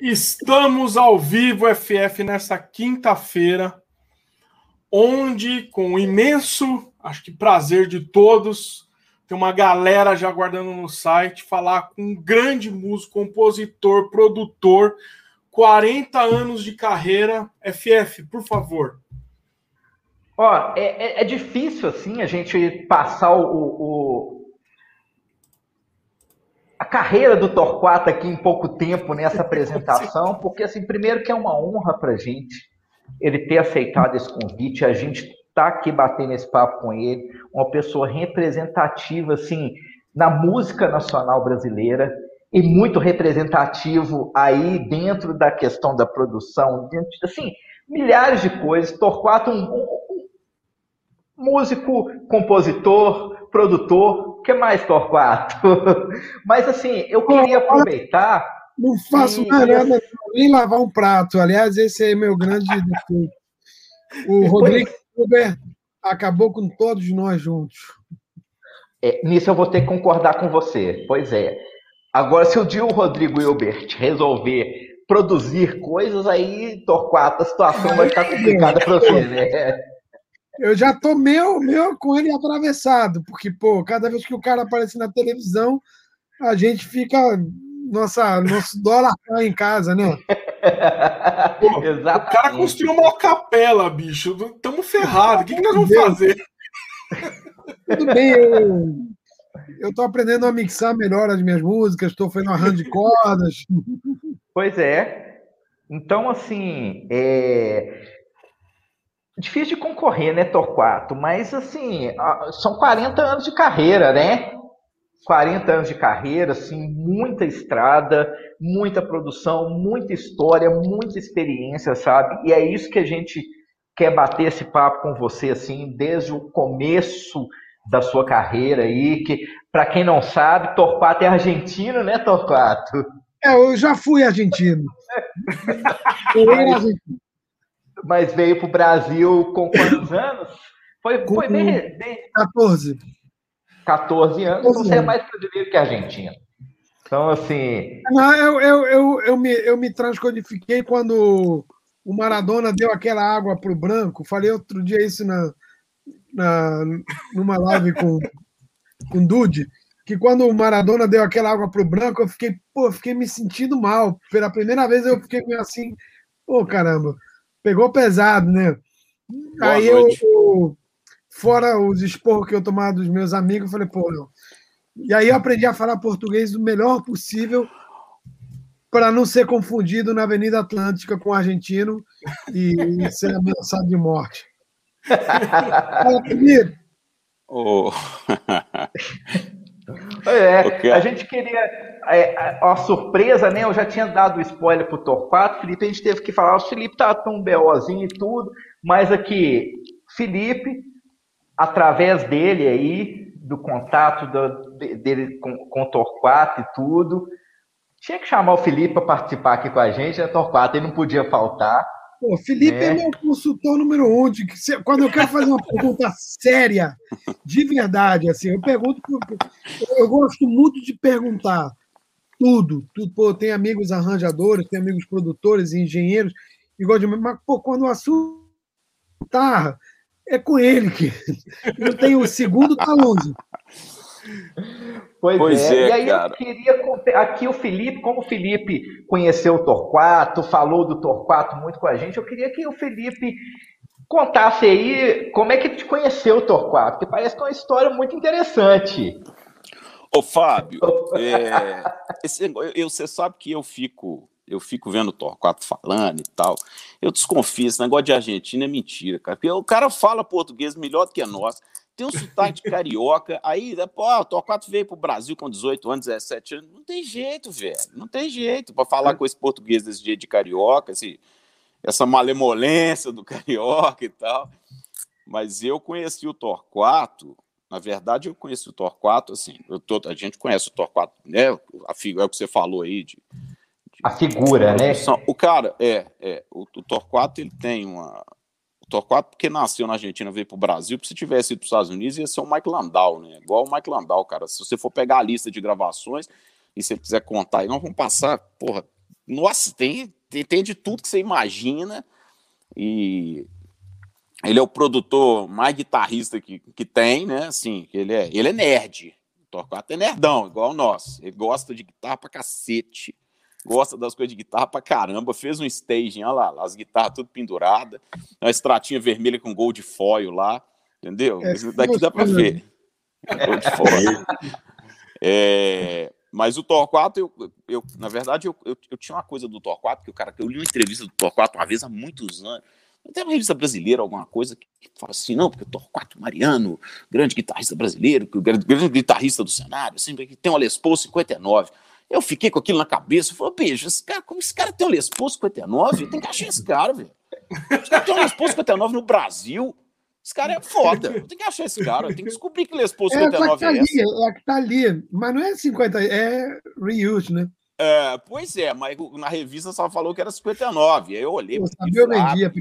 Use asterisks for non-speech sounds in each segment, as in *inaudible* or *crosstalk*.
Estamos ao vivo, FF, nessa quinta-feira, onde, com imenso, acho que prazer de todos, tem uma galera já aguardando no site, falar com um grande músico, compositor, produtor, 40 anos de carreira. FF, por favor. Ó, é, é, é difícil, assim, a gente passar o, o a carreira do Torquato aqui em pouco tempo nessa apresentação, *laughs* porque assim, primeiro que é uma honra para a gente ele ter aceitado esse convite, a gente está aqui batendo esse papo com ele, uma pessoa representativa assim na música nacional brasileira e muito representativo aí dentro da questão da produção, dentro assim milhares de coisas. Torquato um, um, músico, compositor, produtor, que mais, Torquato? *laughs* Mas assim, eu queria aproveitar. Não faço e... nada, nem lavar um prato. Aliás, esse é meu grande defeito. O Rodrigo Uber acabou com todos nós juntos. É, nisso eu vou ter que concordar com você. Pois é. Agora, se o dia o Rodrigo Hilbert resolver produzir coisas, aí, Torquato, a situação vai ficar complicada para você, né? Eu já tô meu, meu com ele atravessado, porque, pô, cada vez que o cara aparece na televisão, a gente fica. Nossa, nosso dólar cai em casa, né? *laughs* Pô, o cara construiu uma capela, bicho. Estamos ferrados. O que, que nós vamos fazer? Tudo bem, eu, eu tô aprendendo a mixar melhor as minhas músicas, estou fazendo arranjo de cordas. Pois é. Então, assim, é, difícil de concorrer, né, Torquato? Mas, assim, são 40 anos de carreira, né? 40 anos de carreira, assim, muita estrada, muita produção, muita história, muita experiência, sabe? E é isso que a gente quer bater esse papo com você, assim, desde o começo da sua carreira aí, que, para quem não sabe, Torquato é argentino, né, Torquato? É, eu já fui argentino. *laughs* eu era argentino mas veio para o Brasil com quantos *laughs* anos? Foi, foi bem, bem... 14. 14 anos, 14 você é mais brasileiro que argentino. Então, assim. Não, eu, eu, eu, eu, me, eu me transcodifiquei quando o Maradona deu aquela água para o branco. Falei outro dia isso na, na, numa live com, com o Dude, que quando o Maradona deu aquela água para o branco, eu fiquei, pô, fiquei me sentindo mal. Pela primeira vez eu fiquei meio assim, pô, caramba pegou pesado, né? Boa Aí noite. eu, fora os esporros que eu tomava dos meus amigos, eu falei, pô, não. E aí eu aprendi a falar português o melhor possível para não ser confundido na Avenida Atlântica com o argentino e ser ameaçado de morte. Fala, Felipe. Oh. *laughs* É, a gente queria. É, a, a, surpresa, né? Eu já tinha dado spoiler pro Torquato, Felipe, a gente teve que falar, o Felipe tá tão BOzinho e tudo, mas aqui, Felipe, através dele aí, do contato do, dele com, com o Torquato e tudo, tinha que chamar o Felipe para participar aqui com a gente, né, Torquato? Ele não podia faltar. Pô, Felipe é. é meu consultor número um. De, quando eu quero fazer uma pergunta séria, de verdade, assim, eu pergunto. Eu gosto muito de perguntar tudo. tudo pô, tem amigos arranjadores, tem amigos produtores e engenheiros, e gosto de. Mas, pô, quando o assunto tá, é com ele que *laughs* eu tenho o segundo tá longe. Pois, pois é. é. E aí cara. eu queria aqui o Felipe, como o Felipe conheceu o Torquato, falou do Torquato muito com a gente, eu queria que o Felipe contasse aí como é que te conheceu o Torquato, que parece que é uma história muito interessante. Ô Fábio, é, esse, eu, você sabe que eu fico eu fico vendo o Torquato falando e tal. Eu desconfio, esse negócio de Argentina é mentira, cara. Porque o cara fala português melhor do que nós tem um sotaque de carioca, *laughs* aí, pô, o Torquato veio pro Brasil com 18 anos, 17 anos, não tem jeito, velho, não tem jeito para falar com esse português desse jeito de carioca, essa malemolência do *laughs* carioca e tal. Mas eu conheci o Torquato, na verdade eu conheci o Torquato, assim, tô, a gente conhece o Torquato, né, a figura, é o que você falou aí, de, de a figura, né? O cara, é, é o, o Torquato, ele tem uma, Torquato, porque nasceu na Argentina, veio para o Brasil, porque se tivesse ido para os Estados Unidos, ia ser o Mike Landau, né? Igual o Mike Landau, cara. Se você for pegar a lista de gravações, e se ele quiser contar aí, nós vamos passar, porra, nossa, tem, tem, tem de tudo que você imagina, e ele é o produtor mais guitarrista que, que tem, né? Assim, ele é, ele é nerd. O Torquato é nerdão, igual nós. Ele gosta de guitarra pra cacete. Gosta das coisas de guitarra pra caramba. Fez um staging, olha lá, as guitarras tudo penduradas. Uma estratinha vermelha com gold foil lá. Entendeu? É, Isso daqui dá pra ver. Gold foil. É, mas o Torquato, eu, eu, na verdade, eu, eu, eu, tinha uma coisa do Torquato, que o cara, eu li uma entrevista do Torquato uma vez há muitos anos. Tem uma revista brasileira, alguma coisa, que, que fala assim, não, porque o Torquato Mariano, grande guitarrista brasileiro, grande, grande guitarrista do cenário, sempre que tem uma Les Paul 59. Eu fiquei com aquilo na cabeça, falei, beijo, esse cara, como esse cara tem um Les Paul 59? Tem que achar esse cara, velho. Esse cara tem um Les Paul 59 no Brasil. Esse cara é foda. Tem que achar esse cara. Tem que descobrir que Les Paul 59 é, é, é essa. É que tá ali. Mas não é 50, é reuse, né? É, pois é, mas na revista só falou que era 59. Aí eu olhei. Eu sabia, eu vendia,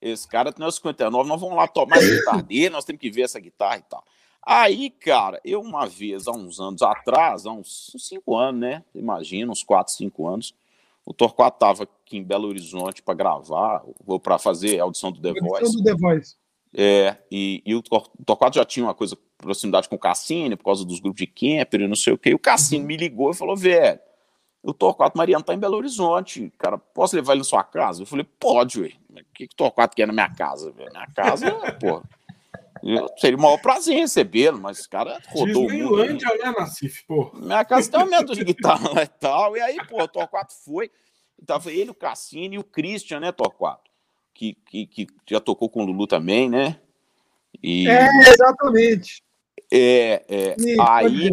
esse cara tem 59, nós vamos lá tomar a *laughs* guitarra dele, nós temos que ver essa guitarra e tal. Aí, cara, eu uma vez, há uns anos atrás, há uns 5 anos, né? Imagina, uns 4, 5 anos, o Torquato estava aqui em Belo Horizonte para gravar, ou para fazer a audição do The Voice. do The Voice. É, e, e o Torquato já tinha uma coisa, proximidade com o Cassini, por causa dos grupos de camper e não sei o quê. E o Cassini uhum. me ligou e falou: velho, o Torquato Mariano tá em Belo Horizonte, cara, posso levar ele na sua casa? Eu falei: pode, ué. O que, que o Torquato quer na minha casa? Véio? Minha casa, *laughs* pô. Eu, seria o maior prazer recebê-lo, mas esse cara rodou. Disneylândia, né, Nassif, pô? Minha casa tem um metro de *laughs* guitarra lá e tal. E aí, pô, o Torquato foi. Tava ele, o Cassini e o Christian, né, Torquato? que, que, que já tocou com o Lulu também, né? E... É, exatamente. É, é. Sim, aí,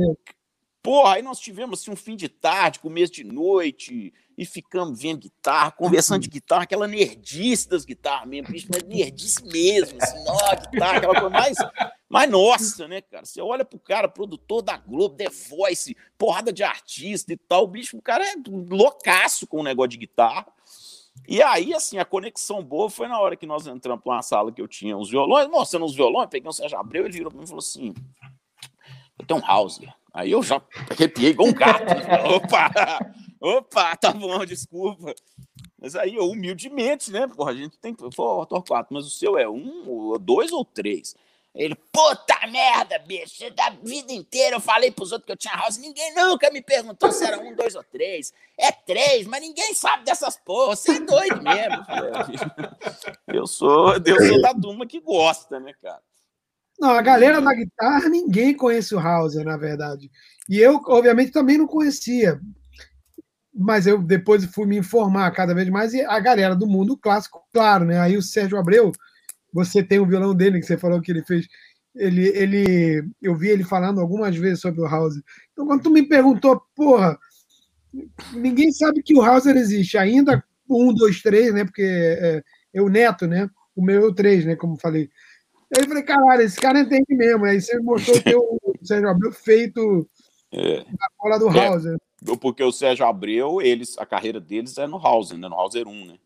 porra, aí nós tivemos assim, um fim de tarde, começo de noite, e ficamos vendo guitarra, conversando de guitarra, aquela nerdice das guitarras mesmo, bicho, mas nerdice mesmo, assim, ó, guitarra, aquela coisa mais, mais nossa, né, cara? Você olha pro cara, produtor da Globo, The Voice, porrada de artista e tal, o bicho, o cara é loucaço com o negócio de guitarra. E aí, assim, a conexão boa foi na hora que nós entramos para uma sala que eu tinha uns violões, mostrando os violões, peguei um Sérgio Abreu, ele virou para mim e falou assim: Eu tenho um Hauser. Aí eu já arrepiei igual um gato. *laughs* opa, opa, tá bom, desculpa. Mas aí eu, humildemente, né? Porra, a gente tem. Pô, Torquato, mas o seu é um, dois ou três? Ele, puta merda, bicho, da vida inteira eu falei pros outros que eu tinha house, ninguém nunca me perguntou se era um, dois ou três. É três, mas ninguém sabe dessas porras, você é doido mesmo. *laughs* Eu sou, eu sou da turma que gosta, né, cara? Não, a galera da guitarra, ninguém conhece o Hauser, na verdade. E eu, obviamente, também não conhecia. Mas eu depois fui me informar cada vez mais, e a galera do mundo clássico, claro, né? Aí o Sérgio Abreu você tem o violão dele, que você falou que ele fez. Ele, ele, eu vi ele falando algumas vezes sobre o Hauser. Então, quando tu me perguntou, porra, ninguém sabe que o Hauser existe ainda, um, dois, três, né? Porque é, é o neto, né? O meu é três, né? Como falei. Aí eu falei, caralho, esse cara entende mesmo. Aí você mostrou que *laughs* o Sérgio Abreu feito é. na cola do é. Hauser. Porque o Sérgio Abreu, eles, a carreira deles é no Hauser, né? No Hauser 1, né?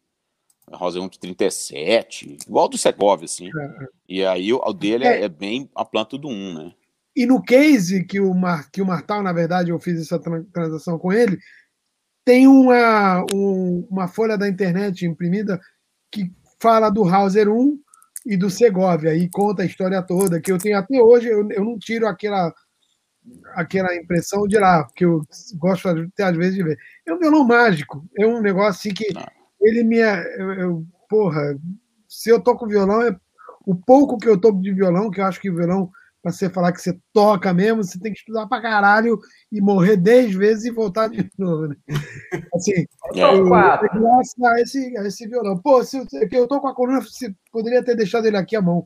Rosa 1 de 37, igual do Segovia, assim. É. E aí o, o dele é. é. bem a planta do 1, né? E no case que o, Mar, que o Martal, na verdade, eu fiz essa transação com ele, tem uma, um, uma folha da internet imprimida que fala do Hauser 1 e do Segovia, e conta a história toda, que eu tenho até hoje, eu, eu não tiro aquela aquela impressão de lá, porque eu gosto até às vezes de ver. É um violão mágico, é um negócio assim que não ele me. Eu, eu, porra, se eu toco violão, é o pouco que eu toco de violão, que eu acho que o violão, para você falar que você toca mesmo, você tem que estudar pra caralho e morrer dez vezes e voltar de *laughs* novo, né? Assim, eu, graças a esse, a esse violão. Pô, se, se eu tô com a coluna, você poderia ter deixado ele aqui à mão.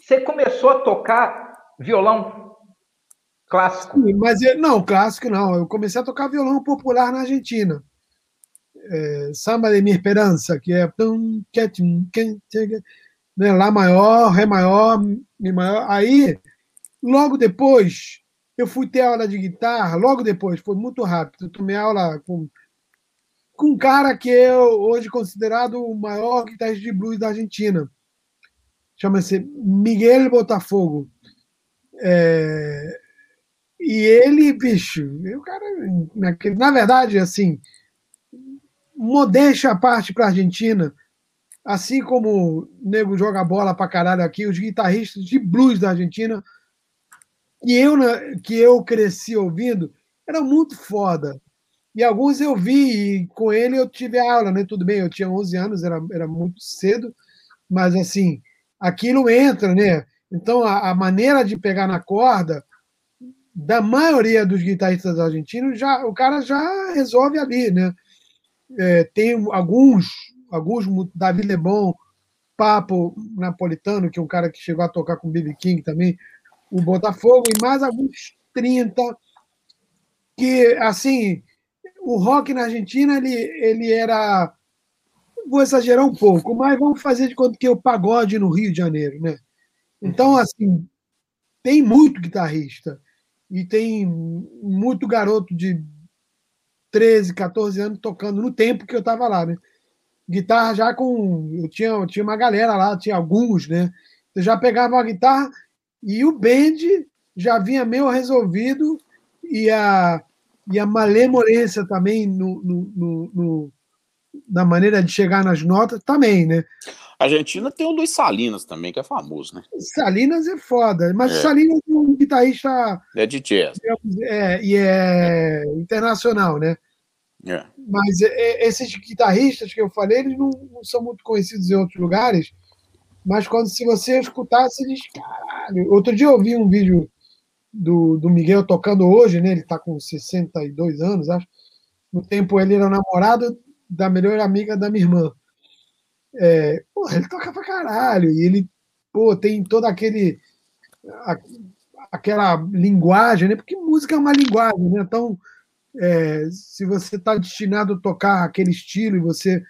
Você começou a tocar violão clássico? Sim, mas não, clássico não. Eu comecei a tocar violão popular na Argentina é, Samba de Minha Esperança, que é né, Lá maior, Ré maior. Aí, logo depois, eu fui ter aula de guitarra, logo depois, foi muito rápido. Eu tomei aula com, com um cara que é hoje considerado o maior guitarrista de blues da Argentina. Chama-se Miguel Botafogo. É, E ele, bicho, o cara, na verdade, assim, modéstia à parte para a Argentina, assim como o nego joga bola para caralho aqui, os guitarristas de blues da Argentina, que eu, que eu cresci ouvindo, era muito foda. E alguns eu vi, e com ele eu tive aula, né? Tudo bem, eu tinha 11 anos, era, era muito cedo, mas assim, aquilo entra, né? Então a, a maneira de pegar na corda da maioria dos guitarristas argentinos, já, o cara já resolve ali, né? É, tem alguns, alguns, Davi Lebon, Papo Napolitano, que é um cara que chegou a tocar com o B.B. King também, o Botafogo, e mais alguns 30 que, assim, o rock na Argentina ele, ele era. Vou exagerar um pouco, mas vamos fazer de conta que é o pagode no Rio de Janeiro, né? Então, assim, tem muito guitarrista e tem muito garoto de 13, 14 anos tocando no tempo que eu estava lá, né? Guitarra já com. Eu tinha, eu tinha uma galera lá, tinha alguns, né? Eu já pegava a guitarra e o band já vinha meio resolvido e a, e a malemolência também no, no, no, no, na maneira de chegar nas notas também, né? A Argentina tem o Luiz Salinas também, que é famoso, né? Salinas é foda, mas é. Salinas é um guitarrista. É de jazz. É, e é internacional, né? É. Mas esses guitarristas que eu falei, eles não, não, são muito conhecidos em outros lugares, mas quando se você escutar, você diz, caralho. Outro dia eu vi um vídeo do, do Miguel tocando hoje, né? Ele está com 62 anos, acho. No tempo ele era namorado da melhor amiga da minha irmã. É, porra, ele toca pra caralho. E ele, pô, tem todo aquele. A, aquela linguagem, né? Porque música é uma linguagem, né? Então, é, se você está destinado a tocar aquele estilo e você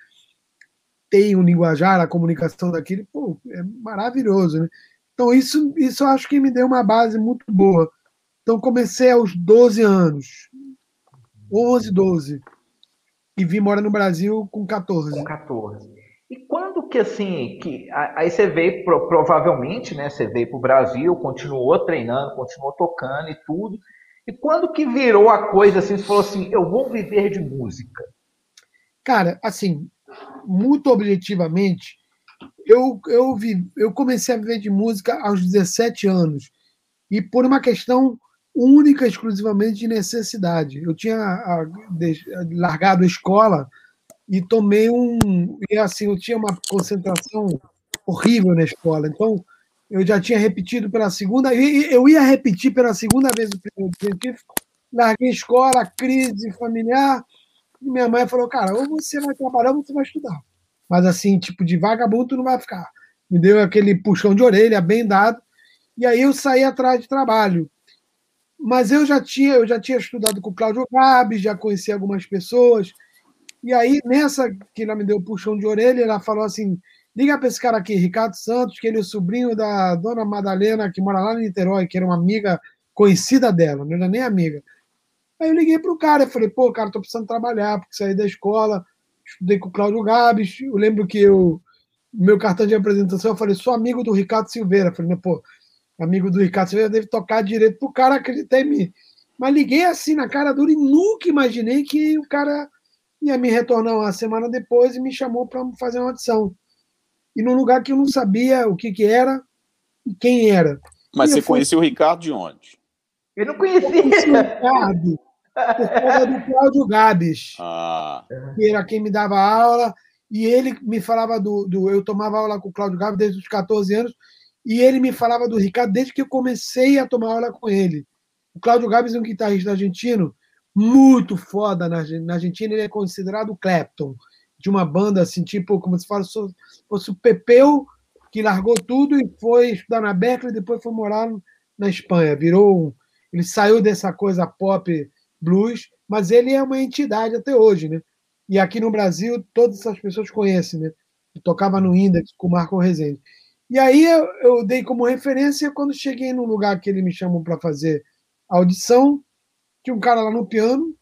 tem um linguajar, a comunicação daquele, pô, é maravilhoso, né? Então, isso, isso eu acho que me deu uma base muito boa. Então, comecei aos 12 anos, 11, 12, e vim morar no Brasil com 14. Com 14. E quando que, assim, que aí você veio, provavelmente, né, você veio para o Brasil, continuou treinando, continuou tocando e tudo, e quando que virou a coisa assim, você falou assim, eu vou viver de música? Cara, assim, muito objetivamente, eu, eu, vi, eu comecei a viver de música aos 17 anos. E por uma questão única, exclusivamente de necessidade. Eu tinha a, largado a escola e tomei um. E assim, eu tinha uma concentração horrível na escola. Então, eu já tinha repetido pela segunda. Eu ia repetir pela segunda vez o primeiro científico. Larguei escola, crise familiar. E minha mãe falou: Cara, ou você vai trabalhar ou você vai estudar. Mas assim, tipo, de vagabundo não vai ficar. Me deu aquele puxão de orelha bem dado. E aí eu saí atrás de trabalho. Mas eu já tinha, eu já tinha estudado com o Cláudio Gabi, já conheci algumas pessoas. E aí, nessa que ela me deu puxão de orelha, ela falou assim: liga para esse cara aqui, Ricardo Santos, que ele é o sobrinho da dona Madalena, que mora lá no Niterói, que era uma amiga conhecida dela, não era nem amiga. Aí eu liguei para o cara e falei: pô, cara, tô precisando trabalhar, porque saí da escola, estudei com o Cláudio Gabs. Eu lembro que eu, meu cartão de apresentação, eu falei, sou amigo do Ricardo Silveira. Eu falei, pô, amigo do Ricardo Silveira deve tocar direito pro cara acreditar em mim. Mas liguei assim na cara dura e nunca imaginei que o cara ia me retornar uma semana depois e me chamou para fazer uma audição. E num lugar que eu não sabia o que, que era e quem era. Mas e você conhecia o Ricardo de onde? Eu não conhecia. Eu conheci o Ricardo por causa do Cláudio Gabes, ah. que era quem me dava aula, e ele me falava do, do. Eu tomava aula com o Cláudio Gabes desde os 14 anos, e ele me falava do Ricardo desde que eu comecei a tomar aula com ele. O Cláudio Gabes é um guitarrista argentino muito foda na, na Argentina, ele é considerado o Clapton, de uma banda assim, tipo, como se fosse, fosse o Pepeu, que largou tudo e foi estudar na Berkeley depois foi morar na Espanha. Virou. Ele saiu dessa coisa pop blues, mas ele é uma entidade até hoje, né? E aqui no Brasil, todas essas pessoas conhecem, né? Ele tocava no Index com o Marco Rezende. E aí eu, eu, dei como referência quando cheguei num lugar que ele me chamou para fazer audição, tinha um cara lá no piano,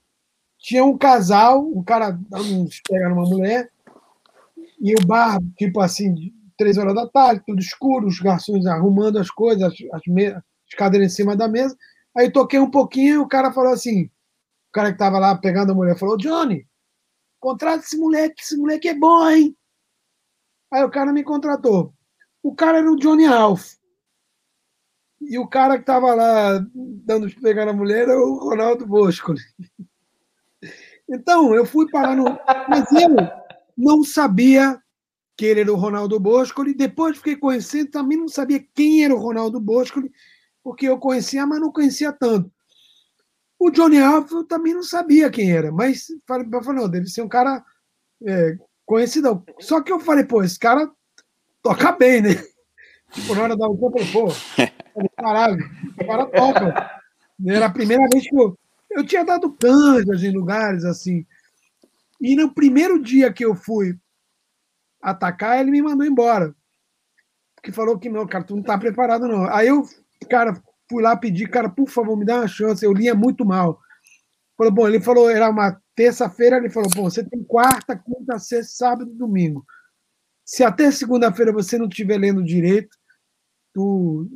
tinha um casal, um cara dando um pega numa mulher, e o bar, tipo assim, três horas da tarde, tudo escuro, os garçons arrumando as coisas, as, as, as cadeiras em cima da mesa. Aí toquei um pouquinho, o cara falou assim, o cara que tava lá pegando a mulher falou, Johnny, contrata esse moleque, esse moleque é bom, hein? Aí o cara me contratou. O cara era o Johnny Alf. E o cara que tava lá dando pegar a mulher era o Ronaldo Bosco. *laughs* Então, eu fui parar no. Mas eu não sabia que ele era o Ronaldo Bosco. E depois fiquei conhecendo, também não sabia quem era o Ronaldo Bosco, porque eu conhecia, mas não conhecia tanto. O Johnny Alf eu também não sabia quem era, mas falei, falei não, deve ser um cara é, conhecido. Só que eu falei, pô, esse cara toca bem, né? Tipo, na hora da eu falei, pô, *laughs* caralho, o cara toca. Era a primeira vez que eu. Eu tinha dado canjas em lugares assim. E no primeiro dia que eu fui atacar, ele me mandou embora. Porque falou que não, cara, tu não tá preparado, não. Aí eu, cara, fui lá pedir, cara, por favor, me dá uma chance. Eu lia muito mal. Falou, bom, ele falou, era uma terça-feira, ele falou, bom, você tem quarta, quinta, sexta, sábado e domingo. Se até segunda-feira você não estiver lendo direito, tu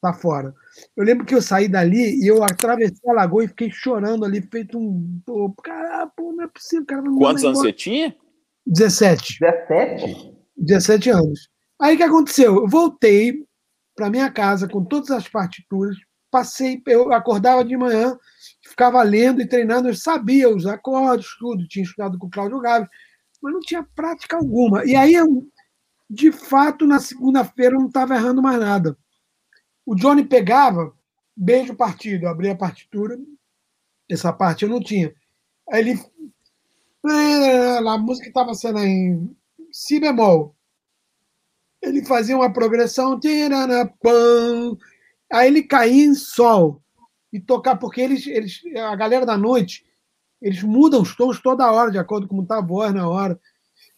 tá fora. Eu lembro que eu saí dali e eu atravessei a lagoa e fiquei chorando ali, feito um. Cara, pô, não é possível, cara. Não Quantos anos você tinha? 17. 17? 17 anos. Aí o que aconteceu? Eu voltei para minha casa com todas as partituras, passei, eu acordava de manhã, ficava lendo e treinando, eu sabia os acordes, tudo, tinha estudado com o Cláudio Gaves, mas não tinha prática alguma. E aí, eu, de fato, na segunda-feira eu não estava errando mais nada. O Johnny pegava, beijo partido, abria a partitura, essa parte eu não tinha. Aí ele. A música estava sendo em Si bemol. Ele fazia uma progressão. Aí ele caía em sol e tocar, porque eles, eles, a galera da noite, eles mudam os tons toda hora, de acordo com como está a voz na hora.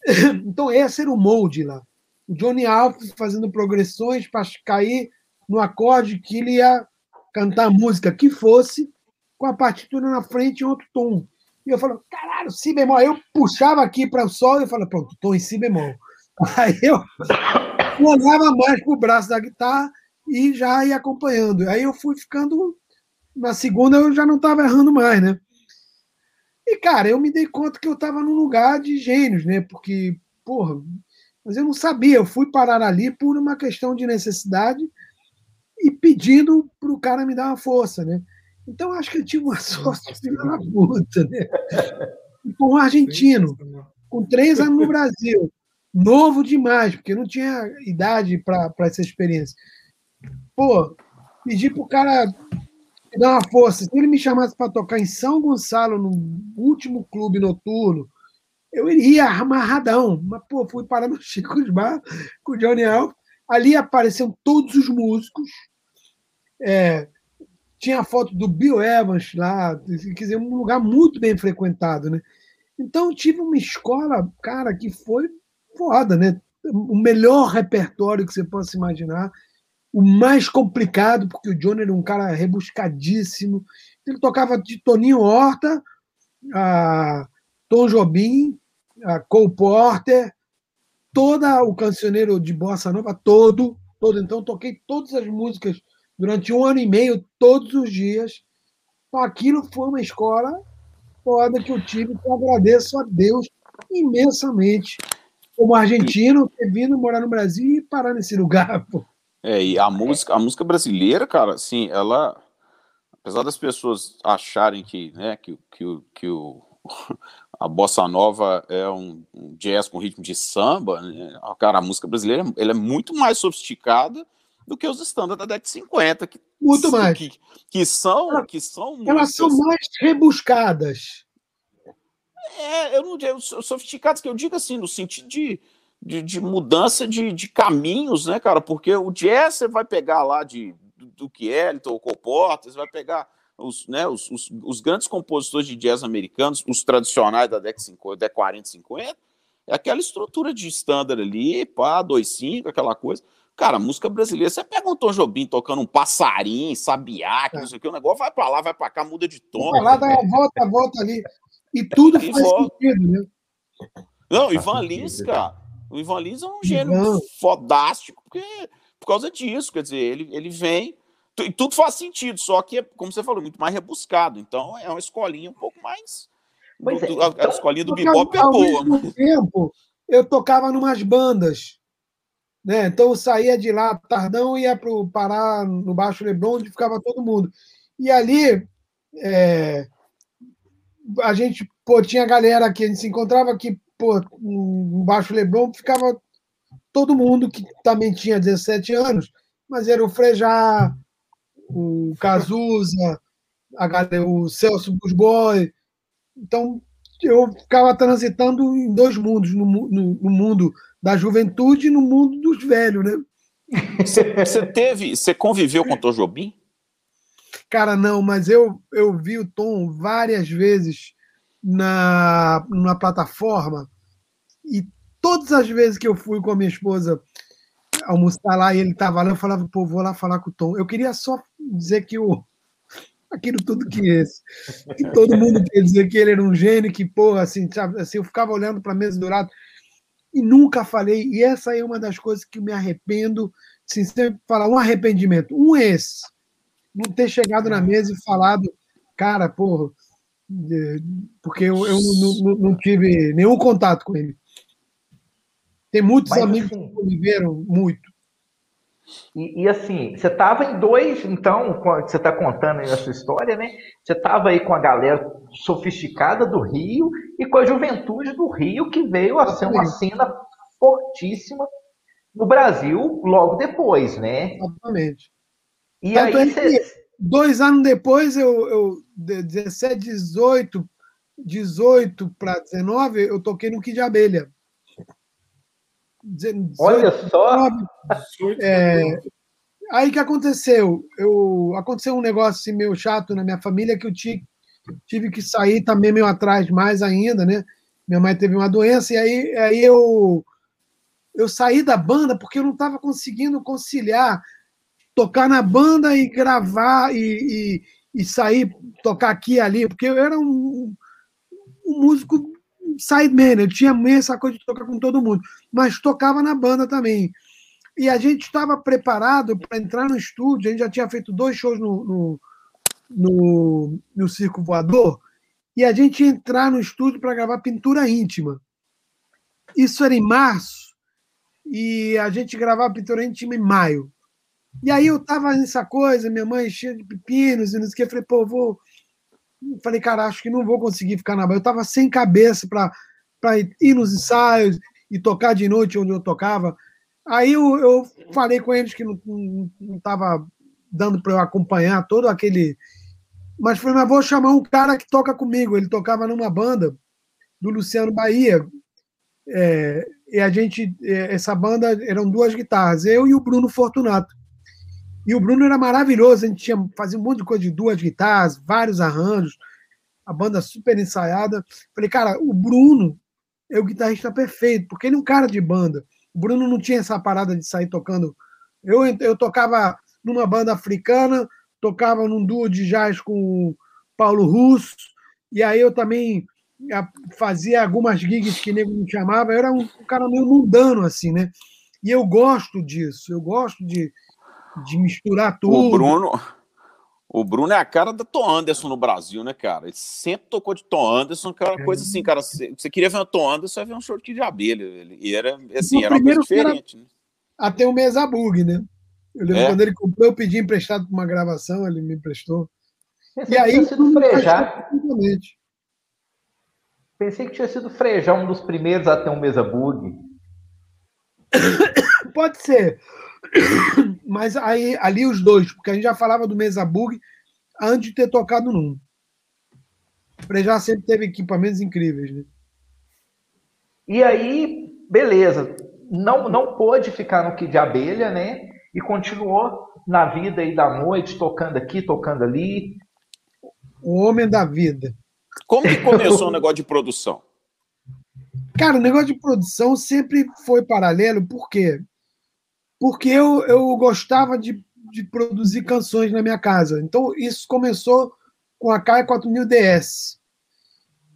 *coughs* Então, esse era o molde lá. O Johnny Alves fazendo progressões para cair no acorde que ele ia cantar a música que fosse, com a partitura na frente em outro tom. E eu falo, caralho, si bemol. Aí eu puxava aqui para o sol e eu falava, pronto, tom em si bemol. *laughs* Aí eu *laughs* olhava mais para o braço da guitarra e já ia acompanhando. Aí eu fui ficando. Na segunda eu já não estava errando mais, né? E, cara, eu me dei conta que eu estava num lugar de gênios, né? Porque, porra, mas eu não sabia. Eu fui parar ali por uma questão de necessidade e pedindo para o cara me dar uma força, né? Então acho que eu tive uma sorte filha da puta, né? com um argentino, com três anos no Brasil, novo demais, porque não tinha idade para essa experiência. Pô, pedi para o cara me dar uma força. Se ele me chamasse para tocar em São Gonçalo, no último clube noturno, eu iria amarradão. Mas, pô, fui parar no Chico Bar com o Johnny Alves. Ali apareceram todos os músicos, é, tinha a foto do Bill Evans lá, quer dizer, um lugar muito bem frequentado, né? Então tive uma escola, cara, que foi foda, né? O melhor repertório que você possa imaginar, o mais complicado, porque o John era um cara rebuscadíssimo. Ele tocava de Toninho Horta, a Tom Jobim, a Cole Porter, toda o cancioneiro de bossa nova, todo, todo. Então toquei todas as músicas durante um ano e meio, todos os dias. Então, aquilo foi uma escola foda que eu tive, que eu agradeço a Deus imensamente, como argentino, ter vindo morar no Brasil e parar nesse lugar. Pô. É, e a música, a música brasileira, cara, assim, ela, apesar das pessoas acharem que, né, que, que, que o, *laughs* a bossa nova é um, um jazz com ritmo de samba, né, cara, a música brasileira ela é muito mais sofisticada do que os estándares da década de 50. Que, Muito mais. Que, que são. Que são Elas são mais rebuscadas. É, eu não digo sofisticadas, que eu digo assim, no sentido de, de, de, mudança de, de caminhos, né, cara? Porque o jazz você vai pegar lá de do que Ellington, o Coporta, você vai pegar os, né, os, os, os, grandes compositores de jazz americanos, os tradicionais da década, 50, década 40, 50, é aquela estrutura de standard ali, pá, 2,5, aquela coisa. Cara, música brasileira, você pega um Tom Jobim tocando um passarinho, sabiá, que é. não sei o que, o negócio vai pra lá, vai pra cá, muda de tom. Vai lá, dá uma volta, volta ali. E tudo e faz volta. sentido, né? Não, Ivan Lins, cara. O Ivan Lins é um gênio Ivan. fodástico, porque, por causa disso, quer dizer, ele, ele vem. e tudo faz sentido, só que, como você falou, muito mais rebuscado. Então é uma escolinha um pouco mais. Pois é, do- a, a então, escolinha do Porque, bebop é ao boa. mesmo tempo, eu tocava numas bandas. Né? Então saía de lá tardão ia para o Pará, no Baixo Leblon, onde ficava todo mundo. E ali é, a gente pô, tinha galera que a gente se encontrava que pô, no Baixo Leblon ficava todo mundo que também tinha 17 anos, mas era o Frejá, o Cazuza, a galera, o Celso Busboy. Então eu ficava transitando em dois mundos, no, no- no mundo da juventude no mundo dos velhos, né? Você, teve. Você conviveu com o Tom Jobim? Cara, não, mas eu, eu vi o Tom várias vezes na, na plataforma e todas as vezes que eu fui com a minha esposa almoçar lá e ele estava lá, eu falava, pô, vou lá falar com o Tom. Eu queria só dizer que o aquilo tudo que esse. Que todo mundo quer dizer que ele era um gênio, que, porra, assim, sabe, assim eu ficava olhando para a mesa do lado e nunca falei. E essa é uma das coisas que me arrependo, assim, sempre falar um arrependimento. Um é esse. Não ter chegado na mesa e falado, cara, porra, porque eu, eu não, não- não tive nenhum contato com ele. Tem muitos Mas, amigos assim, que conviveram muito. E, e, assim, você estava em dois, então, você está contando aí a sua história, né? Você estava aí com a galera sofisticada do Rio e com a juventude do Rio, que veio a ser uma cena fortíssima no Brasil logo depois, né? Exatamente. E Tanto aí é você. Dois anos depois, eu, eu de 17, 18, 18 para 19, eu toquei no Kid de Abelha. Dezen- Olha só, 19, É, aí que aconteceu? Eu, aconteceu um negócio assim, meio chato na minha família que eu tive, tive que sair também meio atrás mais ainda, né? Minha mãe teve uma doença e aí, aí eu, eu saí da banda porque eu não estava conseguindo conciliar tocar na banda e gravar e, e, e sair, tocar aqui e ali, porque eu era um, um músico sideman, eu tinha essa coisa de tocar com todo mundo, mas tocava na banda também. E a gente estava preparado para entrar no estúdio, a gente já tinha feito dois shows no, no, no, no Circo Voador, e a gente entrar no estúdio para gravar pintura íntima. Isso era em março, e a gente gravava pintura íntima em maio. E aí eu tava nessa coisa, minha mãe cheia de pepinos e não sei o que, eu falei, pô, eu vou. Falei, cara, acho que não vou conseguir ficar na banda. Eu tava sem cabeça para ir nos ensaios e tocar de noite onde eu tocava. Aí eu, eu falei com eles que não, não, não tava dando para eu acompanhar todo aquele. Mas falei, mas vou chamar um cara que toca comigo. Ele tocava numa banda do Luciano Bahia. É, e a gente, é, essa banda eram duas guitarras, eu e o Bruno Fortunato. E o Bruno era maravilhoso, a gente tinha, fazia um monte de coisa de duas guitarras, vários arranjos, a banda super ensaiada. Falei, cara, o Bruno é o guitarrista perfeito, porque ele é um cara de banda. O Bruno não tinha essa parada de sair tocando. Eu, eu tocava numa banda africana, tocava num duo de jazz com o Paulo Russo, e aí eu também fazia algumas gigs que nego me chamava. Eu era um cara meio mundano, assim, né? E eu gosto disso, eu gosto de de misturar tudo. O Bruno, o Bruno é a cara da Tom Anderson no Brasil, né, cara? Ele sempre tocou de Tom Anderson, que era uma coisa assim, cara. Você queria ver o Tom Anderson, ia ver um short de abelha. E era assim, era uma coisa diferente. Né? Até o Mesa Bug, né? Eu lembro é. quando ele comprou, eu pedi emprestado para uma gravação, ele me emprestou. Pensei e aí, tinha sido frejar. Pensei que tinha sido frejar um dos primeiros a ter um Mesa Bug. *coughs* Pode ser. *coughs* Mas aí, ali os dois, porque a gente já falava do Mesa Bug antes de ter tocado num. O Frejá sempre teve equipamentos incríveis, né? E aí, beleza. Não, não pôde ficar no Kid de Abelha, né? E continuou na vida aí da noite, tocando aqui, tocando ali. O homem da vida. Como que começou o negócio de produção? Cara, o negócio de produção sempre foi paralelo, por quê? Porque eu, eu gostava de, de produzir canções na minha casa. Então, isso começou com a Kai 4000 DS.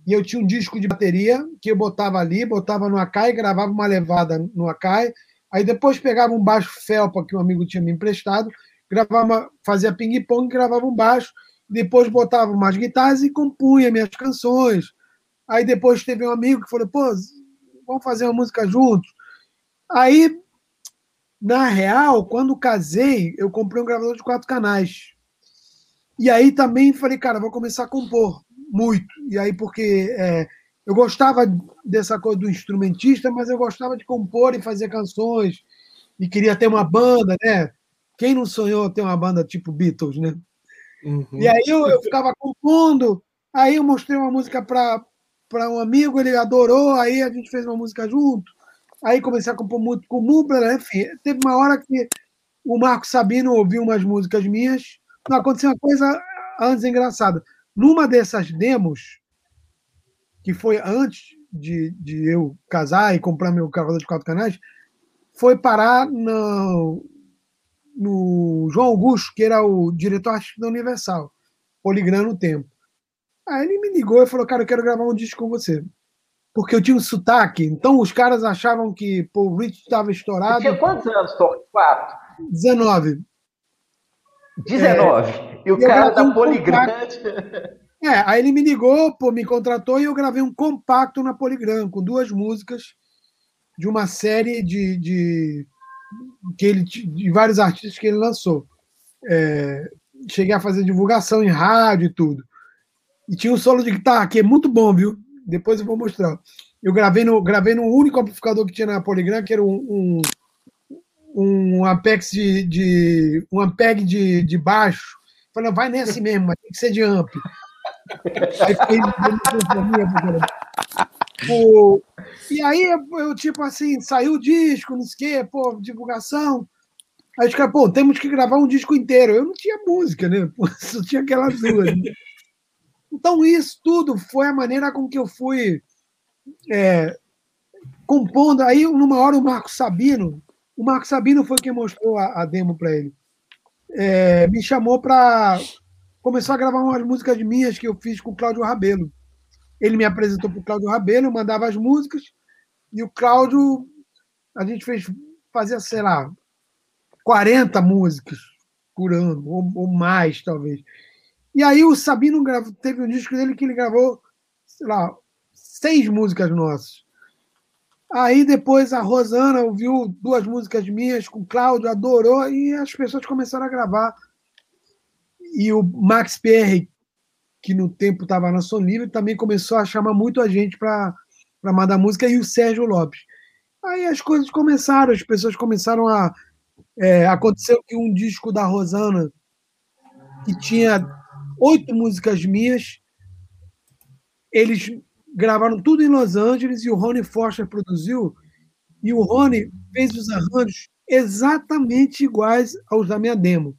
E eu tinha um disco de bateria que eu botava ali, botava no Akai, gravava uma levada no Akai. Aí depois pegava um baixo felpa que um amigo tinha me emprestado, gravava, fazia ping-pong, gravava um baixo, depois botava umas guitarras e compunha minhas canções. Aí depois teve um amigo que falou, pô, vamos fazer uma música juntos. Aí, na real, quando casei, eu comprei um gravador de quatro canais. E aí também falei, cara, vou começar a compor muito. E aí, porque é, eu gostava dessa coisa do instrumentista, mas eu gostava de compor e fazer canções. E queria ter uma banda, né? Quem não sonhou ter uma banda tipo Beatles, né? Uhum. E aí eu, eu, ficava compondo, aí eu mostrei uma música para um amigo, ele adorou, aí a gente fez uma música junto. Aí comecei a compor muito com o Mubler, enfim. Teve uma hora que o Marco Sabino ouviu umas músicas minhas. Não, aconteceu uma coisa antes engraçada. Numa dessas demos, que foi antes de, de eu casar e comprar meu cavalo de quatro canais, foi parar no, no João Augusto, que era o diretor artístico da Universal, Poligram no tempo. Aí ele me ligou e falou, cara, eu quero gravar um disco com você. Porque eu tinha um sotaque, então os caras achavam que pô, o Rich estava estourado. Você tinha quantos anos, Tom? Quatro? 19. 19. É, e o cara da Poligrante. *laughs* É, aí ele me ligou, pô, me contratou e eu gravei um compacto na Poligram, com duas músicas de uma série de, de, que ele, de vários artistas que ele lançou. É, cheguei a fazer divulgação em rádio e tudo. E tinha um solo de guitarra que é muito bom, viu? Depois eu vou mostrar. Eu gravei no, gravei no único amplificador que tinha na Poligram, que era um, um, um Apex de, de um Ampeg de, de baixo. Falei, vai nesse mesmo, mas tem que ser de amp. O, e aí, eu, tipo assim, saiu o disco, não sei o quê, pô, divulgação. Aí os caras, pô, temos que gravar um disco inteiro. Eu não tinha música, né? Pô, *laughs* só tinha aquelas duas. Né? Então, isso tudo foi a maneira com que eu fui é, compondo. Aí, numa hora, o Marco Sabino, o Marco Sabino foi quem mostrou a, a demo para ele. É, me chamou para começar a gravar umas músicas minhas que eu fiz com o Cláudio Rabelo. Ele me apresentou para o Cláudio Rabelo, eu mandava as músicas, e o Cláudio, a gente fez, fazia, sei lá, 40 músicas por ano, ou, ou mais, talvez. E aí o Sabino gravou, teve um disco dele que ele gravou, sei lá, seis músicas nossas. Aí depois a Rosana ouviu duas músicas minhas com o Cláudio, adorou, e as pessoas começaram a gravar. E o Max Perry, que no tempo estava na Som Livre, também começou a chamar muito a gente para mandar música, e o Sérgio Lopes. Aí as coisas começaram, as pessoas começaram a. É, aconteceu que um disco da Rosana, que tinha oito músicas minhas, eles gravaram tudo em Los Angeles e o Rony Foster produziu, e o Rony fez os arranjos exatamente iguais aos da minha demo.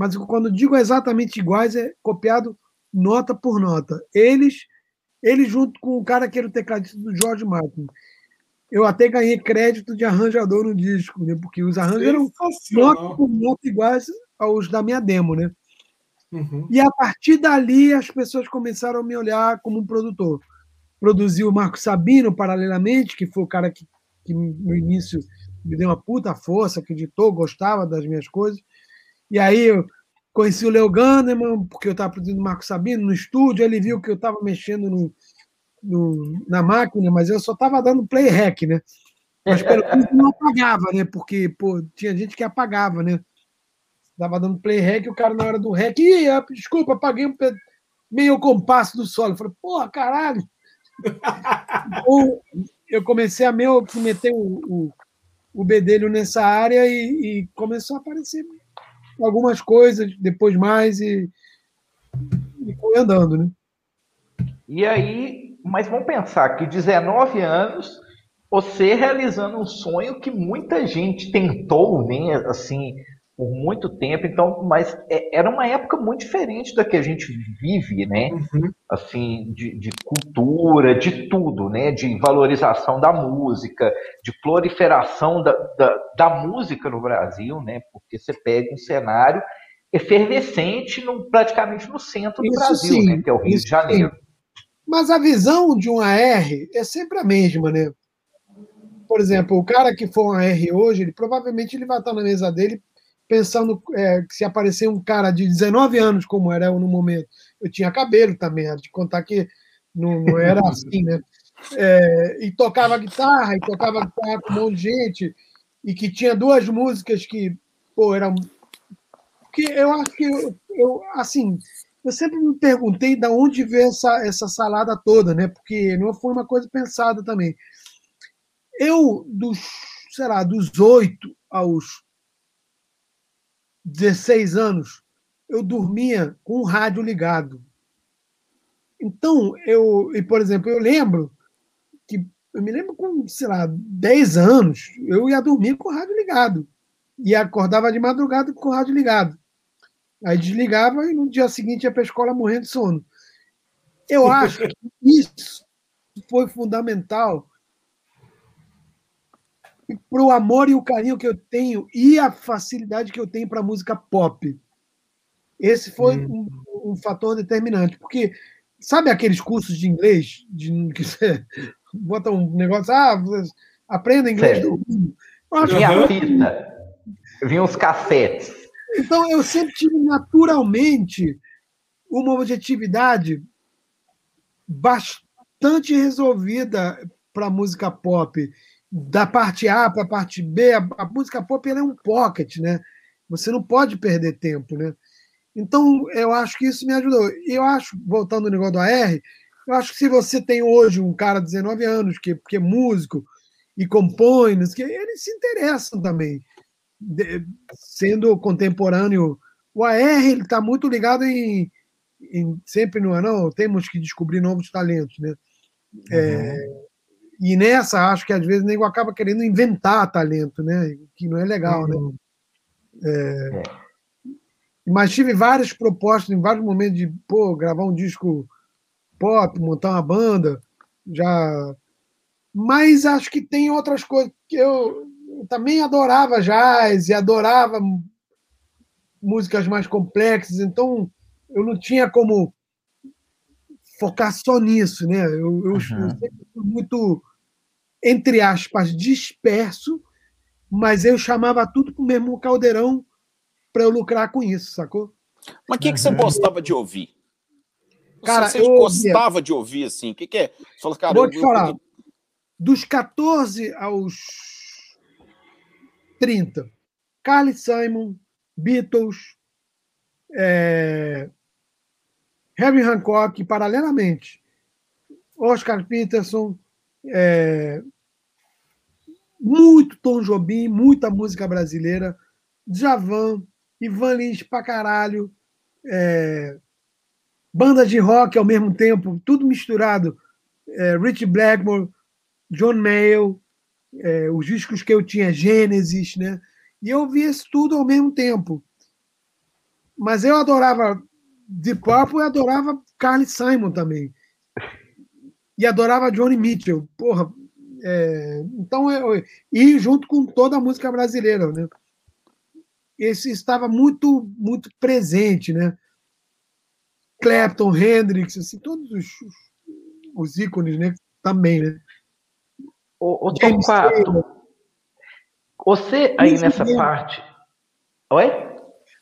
Mas quando digo exatamente iguais, é copiado nota por nota. Eles, ele junto com o cara que era o tecladista do George Martin. Eu até ganhei crédito de arranjador no disco, né? Porque os arranjos eram nota por nota iguais aos da minha demo, né? Uhum. E a partir dali as pessoas começaram a me olhar como um produtor. Produziu o Marco Sabino paralelamente, que foi o cara que, que no início me deu uma puta força, acreditou, gostava das minhas coisas. E aí eu Conheci o Leo Gandeman, porque eu estava produzindo o Marco Sabino no estúdio, ele viu que eu estava mexendo no, no, na máquina, mas eu só estava dando play hack, né? Mas pelo menos não apagava, né? Porque, pô, tinha gente que apagava, né? Estava dando play hack o cara na hora do hack, desculpa, apaguei um meio compasso do solo. Eu falei, porra, caralho! *laughs* Eu comecei a que meter o, o, o bedelho nessa área e, e começou a aparecer algumas coisas, depois mais e, e foi andando, né? E aí, mas vamos pensar que 19 anos, você realizando um sonho que muita gente tentou, né, assim, por muito tempo, então, mas é, era uma época muito diferente da que a gente vive, né? Uhum. Assim, de, de, cultura, de tudo, né? De valorização da música, de proliferação da, da, da, música no Brasil, né? Porque você pega um cenário efervescente no, praticamente no centro do Brasil, sim, né? Que é o Rio de Janeiro. Sim. Mas a visão de um AR é sempre a mesma, né? Por exemplo, o cara que for um AR hoje, ele provavelmente ele vai estar na mesa dele pensando é, que se aparecer um cara de 19 anos, como era eu no momento, eu tinha cabelo também, era de contar que não, não era *laughs* assim, né? É, e tocava guitarra, e tocava guitarra com um monte de gente, e que tinha duas músicas que, pô, eram. Que eu acho que eu, eu assim, eu sempre me perguntei de onde veio essa, essa salada toda, né? Porque não foi uma coisa pensada também. Eu, dos, sei lá, dos oito aos 16 anos, eu dormia com o rádio ligado. Então, eu, e por exemplo, eu lembro que, eu me lembro com, sei lá, 10 anos, eu ia dormir com o rádio ligado. E acordava de madrugada com o rádio ligado. Aí desligava e no dia seguinte ia para a escola morrendo de sono. Eu *laughs* acho que isso foi fundamental para o amor e o carinho que eu tenho e a facilidade que eu tenho para música pop. Esse foi hum. um, um, fator determinante, porque sabe aqueles cursos de inglês de que você *laughs* bota um negócio, ah, aprenda inglês Sério? do mundo. Vinha fita, vinha os cassetes. Então, eu sempre tive naturalmente uma objetividade bastante resolvida para a música pop. Da parte A para a parte B, a, a música pop é um pocket, né? Você não pode perder tempo, né? Então, eu acho que isso me ajudou. E eu acho, voltando ao negócio do AR, eu acho que se você tem hoje um cara de 19 anos que, que é músico e compõe, que eles se interessam também sendo contemporâneo, o AR está muito ligado em, em, sempre no não temos que descobrir novos talentos, né? Uhum. É, e nessa acho que às vezes o nego acaba querendo inventar talento, né? Que não é legal, né? uhum. né? É, mas tive várias propostas em vários momentos de pô, gravar um disco pop, montar uma banda, já. Mas acho que tem outras coisas que eu também adorava jazz e adorava músicas mais complexas, então eu não tinha como focar só nisso, né? Eu, eu, uhum. eu sempre fui muito, entre aspas, disperso, mas eu chamava tudo para o mesmo caldeirão para eu lucrar com isso, sacou? Mas o que, que você gostava de ouvir? Cara, você, eu gostava ouvia. de ouvir assim? O que, que é? Fala, cara, Vou te eu, falar. Eu... Dos 14 aos 30. Carly Simon, Beatles, é, Herbie Hancock, paralelamente, Oscar Peterson, é, muito Tom Jobim, muita música brasileira, Javan, Ivan Lins pra caralho, é, banda de rock ao mesmo tempo, tudo misturado, é, Rich Blackmore, John Mayall, é, os discos que eu tinha, Gênesis, né? E eu via isso tudo ao mesmo tempo. Mas eu adorava Deep Purple e adorava Carly Simon também. E adorava Johnny Mitchell. Porra, é, então eu, e junto com toda a música brasileira, né? Esse estava muito muito presente, né? Clapton, Hendrix, assim, todos os, os ícones, né? Também, né? Ô, ô Torquato, você aí Luiz nessa Miguel. parte. Oi?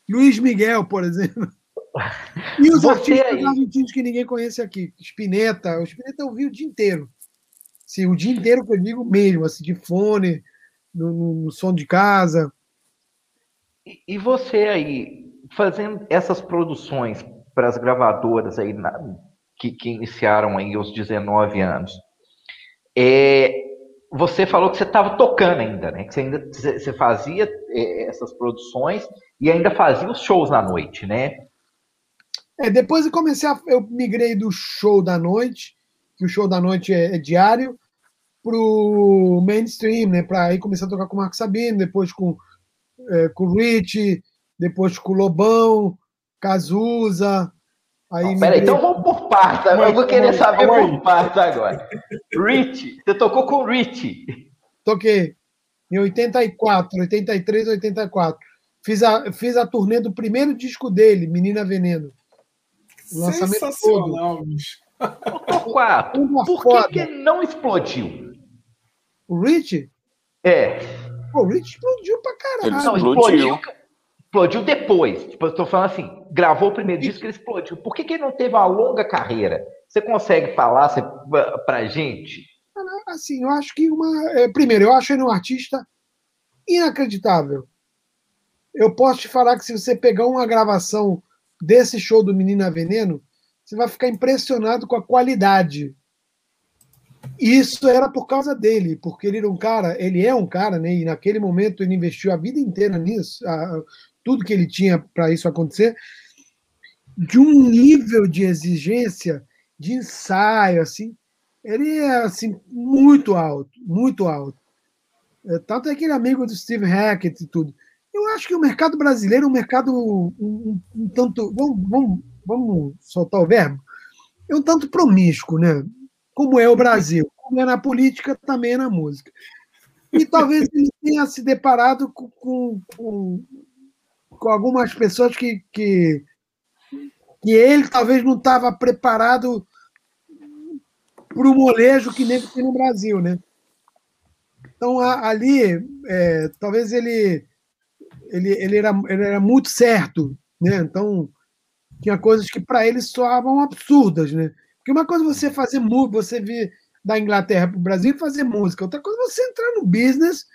Luiz Miguel, por exemplo. E os você artistas aí... argentinos que ninguém conhece aqui. Spinetta. O Spinetta eu vi o dia inteiro. Sim, o dia inteiro que eu digo mesmo, assim, de fone, no, no, no som de casa. E, e, você aí, fazendo essas produções para as gravadoras aí na, que, que iniciaram aí aos 19 anos, é, você falou que você estava tocando ainda, né? Que você ainda você fazia é, essas produções e ainda fazia os shows na noite, né? É, depois eu comecei a, eu migrei do show da noite, que o show da noite é, é diário, pro mainstream, né? Para aí começar a tocar com o Marco Sabino, depois com é, com o Rich, depois com o Lobão, Cazuza, Aí oh, peraí, então vamos por partes. Eu vou querer saber por partes agora. Rich, você tocou com o Rich? Toquei. Em 84, 83, 84. Fiz a, fiz a turnê do primeiro disco dele, Menina Veneno. O lançamento todo. bicho. *laughs* Por que, que não explodiu? O Rich? É. o Rich explodiu pra caralho. Não, explodiu. explodiu depois. Tipo, eu estou falando assim, gravou o primeiro disco e ele explodiu. Por que, que ele não teve uma longa carreira? Você consegue falar para gente? Assim, eu acho que uma. É, primeiro, eu acho ele um artista inacreditável. Eu posso te falar que se você pegar uma gravação desse show do Menina Veneno, você vai ficar impressionado com a qualidade. Isso era por causa dele, porque ele era um cara, ele é um cara, né? E naquele momento ele investiu a vida inteira nisso, a, tudo que ele tinha para isso acontecer, de um nível de exigência, de ensaio, assim, ele é assim muito alto, muito alto. É, tanto é que ele é amigo do Steve Hackett e tudo. Eu acho que o mercado brasileiro é um mercado um, um, um tanto. Vamos, vamos, vamos soltar o verbo? É um tanto promíscuo, né? Como é o Brasil. Como é na política, também é na música. E talvez ele tenha se deparado com, com, com, com algumas pessoas que, que, que ele talvez não estava preparado para o molejo que nem tem no Brasil, né? Então ali, é, talvez ele ele, ele, era, ele era muito certo, né? Então, tinha coisas que para ele soavam absurdas, né? Porque uma coisa é você fazer música, você vir da Inglaterra para o Brasil e fazer música, outra coisa é você entrar no business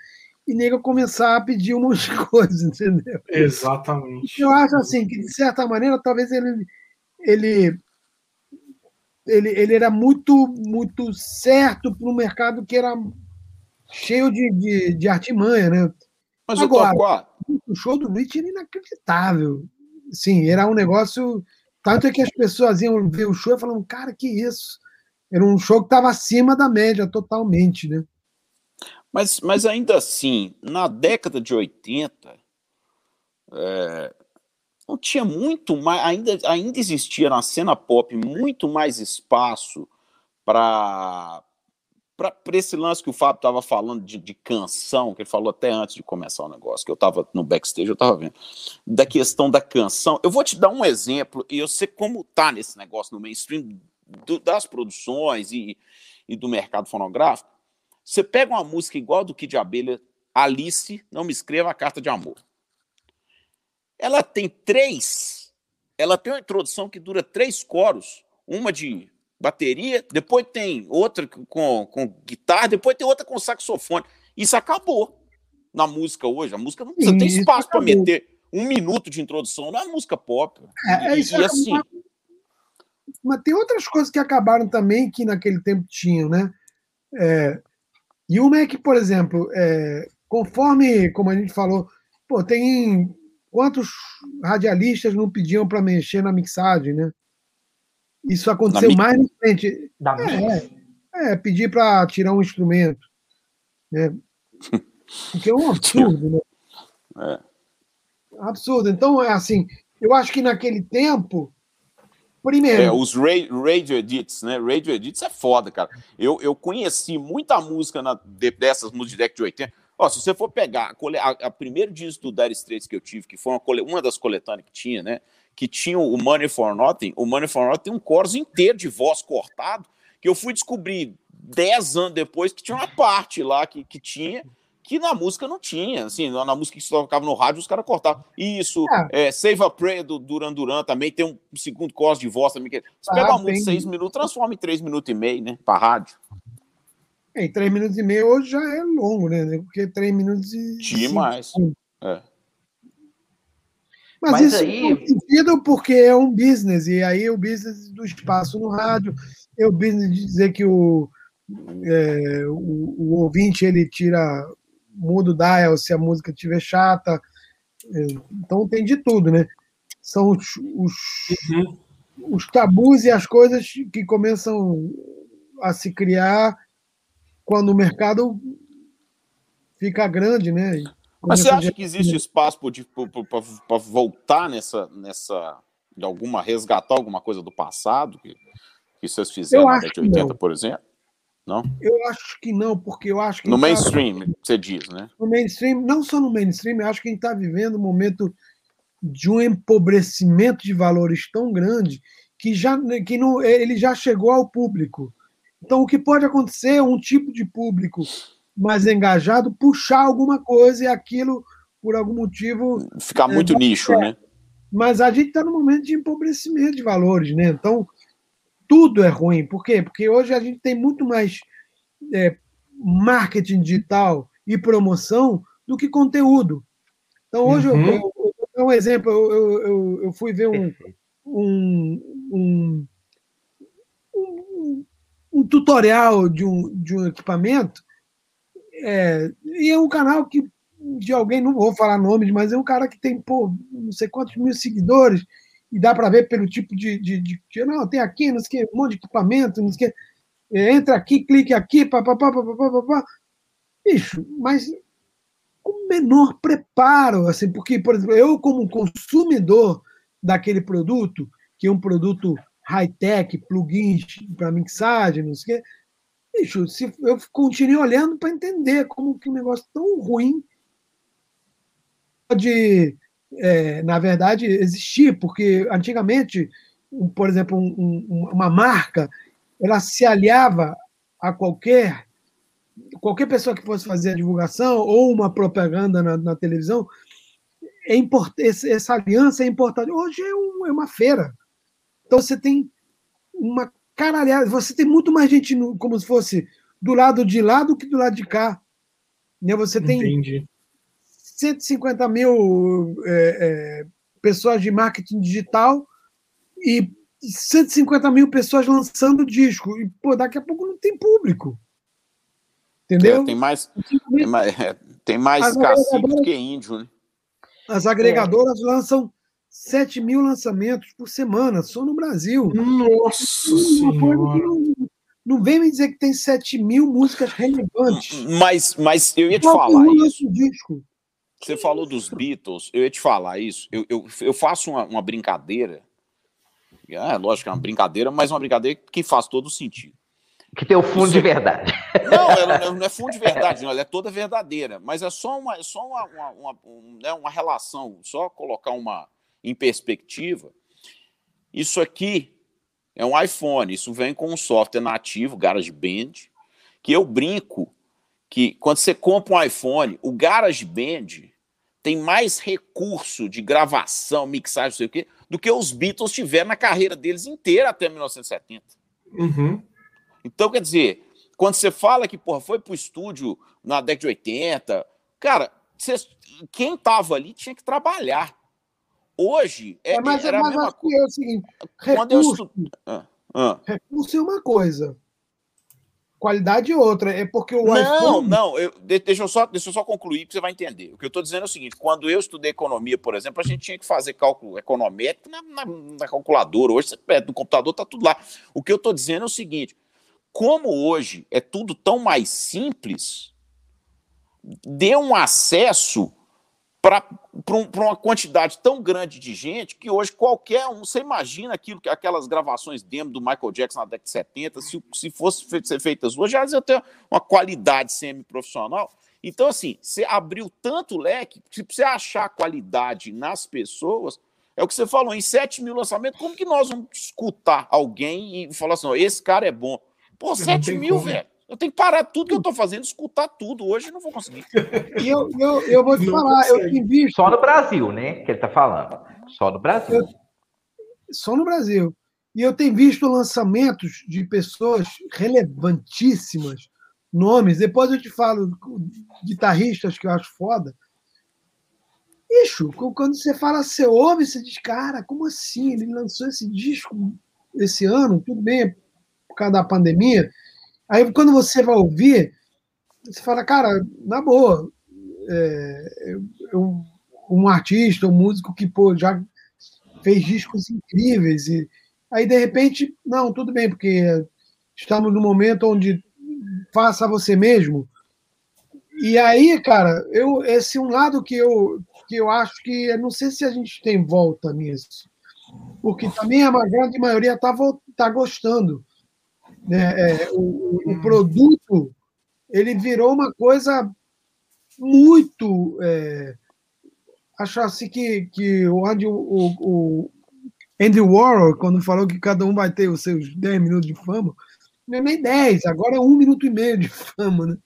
e nego começar a pedir um monte de coisa, *laughs* entendeu? Exatamente. Eu acho assim que, de certa maneira, talvez ele, ele, ele, ele era muito, muito certo para um mercado que era cheio de, de, de artimanha, né? Mas Agora, o show do Nietzsche era inacreditável. Sim, era um negócio. Tanto é que as pessoas iam ver o show e falavam, cara, que isso? Era um show que estava acima da média totalmente, né? Mas, mas ainda assim, na década de 80, é, não tinha muito mais, ainda, ainda existia na cena pop muito mais espaço para para esse lance que o Fábio estava falando de, de, canção, que ele falou até antes de começar o negócio, que eu estava no backstage, eu estava vendo, da questão da canção. Eu vou te dar um exemplo, e eu sei como tá nesse negócio no mainstream do, das produções e, e, do mercado fonográfico. Você pega uma música igual do Kid de Abelha, Alice, não me escreva a carta de amor. Ela tem três, ela tem uma introdução que dura três coros, uma de bateria, depois tem outra com, com guitarra, depois tem outra com saxofone. Isso acabou na música hoje. A música não Sim, tem espaço para meter um minuto de introdução, não é música pop. É, é isso e, assim. Mas tem outras coisas que acabaram também que naquele tempo tinham, né? É, e uma é que, por exemplo, é, conforme, como a gente falou, pô, tem quantos radialistas não pediam para mexer na mixagem, né? Isso aconteceu Na mais frente. É, é, pedir para tirar um instrumento. Né? Porque é um absurdo, né? É. Absurdo. Então, é assim, eu acho que naquele tempo. Primeiro. É, os radio edits, né? Radio edits é foda, cara. Eu, eu conheci muita música na, dessas músicas de 80. Ó, se você for pegar a, a, a primeiro disco do Dire Straits que eu tive, que foi uma, uma das coletâneas que tinha, né? Que tinha o Money for Nothing, o Money for Nothing tem um chorus inteiro de voz cortado, que eu fui descobrir dez anos depois que tinha uma parte lá que, que tinha, que na música não tinha, assim, na música que se tocava no rádio, os caras cortavam. Isso, é. É, Save a Prayer do Duran Duran também tem um segundo chorus de voz também. Que... Você ah, pega uma música de seis minutos, transforma em três minutos e meio, né, pra rádio. Em três minutos e meio hoje já é longo, né, porque três minutos e... Demais, é. Mas, Mas isso aí... sentido porque é um business, e aí o business do espaço no rádio, é o business de dizer que o, é, o, o, ouvinte ele tira, muda o dial se a música estiver chata. É, então tem de tudo, né? São os, os, uhum. os tabus e as coisas que começam a se criar quando o mercado fica grande, né? Mas você acha que existe espaço para voltar nessa, nessa, de alguma, resgatar alguma coisa do passado que, que vocês fizeram na década de 80, por exemplo? Não? Eu acho que não, porque eu acho que. No mainstream, tá... você diz, né? No mainstream, não só no mainstream, eu acho que a gente está vivendo um momento de um empobrecimento de valores tão grande que, já, que não, ele já chegou ao público. Então, o que pode acontecer é um tipo de público mais engajado puxar alguma coisa e aquilo por algum motivo. Ficar muito é, nicho, é. né? Mas a gente está num momento de empobrecimento de valores, né? Então, tudo é ruim. Por quê? Porque hoje a gente tem muito mais é, marketing digital e promoção do que conteúdo. Então, hoje, uhum. eu, eu, eu, um exemplo, eu, eu, eu fui ver um, um, um, um, um tutorial de um, de um equipamento, é, e é um canal que de alguém, não vou falar nomes, mas é um cara que tem, pô, não sei quantos mil seguidores, e dá para ver pelo tipo de, de, de, de, Não, tem aqui, não sei o que, um monte de equipamento, não sei o que. É, entra aqui, clique aqui, papapá, papapá, papapá. Bicho, mas com menor preparo, assim, porque, por exemplo, eu, como consumidor daquele produto, que é um produto high-tech, plugins para mixagem, não sei o quê, bicho, se eu continuo olhando para entender como que um negócio tão ruim pode, é, na verdade, existir, porque antigamente, um, por exemplo, um, um, uma marca, ela se aliava a qualquer qualquer pessoa que fosse fazer a divulgação ou uma propaganda na, na televisão, é essa aliança é importante. Hoje é, um, é, uma feira. Então você tem uma caralhada, você tem muito mais gente no, como se fosse do lado de lá do que do lado de cá. Né? Você tem Entendi. 150 mil é, é, pessoas de marketing digital e 150 mil pessoas lançando disco. E, pô, daqui a pouco não tem público. Entendeu? É, tem mais, tem mais, é, tem mais cacique do que índio, né? As agregadoras é. lançam 7 mil lançamentos por semana, só no Brasil. Nossa Senhora! Não, não vem me dizer que tem 7 mil músicas relevantes. Mas, mas eu ia te falar isso. Disco. Você falou dos Beatles, eu ia te falar isso. Eu, eu, eu faço uma, uma brincadeira. É lógico, é uma brincadeira, mas uma brincadeira que faz todo sentido. Que tem o fundo de verdade. Não, ela *laughs* não é fundo de verdade, não, ela é toda verdadeira. Mas é só uma, é só uma, uma, uma, né, uma relação, só colocar uma em perspectiva. Isso aqui é um iPhone, isso vem com um software nativo, GarageBand, que eu brinco que quando você compra um iPhone, o GarageBand tem mais recurso de gravação, mixagem, não sei o quê, do que os Beatles tiveram na carreira deles inteira até 1970. Uhum. Então, quer dizer, quando você fala que porra, foi pro estúdio na década de 80, cara, você, quem tava ali tinha que trabalhar. Hoje é, é mas, era mas a mesma coisa. É o seguinte, quando recurso, eu estu... ah, ah. recurso é uma coisa. Qualidade é outra. É porque o não, iPhone... Não, eu, deixa, eu só, deixa eu só concluir, que você vai entender. O que eu estou dizendo é o seguinte: quando eu estudei economia, por exemplo, a gente tinha que fazer cálculo econométrico na, na, na calculadora. Hoje, você no computador, está tudo lá. O que eu estou dizendo é o seguinte: como hoje é tudo tão mais simples, dê um acesso para um, uma quantidade tão grande de gente que hoje qualquer um, você imagina aquilo que aquelas gravações demo do Michael Jackson na década de 70, se, se fosse ser feitas hoje, já ia ter uma qualidade semi-profissional. Então, assim, você abriu tanto leque, se você achar qualidade nas pessoas, é o que você falou, em 7 mil lançamentos, como que nós vamos escutar alguém e falar assim, esse cara é bom? Pô, 7 mil, velho. Eu tenho que parar tudo que eu estou fazendo, escutar tudo. Hoje não vou conseguir. E eu, eu, eu vou te não falar, consegue. eu tenho visto. Só no Brasil, né? Que ele está falando. Só no Brasil. Eu, só no Brasil. E eu tenho visto lançamentos de pessoas relevantíssimas, nomes. Depois eu te falo guitarristas que eu acho foda. Bicho, quando você fala, você ouve, você diz, cara, como assim? Ele lançou esse disco esse ano, tudo bem, por causa da pandemia. Aí quando você vai ouvir, você fala, cara, na boa, é, eu, um artista, um músico que pô, já fez discos incríveis. E aí, de repente, não, tudo bem, porque estamos num momento onde faça você mesmo. E aí, cara, eu, esse é um lado que eu, que eu acho que não sei se a gente tem volta nisso. Porque também a grande maioria está tá gostando é, o, o, produto ele virou uma coisa muito é, acho assim que, que onde o, o, Andy Warhol, quando falou que cada um vai ter os seus 10 minutos de fama, não é nem 10, agora é um minuto e meio de fama, né?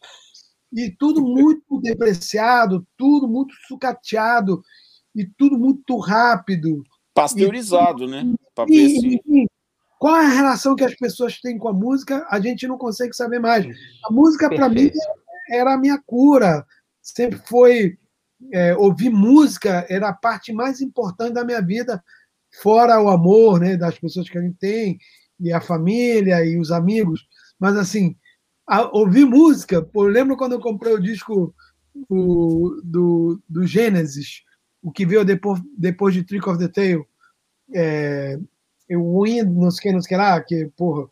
e tudo muito *laughs* depreciado, tudo muito sucateado e tudo muito rápido. Pasteurizado, e, né? E, e, qual é a relação que as pessoas têm com a música? A gente não consegue saber mais. A música, para mim, era a minha cura. Sempre foi. É, ouvir música era a parte mais importante da minha vida, fora o amor né, das pessoas que a gente tem, e a família e os amigos. Mas, assim, a, ouvir música. Pô, eu lembro quando eu comprei o disco o, do, do Gênesis, o que veio depois, depois de Trick of the Tail. É, o Wind, não sei o que, não sei o que lá, que, porra,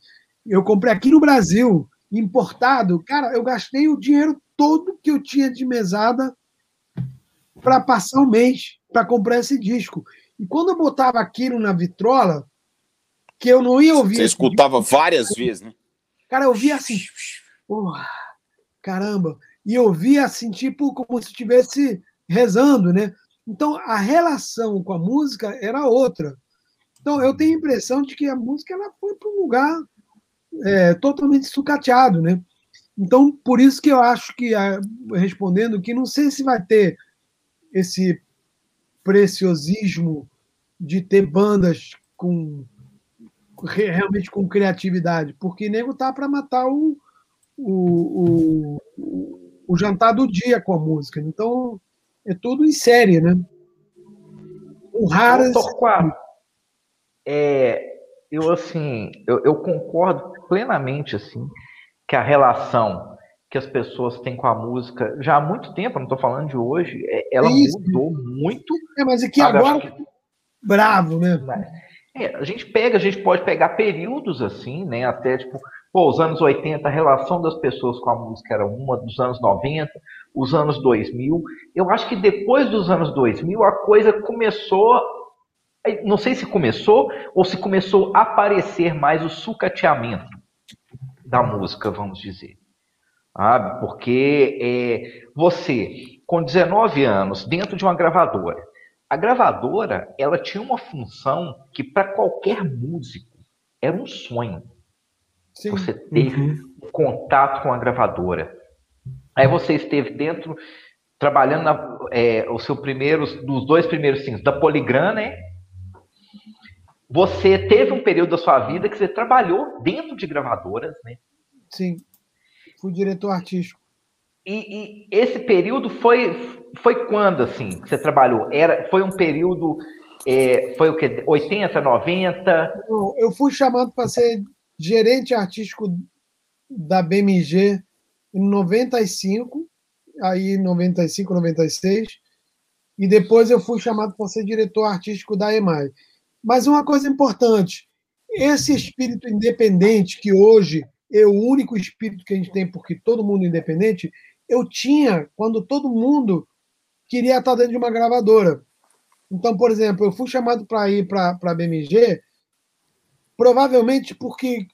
eu comprei aqui no Brasil, importado. Cara, eu gastei o dinheiro todo que eu tinha de mesada para passar um mês para comprar esse disco. E quando eu botava aquilo na vitrola, que eu não ia ouvir. Você escutava disco, várias vezes, né? Cara, eu via assim, porra, caramba. E eu via assim, tipo, como se estivesse rezando, né? Então, a relação com a música era outra. Então, eu tenho a impressão de que a música ela foi para um lugar é, totalmente sucateado, né? Então, por isso que eu acho que, respondendo, que não sei se vai ter esse preciosismo de ter bandas com realmente com criatividade, porque nego tá para matar o, o, o, o, jantar do dia com a música. Então, é tudo em série, né? O raras. É, eu assim, eu, eu concordo plenamente assim que a relação que as pessoas têm com a música já há muito tempo, não estou falando de hoje, é, ela Isso. mudou muito. É, mas é que agora que... bravo, né? É, a gente pega, a gente pode pegar períodos assim, né? Até tipo, pô, os anos 80, a relação das pessoas com a música era uma, dos anos 90, os anos 2000. Eu acho que depois dos anos 2000 a coisa começou, não sei se começou ou se começou a aparecer mais o sucateamento da música, vamos dizer. Sabe? Porque é, você, com 19 anos, dentro de uma gravadora, a gravadora, ela tinha uma função que para qualquer músico era um sonho. Sim. Você ter uhum. contato com a gravadora. Aí você esteve dentro, trabalhando na, é, os seus primeiros, dos dois primeiros singles, da Poligram, né? Você teve um período da sua vida que você trabalhou dentro de gravadoras, né? Sim. Fui diretor artístico. E, e, esse período foi, foi quando, assim, que você trabalhou? Era, foi um período, é, foi o quê? 80, 90? Eu fui chamado para ser gerente artístico da BMG em 95, aí 95, 96, e depois eu fui chamado para ser diretor artístico da EMAI. Mas uma coisa importante, esse espírito independente que hoje é o único espírito que a gente tem, porque todo mundo é independente, eu tinha quando todo mundo queria estar dentro de uma gravadora. Então, por exemplo, eu fui chamado para ir para a BMG, provavelmente porque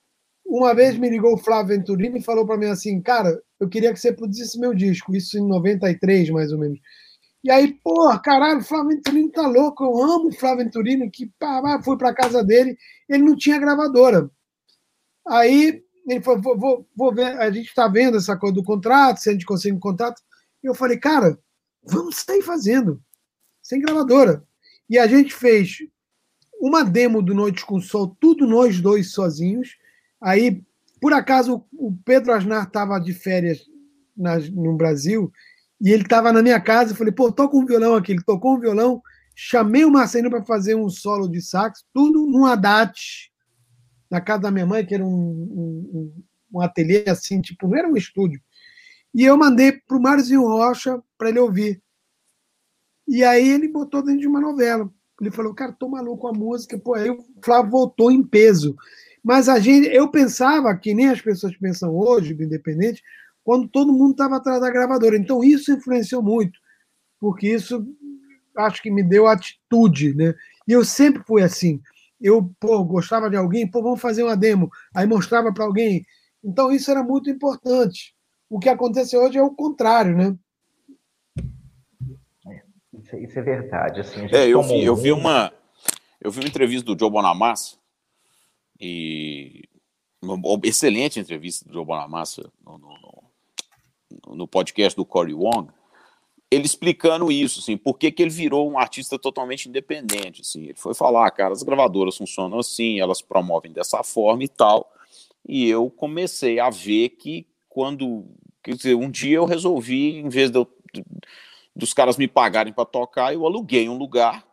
uma vez me ligou o Flávio Venturini e falou para mim assim, cara, eu queria que você produzisse meu disco, isso em 93, mais ou menos. E aí, pô, caralho, o Flávio Venturini tá louco, eu amo o Flávio Venturini, que pá, fui para casa dele, ele não tinha gravadora. Aí ele falou, vou, vou, vou ver, a gente está vendo essa coisa do contrato, se a gente consegue um contrato. Eu falei, cara, vamos sair fazendo, sem gravadora. E a gente fez uma demo do Noite com Sol, tudo nós dois sozinhos. Aí, por acaso, o Pedro Asnar estava de férias no Brasil e ele estava na minha casa. Eu falei, pô, toca um violão aqui. Ele tocou um violão, chamei o Marcelino para fazer um solo de sax, tudo num Haddad na casa da minha mãe, que era um, um, um ateliê assim, tipo, não era um estúdio. E eu mandei para o Marzinho Rocha para ele ouvir. E aí ele botou dentro de uma novela. Ele falou, cara, tô maluco a música. Pô, aí o Flávio voltou em peso. Mas a gente, eu pensava que nem as pessoas pensam hoje, do Independente, quando todo mundo estava atrás da gravadora. Então isso influenciou muito, porque isso acho que me deu atitude, né? E eu sempre fui assim eu pô, gostava de alguém, pô, vamos fazer uma demo, aí mostrava para alguém. Então isso era muito importante. O que acontece hoje é o contrário, né? É, isso, isso, é verdade. Assim, é, eu vi, eu vi uma eu vi uma entrevista do Joe Bonamassa e uma excelente entrevista do Joe Bonamassa no, no, no podcast do Corey Wong, ele explicando isso, assim, por que, ele virou um artista totalmente independente, assim, ele foi falar, cara, as gravadoras funcionam assim, elas promovem dessa forma e tal, e eu comecei a ver que quando, quer dizer, um dia eu resolvi, em vez eu, dos caras me pagarem para tocar, eu aluguei um lugar,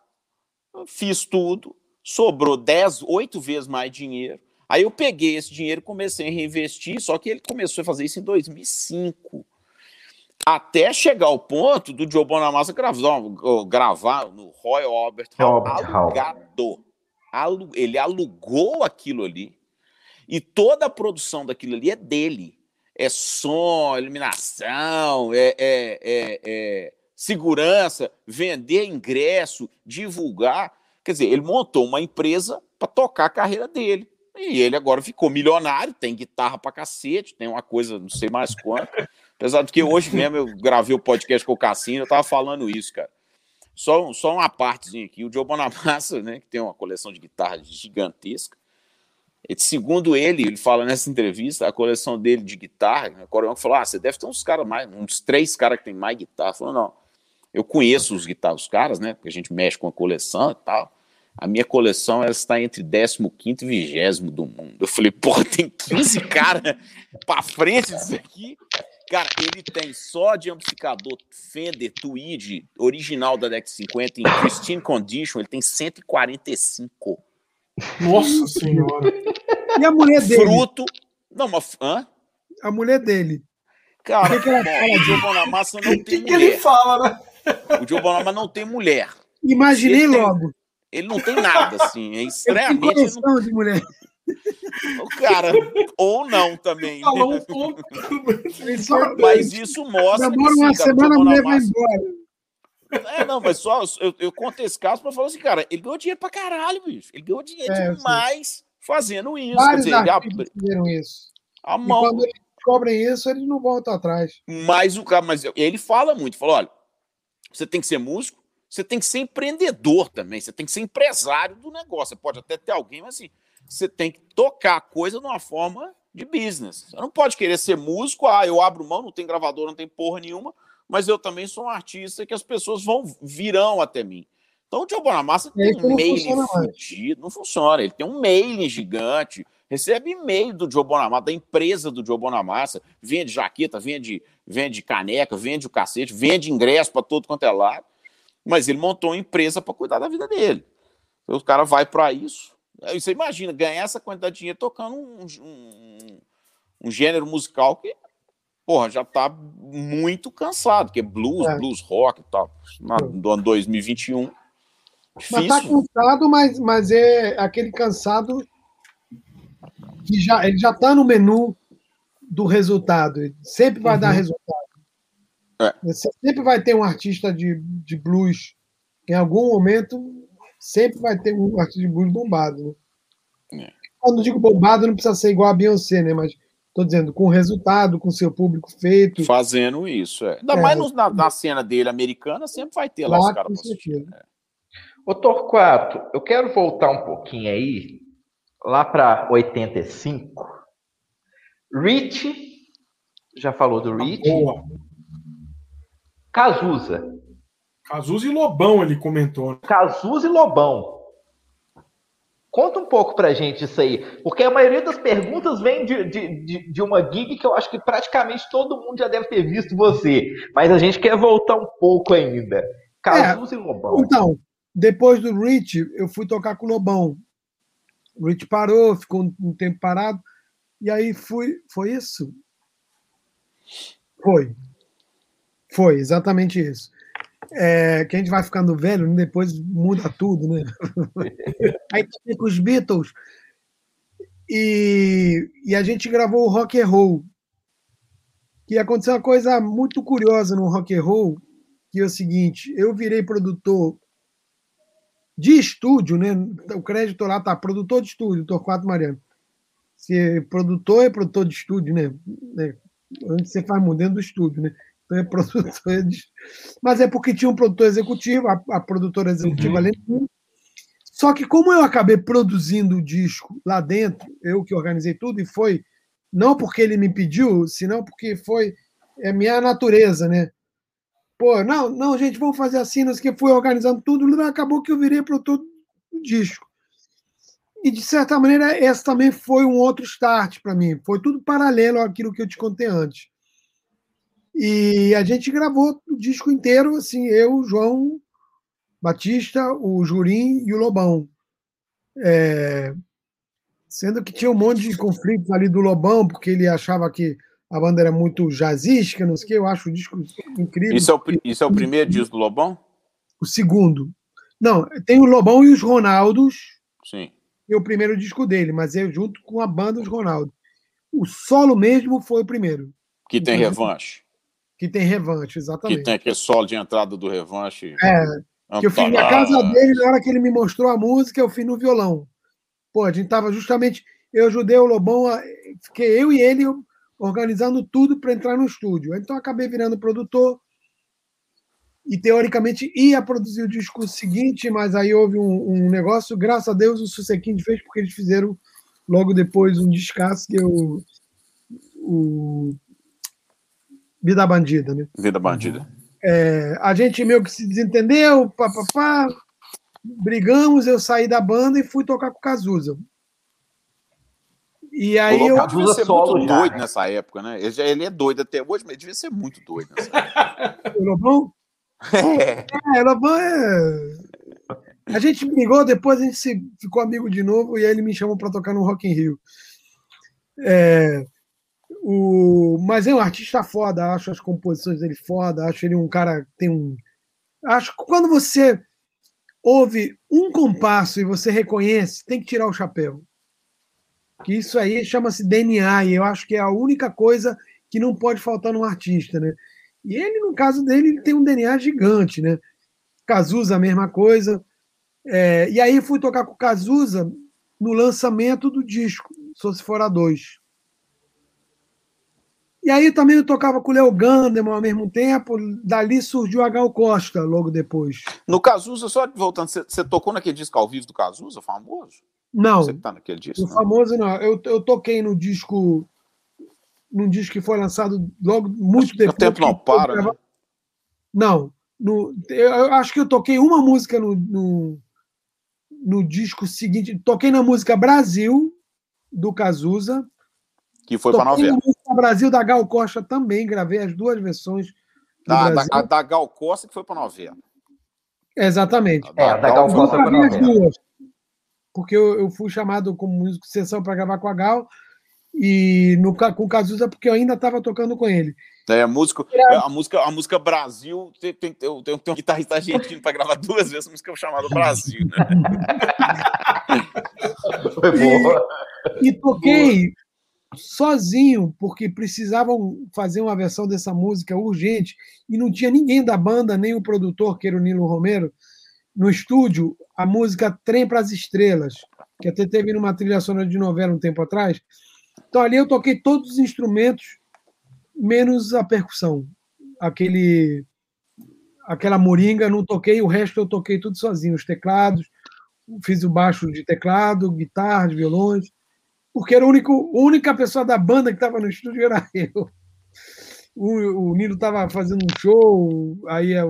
fiz tudo, sobrou 10, 8 vezes mais dinheiro, aí eu peguei esse dinheiro e comecei a reinvestir, só que ele começou a fazer isso em 2005, até chegar ao ponto do Joe Bonamassa gravar, gravar no Royal Albert Hall alugado. Alu, ele alugou aquilo ali e toda a produção daquilo ali é dele. É som, iluminação, é, é, é, é segurança, vender ingresso, divulgar. Quer dizer, ele montou uma empresa para tocar a carreira dele. E ele agora ficou milionário, tem guitarra para cacete, tem uma coisa, não sei mais quanto. Apesar de que hoje mesmo eu gravei o podcast com o Cassino, eu tava falando isso, cara. Só, só uma partezinha aqui. O Joe Bonamassa, né, que tem uma coleção de guitarras gigantesca, segundo ele, ele fala nessa entrevista, a coleção dele de guitarra, a Coreão falou: Ah, você deve ter uns caras mais, uns três caras que tem mais guitarra. Falou, não, eu conheço os guitarras, os caras, né? Porque a gente mexe com a coleção e tal. A minha coleção ela está entre 15 e 20 do mundo. Eu falei, porra, tem 15 caras para frente disso aqui. Cara, ele tem só de amplificador Fender Tweed original da Dex 50 em pristine condition, ele tem 145. Nossa senhora. E a mulher dele? Fruto. Não, mas. Hã? A mulher dele. Cara, que que bom, o Joe Bonamassa não tem que mulher. que ele fala, né? O Joe Bonamassa não tem mulher. Imaginei ele logo. Tem, ele não tem nada, assim. É estranhamente. Ele não... de mulher. O cara, ou não também. Falou um pouco. *laughs* Mas isso mostra. Demora uma sim, semana, a mulher vai Bonamassa... embora. É, não, mas só eu, eu contei esse caso para falar assim, cara, ele ganhou dinheiro pra caralho, bicho. Ele ganhou dinheiro É, demais fazendo isso. Vários Quer dizer, fizeram isso. a, a E mão. quando eles descobrem isso, eles não voltam atrás. Mas o cara, mas ele fala muito, falou, olha, você tem que ser músico, você tem que ser empreendedor também, você tem que ser empresário do negócio. Você pode até ter alguém, mas assim, você tem que tocar a coisa de uma forma de business. Você não pode querer ser músico, ah, eu abro mão, não tem gravador, não tem porra nenhuma, mas eu também sou um artista que as pessoas vão virão até mim. Então o Joe Bonamassa aí tem um mailing fudido, não funciona. Ele tem um mailing gigante, recebe e-mail do Joe Bonamassa, da empresa do Joe Bonamassa, vende jaqueta, vende, vende caneca, vende o cacete, vende ingresso para todo quanto é lado. Mas ele montou uma empresa para cuidar da vida dele. Então, o cara vai para isso. Aí você imagina ganhar essa quantidade de dinheiro tocando um, um, um gênero musical que porra, já tá muito cansado, que é blues, É. blues rock e tal. Na, do ano 2021. Mas tá Difícil. cansado, mas, mas é aquele cansado que já, ele já tá no menu do resultado. Ele sempre vai dar Uhum. resultado. É. Você sempre vai ter um artista de, de blues. Em algum momento, sempre vai ter um artista de blues bombado. Né? É. Quando digo bombado, não precisa ser igual a Beyoncé, né? Mas tô dizendo, com resultado, com seu público feito. Fazendo isso, é. Ainda É. mais no- na, na cena dele americana, sempre vai ter lá os caras certeza. Ô Torquato, eu quero voltar um pouquinho aí, lá para 85. Rich, já falou do Rich. Boa. Cazuza. Cazuza e Lobão, ele comentou. né? Cazuza e Lobão. Conta um pouco pra gente isso aí, porque a maioria das perguntas vem de, de, de, de uma gig que eu acho que praticamente todo mundo já deve ter visto você, mas a gente quer voltar um pouco ainda. Cazuza e Lobão. Então, depois do Rich, eu fui tocar com o Lobão. O Rich parou, ficou um, um tempo parado. E aí fui. Foi isso? Foi. Foi, exatamente isso. É, que a gente vai ficando velho, né, depois muda tudo, né? *laughs* aí com os Beatles. E, e a gente gravou o Rock and Roll. Que aconteceu uma coisa muito curiosa no Rock and Roll, que é o seguinte, eu virei produtor de estúdio, né? O crédito lá tá produtor de estúdio, Torquato Mariano. Se é produtor é produtor de estúdio, né? né? Antes você faz mudando do estúdio, né? Então é de... Mas é porque tinha um produtor executivo, a, a produtora executiva Uhum. mim. Só que como eu acabei produzindo o disco lá dentro, eu que organizei tudo, e foi não porque ele me pediu, senão porque foi é minha natureza, né? Pô, não, não, gente, vamos fazer assim, não sei o que, fui organizando tudo, acabou que eu virei produtor do disco. E, de certa maneira, esse também foi um outro start para mim. Foi tudo paralelo àquilo que eu te contei antes. E a gente gravou o disco inteiro, assim, eu, João Batista, o Jurim e o Lobão. É... Sendo que tinha um monte de conflitos ali do Lobão, porque ele achava que a banda era muito jazzística, não sei o que, eu acho o disco incrível. Isso é o, isso é o primeiro disco do Lobão? O segundo. Não, tem o Lobão e os Ronaldos. Sim. E o primeiro disco dele, mas é junto com a banda os Ronaldos. O solo mesmo foi o primeiro. Que tem revanche. Que tem revanche, exatamente. Que tem aquele solo de entrada do revanche. É. Que eu fiz na casa dele, na hora que ele me mostrou a música, eu fiz no violão. Pô, a gente tava justamente. Eu ajudei o Lobão, a, fiquei eu e ele organizando tudo para entrar no estúdio. Então acabei virando produtor e teoricamente ia produzir o disco seguinte, mas aí houve um, um negócio, graças a Deus o Susequinde fez, porque eles fizeram logo depois um descasso que o, o Vida Bandida, né? Vida Bandida. É, a gente meio que se desentendeu, papapá, brigamos, eu saí da banda e fui tocar com o Cazuza. E aí eu. devia ser solo muito já, doido né? nessa época, né? Ele, ele, é doido até hoje, mas devia ser muito doido nessa época. o Lobão? É. é, Lobão é. A gente brigou, depois a gente se, ficou amigo de novo e aí ele me chamou para tocar no Rock in Rio. É, o, mas é um artista foda, acho as composições dele foda, acho ele um cara que tem um. Acho que quando você ouve um compasso e você reconhece, tem que tirar o chapéu que isso aí chama-se DNA, e eu acho que é a única coisa que não pode faltar num artista, né? E ele, no caso dele, ele tem um DNA gigante, né? Cazuza, a mesma coisa. É, e aí fui tocar com o Cazuza no lançamento do disco, Só Se For a Dois. E aí também eu tocava com o Léo Gandeman ao mesmo tempo, dali surgiu a Gal Costa logo depois. No Cazuza, só voltando, você, tocou naquele disco ao vivo do Cazuza, famoso? Não. Você que tá naquele disco. O não. famoso não. Eu, eu toquei no disco. Num disco que foi lançado logo muito depois. O tempo não para. Né? Não. No, eu, eu, acho que eu toquei uma música no, no, no, disco seguinte. Toquei na música Brasil, do Cazuza. Que foi para novela. Brasil da Gal Costa também, gravei as duas versões. Da, da, a da Gal Costa que foi para novela. Exatamente. É, a da Gal Costa foi para novela porque eu, eu fui chamado como músico de sessão para gravar com a Gal e no, com o Cazuza porque eu ainda estava tocando com ele. É, a música, a música, a música Brasil tem, tem, tem, tem um guitarrista argentino para gravar duas vezes a música chamada Brasil, né? *laughs* Foi boa. E, e toquei boa. Sozinho, porque precisavam fazer uma versão dessa música urgente, e não tinha ninguém da banda, nem o produtor, que era o Nilo Romero, no estúdio a música Trem para as Estrelas, que até teve numa trilha sonora de novela um tempo atrás. Então ali eu toquei todos os instrumentos, menos a percussão. Aquele aquela moringa não toquei, o resto eu toquei tudo sozinho, os teclados, fiz o baixo de teclado, guitarra, violões, porque era a única, a única pessoa da banda que estava no estúdio era *laughs* eu. O, o estava fazendo um show, aí o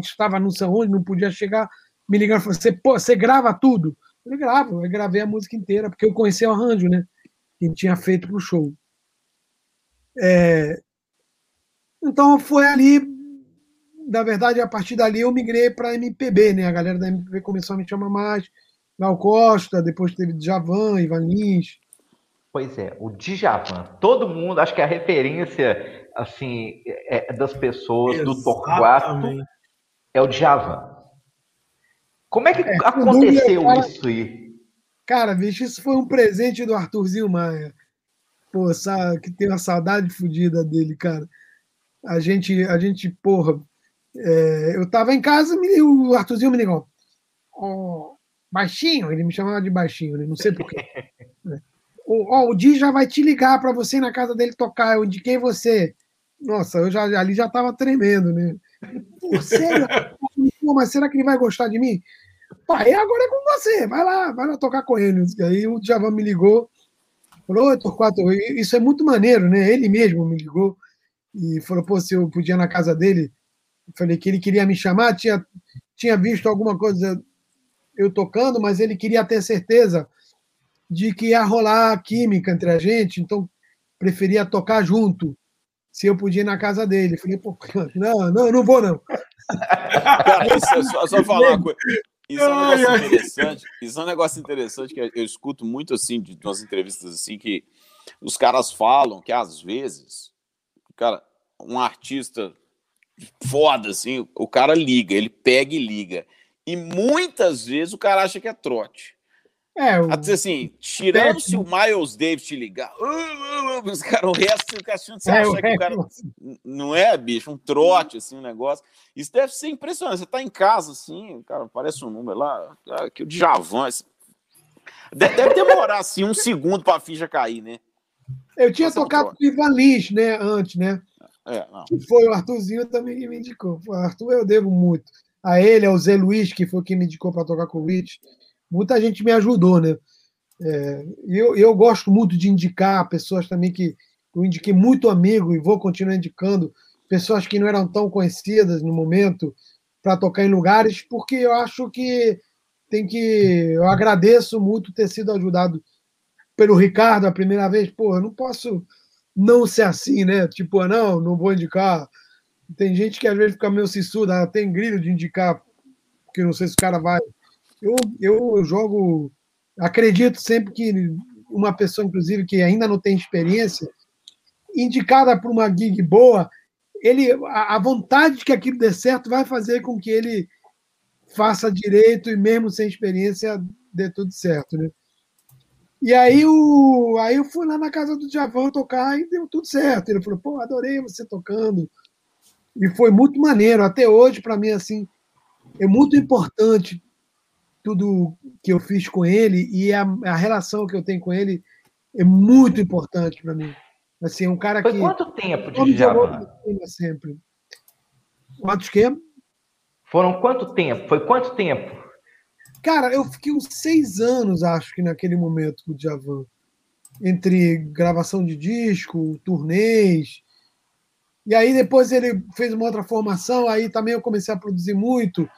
estava não sei onde, não podia chegar, me falaram: você, você grava tudo? Eu gravo, eu gravei a música inteira, porque eu conheci o arranjo, né? Que tinha feito para o show. É... Então foi ali, na verdade, a partir dali eu migrei para MPB, né? A galera da MPB começou a me chamar mais. Gal Costa, depois teve Djavan, Ivan Lins. Pois é, o Djavan. Todo mundo, acho que a referência assim é, das pessoas Exatamente. do Torquato é o Djavan. Como é que é, aconteceu cara, isso aí? Cara, bicho, isso foi um presente do Arthurzinho Maia. Pô, sabe, que tem uma saudade fodida dele, cara. A gente, a gente, porra, é, eu tava em casa e o Arthurzinho me ligou. Oh, baixinho, ele me chamava de baixinho, né? não sei porquê. *laughs* oh, oh, o Di já vai te ligar para você ir na casa dele tocar. Eu indiquei você. Nossa, eu já, ali já tava tremendo, né? Pô, sério? *laughs* Pô, mas será que ele vai gostar de mim? Pai, agora é com você, vai lá, vai lá tocar com ele. Aí o Djavan me ligou, falou, Oi, Torquato, isso é muito maneiro, né? Ele mesmo me ligou. e falou, pô, se eu podia ir na casa dele. falei que ele queria me chamar, tinha, tinha visto alguma coisa eu tocando, mas ele queria ter certeza de que ia rolar química entre a gente, então preferia tocar junto, se eu podia ir na casa dele. falei, pô, *laughs* não, não, não vou não. Cara, isso é só, só falar uma coisa. Isso é um negócio interessante. Isso é um negócio interessante que eu escuto muito assim de umas entrevistas assim que os caras falam que às vezes, cara, um artista foda assim, o cara liga, ele pega e liga. E muitas vezes o cara acha que é trote. É, o... assim, tirando se o Miles Davis te ligar, uh, uh, uh, os cara, o resto o achando você é, acha que o cara não é, bicho, um trote, assim, um negócio. Isso deve ser impressionante. Você tá em casa, assim, cara, parece um número lá, que o Djavan. Deve, deve demorar, assim, um segundo pra ficha cair, né? Eu tinha Passa tocado com o Ivan Lins, né, antes, né? É. Que foi o Arthurzinho também que me indicou. O Arthur eu devo muito. A ele, ao Zé Luiz, que foi quem me indicou para tocar com o Rich muita gente me ajudou, né? É, eu, eu gosto muito de indicar pessoas também que eu indiquei muito amigo e vou continuar indicando pessoas que não eram tão conhecidas no momento para tocar em lugares, porque eu acho que tem que. Eu agradeço muito ter sido ajudado pelo Ricardo a primeira vez. Pô, eu não posso não ser assim, né? Tipo, não, não vou indicar. Tem gente que às vezes fica meio cissuda, tem grilho de indicar, porque não sei se o cara vai eu, eu jogo, acredito sempre que uma pessoa, inclusive, que ainda não tem experiência, indicada por uma gig boa, ele, a, a vontade de que aquilo dê certo vai fazer com que ele faça direito e mesmo sem experiência dê tudo certo, né? E aí, o, aí eu fui lá na casa do Javan tocar e deu tudo certo. Ele falou, pô, adorei você tocando. E foi muito maneiro. Até hoje, para mim, assim, é muito importante tudo que eu fiz com ele e a, a relação que eu tenho com ele é muito importante para mim. Assim, um cara Foi que. quanto tempo de Djavan? Sempre. Quantos que? Foram quanto tempo? Foi quanto tempo? Cara, eu fiquei uns seis anos, acho que, naquele momento com o Djavan. Entre gravação de disco, turnês. E aí depois ele fez uma outra formação, aí também eu comecei a produzir muito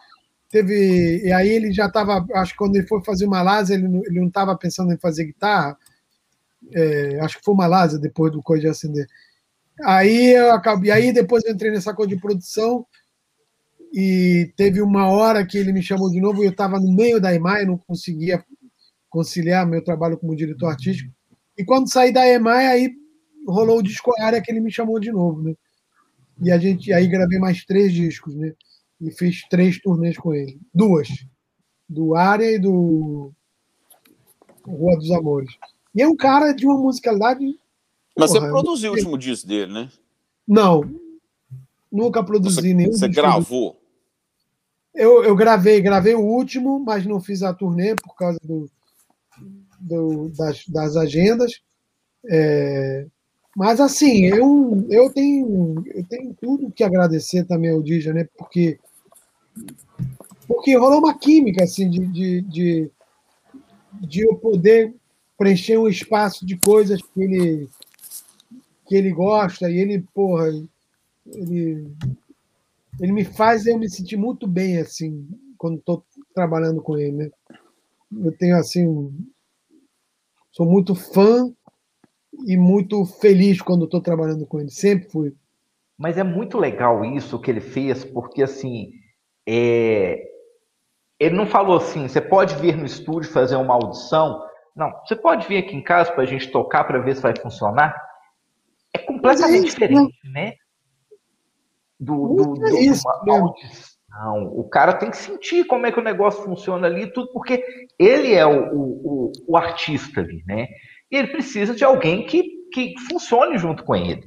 teve. E aí ele já estava. Acho que quando ele foi fazer uma Malásia, ele, ele não estava pensando em fazer guitarra. É, acho que foi uma Malásia depois do Coisa de Acender. Aí eu acabei. Aí depois eu entrei nessa coisa de produção. E teve uma hora que ele me chamou de novo e eu estava no meio da EMAI, não conseguia conciliar meu trabalho como diretor artístico. E quando saí da EMAI, aí rolou o disco área que ele me chamou de novo, né? E a gente aí gravei mais três discos, né? E fiz três turnês com ele. Duas. Do Área e do Rua dos Amores. E é um cara de uma musicalidade. Mas porra, você produziu o último disco dele, né? Não. Nunca produzi você, nenhum. Você gravou? Eu, eu gravei, gravei o último, mas não fiz a turnê por causa do, do das, das agendas. É, mas assim, eu, eu, tenho, eu tenho tudo que agradecer também ao Dija, né? Porque porque rolou uma química, assim, de, de, de, de eu poder preencher um espaço de coisas que ele, que ele gosta, e ele, porra, ele, ele me faz eu me sentir muito bem, assim, quando estou trabalhando com ele, né? Eu tenho, assim, sou muito fã e muito feliz quando estou trabalhando com ele, sempre fui. Mas é muito legal isso que ele fez, porque, assim, é, ele não falou assim, você pode vir no estúdio fazer uma audição. Não, você pode vir aqui em casa para a gente tocar para ver se vai funcionar. É completamente é diferente, né? Do, do, do é isso, uma audição. O cara tem que sentir como é que o negócio funciona ali, tudo, porque ele é o, o, o artista ali, né? E ele precisa de alguém que, que funcione junto com ele.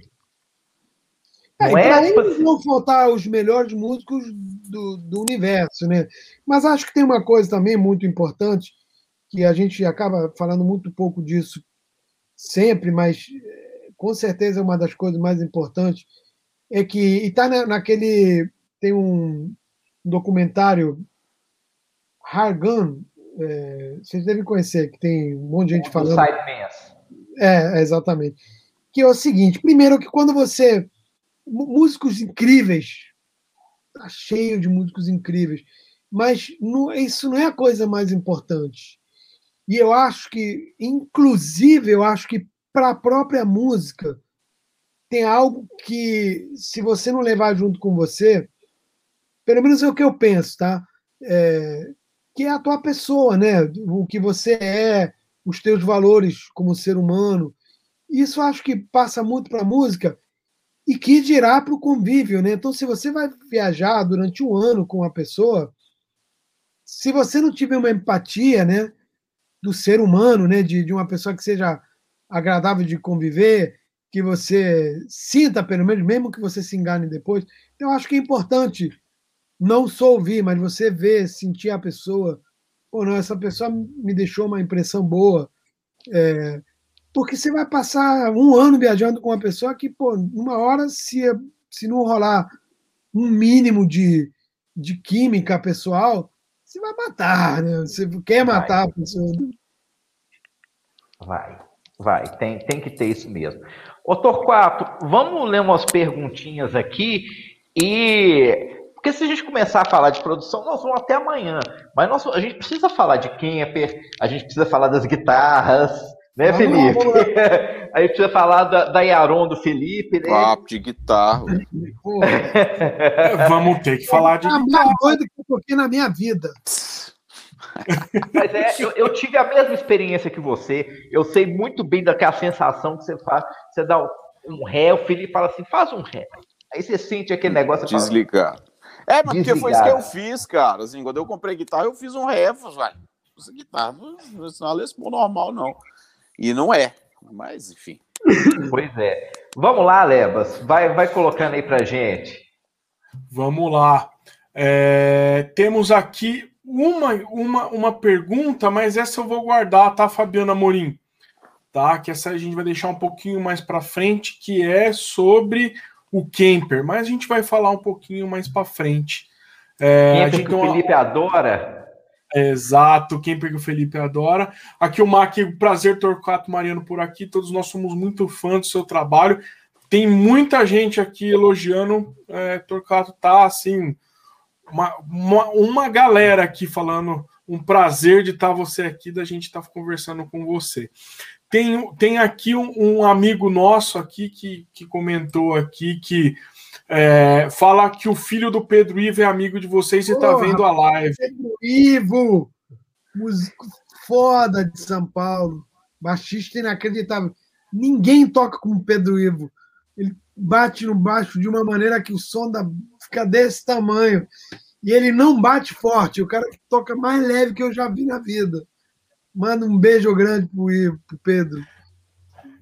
É, não é, tipo assim... vão faltar os melhores músicos do, do universo, né? Mas acho que tem uma coisa também muito importante, que a gente acaba falando muito pouco disso sempre, mas eh, com certeza é uma das coisas mais importantes, é que está na, naquele. Tem um documentário, Hargun, é, vocês devem conhecer, que tem um monte de gente falando. Side é, exatamente. Que é o seguinte: primeiro, que quando você músicos incríveis. Tá cheio de músicos incríveis. Mas não, isso não é a coisa mais importante. E eu acho que, inclusive, eu acho que para a própria música tem algo que, se você não levar junto com você, pelo menos é o que eu penso, tá? É, que é a tua pessoa, né? O que você é, os teus valores como ser humano. Isso acho que passa muito para a música e que dirá para o convívio, né? Então, se você vai viajar durante um ano com uma pessoa, se você não tiver uma empatia, né, do ser humano, né, de, de uma pessoa que seja agradável de conviver, que você sinta, pelo menos, mesmo que você se engane depois, eu acho que é importante não só ouvir, mas você ver, sentir a pessoa. Pô, não, essa pessoa me deixou uma impressão boa. É, porque você vai passar um ano viajando com uma pessoa que, pô, numa hora, se, se não rolar um mínimo de, de química pessoal, você vai matar, né? Você quer matar vai. a pessoa. Né? Vai, vai, tem, tem que ter isso mesmo. Ô Torquato, vamos ler umas perguntinhas aqui e porque se a gente começar a falar de produção, nós vamos até amanhã. Mas nós, a gente precisa falar de Kemper, a gente precisa falar das guitarras, né, Felipe? a gente *laughs* precisa falar da, da Yaron do Felipe, né? Papo de guitarra. vamos ter que falar de guitarra. mais doido que eu toquei na minha vida. Mas é, eu, eu, tive a mesma experiência que você. Eu sei muito bem daquela sensação que você faz. Você dá um ré, o Felipe fala assim: faz um ré. Aí você sente aquele negócio. Desligar. Fala, é, mas porque foi isso que eu fiz, cara. Assim, quando eu comprei guitarra, eu fiz um refus, velho. Essa guitarra não é uma Les Paul normal, não. E não é. Mas, enfim. *laughs* Pois é. Vamos lá, Lebas. Vai, vai colocando aí pra gente. Vamos lá. É, temos aqui uma, uma, uma pergunta, mas essa eu vou guardar, tá, Fabiana Morim? Tá? Que essa a gente vai deixar um pouquinho mais para frente, que é sobre o Kemper, mas a gente vai falar um pouquinho mais para frente. É, Kemper a gente que o Felipe uma... adora. Exato, Kemper que o Felipe adora. Aqui o Mac, prazer Torquato Mariano por aqui. Todos nós somos muito fãs do seu trabalho. Tem muita gente aqui elogiando. É, Torquato tá assim, uma, uma, uma galera aqui falando um prazer de estar tá você aqui, da gente estar tá conversando com você. Tem, tem aqui um, um, amigo nosso aqui que, que comentou aqui que é, fala que o filho do Pedro Ivo é amigo de vocês e está vendo a live. Pedro Ivo, músico foda de São Paulo, baixista inacreditável. Ninguém toca como Pedro Ivo. Ele bate no baixo de uma maneira que o som da, fica desse tamanho. E ele não bate forte. O cara que toca mais leve que eu já vi na vida. Manda um beijo grande pro, pro Pedro.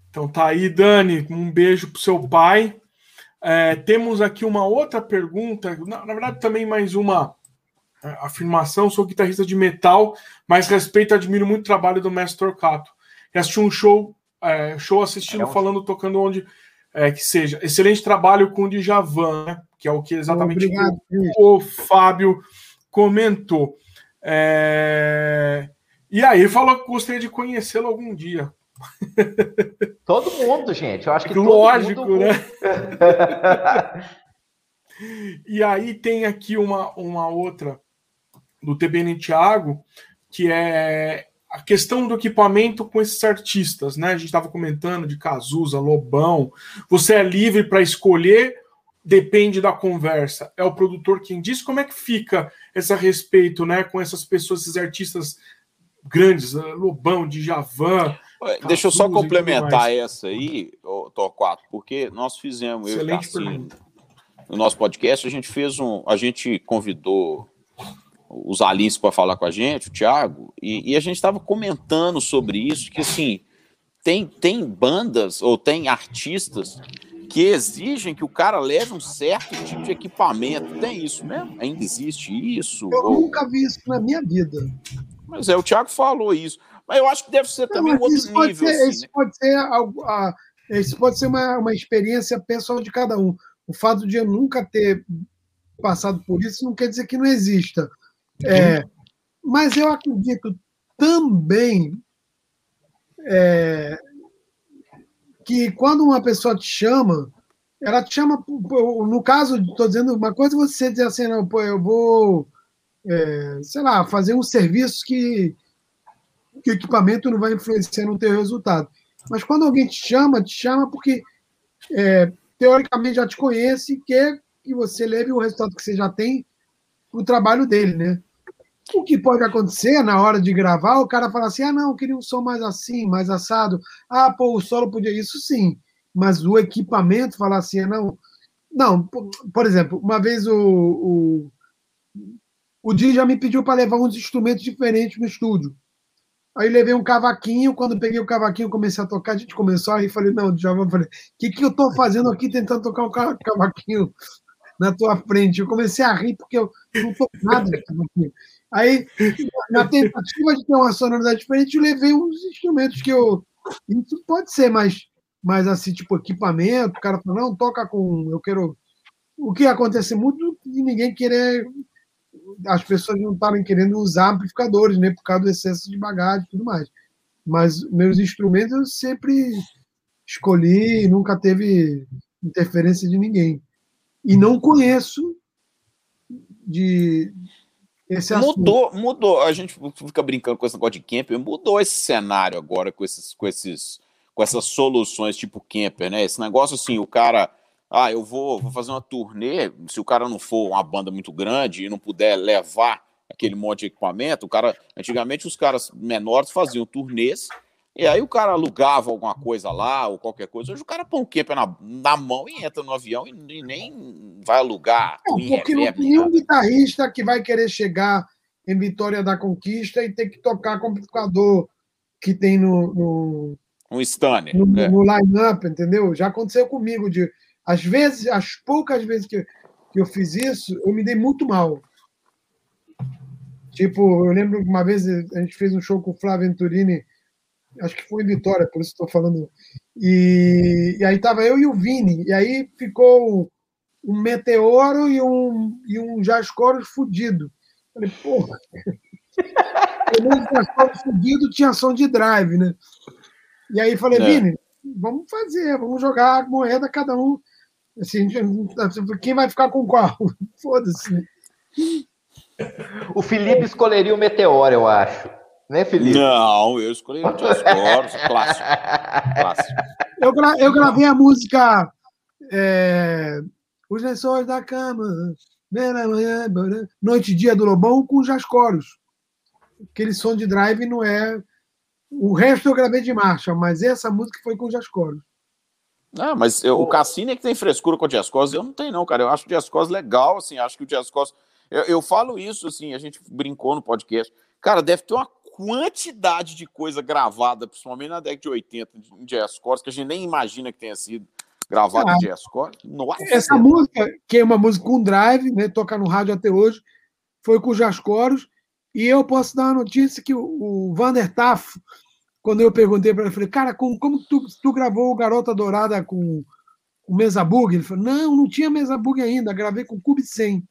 Então tá aí, Dani, um beijo pro seu pai. É, temos aqui uma outra pergunta, na, na, verdade, também mais uma é, afirmação. Sou guitarrista de metal, mas respeito e admiro muito o trabalho do mestre Torcato. E assisti um show, é, show assistindo, é um... falando, tocando onde é, que seja. Excelente trabalho com o Djavan, né? que é o que exatamente Obrigado, o, o Fábio comentou. É... E aí falou que gostaria de conhecê-lo algum dia. *laughs* Todo mundo, gente. Eu acho que lógico, mundo... né? *laughs* e aí tem aqui uma, uma outra do TBN Thiago, que é a questão do equipamento com esses artistas, né? A gente estava comentando de Cazuza, Lobão. Você é livre para escolher, depende da conversa. É o produtor quem diz. Como é que fica esse respeito, né, com essas pessoas, esses artistas grandes? Lobão, Djavan. Deixa eu só complementar essa aí, Torquato, porque nós fizemos, Excelente eu, no nosso podcast, a gente fez um. A gente convidou os Alice para falar com a gente, o Thiago, e, e a gente estava comentando sobre isso, que assim, tem, tem bandas ou tem artistas que exigem que o cara leve um certo tipo de equipamento. Tem isso mesmo? Ainda existe isso? Eu ou... nunca vi isso na minha vida. Mas é, o Thiago falou isso. Mas eu acho que deve ser também Não, um outro nível. Ser, assim, isso, né? pode ser algo, a, isso pode ser uma, uma experiência pessoal de cada um. O fato de eu nunca ter passado por isso não quer dizer que não exista. É, mas eu acredito também é, que quando uma pessoa te chama, ela te chama, no caso, estou dizendo, uma coisa você dizer assim, não, pô, eu vou, é, sei lá, fazer um serviço que, que o equipamento não vai influenciar no teu resultado. Mas quando alguém te chama, te chama porque é, teoricamente já te conhece e quer que você leve o resultado que você já tem o trabalho dele, né? O que pode acontecer na hora de gravar, o cara fala assim: ah, não, eu queria um som mais assim, mais assado. Ah, pô, o solo podia. Isso sim mas o equipamento falar assim, não. Não, por exemplo, uma vez o, o, o Di já me pediu para levar uns instrumentos diferentes no estúdio. Aí levei um cavaquinho, quando peguei o cavaquinho, comecei a tocar, a gente começou a rir, falei, não, já falei, o que, que eu estou fazendo aqui tentando tocar um *laughs* cavaquinho na tua frente? Eu comecei a rir porque eu não toco nada. Aí, na tentativa de ter uma sonoridade diferente, eu levei uns instrumentos que eu. Isso pode ser, mas mas assim, tipo, equipamento, o cara fala, não, toca com. Eu quero. O que acontece muito de ninguém querer. As pessoas não estarem querendo usar amplificadores, né? Por causa do excesso de bagagem e tudo mais. Mas meus instrumentos eu sempre escolhi, nunca teve interferência de ninguém. E não conheço de esse mudou, assunto. mudou. A gente fica brincando com esse negócio de camper, mudou esse cenário agora com esses, com esses com essas soluções tipo camper, né? Esse negócio assim, o cara, ah, eu vou, vou fazer uma turnê, se o cara não for uma banda muito grande e não puder levar aquele monte de equipamento, o cara, antigamente os caras menores faziam turnês e aí o cara alugava alguma coisa lá ou qualquer coisa. Hoje o cara põe o camper na, na mão e entra no avião e, e nem vai alugar. Não, porque não tem nenhum guitarrista que vai querer chegar em Vitória da Conquista e ter que tocar com o amplificador que tem no, no um Stanley. No, é. no line-up, entendeu? Já aconteceu comigo. De, às vezes, as poucas vezes que, que eu fiz isso, eu me dei muito mal. Tipo, eu lembro que uma vez a gente fez um show com o Flávio Venturini, acho que foi em Vitória, por isso estou falando. E, e, aí tava eu e o Vini, e aí ficou um meteoro e um, e um Jascoros fudido. Falei, porra. Pelo menos Jascoros fudido tinha som de drive, né? E aí falei, é. Vini, vamos fazer, vamos jogar moeda cada um. Assim, quem vai ficar com qual? *laughs* Foda-se. O Felipe escolheria o Meteoro, eu acho. Né, Felipe? Não, eu escolhi o Just clássico. clássico. Eu, gra eu gravei a música é, Os Lençóis da Cama, Noite e Dia do Lobão com Jascoros. Aquele som de drive não é o resto eu gravei de marcha, mas essa música foi com o Jascoros. Ah, mas eu, o Cassini é que tem frescura com o Diascos, eu não tenho não, cara. Eu acho o Diascos legal, assim, acho que o Diascos... Eu, eu falo isso, assim, a gente brincou no podcast. Cara, deve ter uma quantidade de coisa gravada, principalmente na década de 80, em Diascos, que a gente nem imagina que tenha sido gravada ah, em Diascos. Nossa! Essa música, que é uma música com drive, né, toca no rádio até hoje, foi com o Jascoros, e eu posso dar uma notícia que o, o Vander Taff quando eu perguntei para ele, falei, cara, como, como tu, tu gravou o Garota Dourada com o Mesa Bug? Ele falou, não, não tinha Mesa Bug ainda, gravei com Cube 100.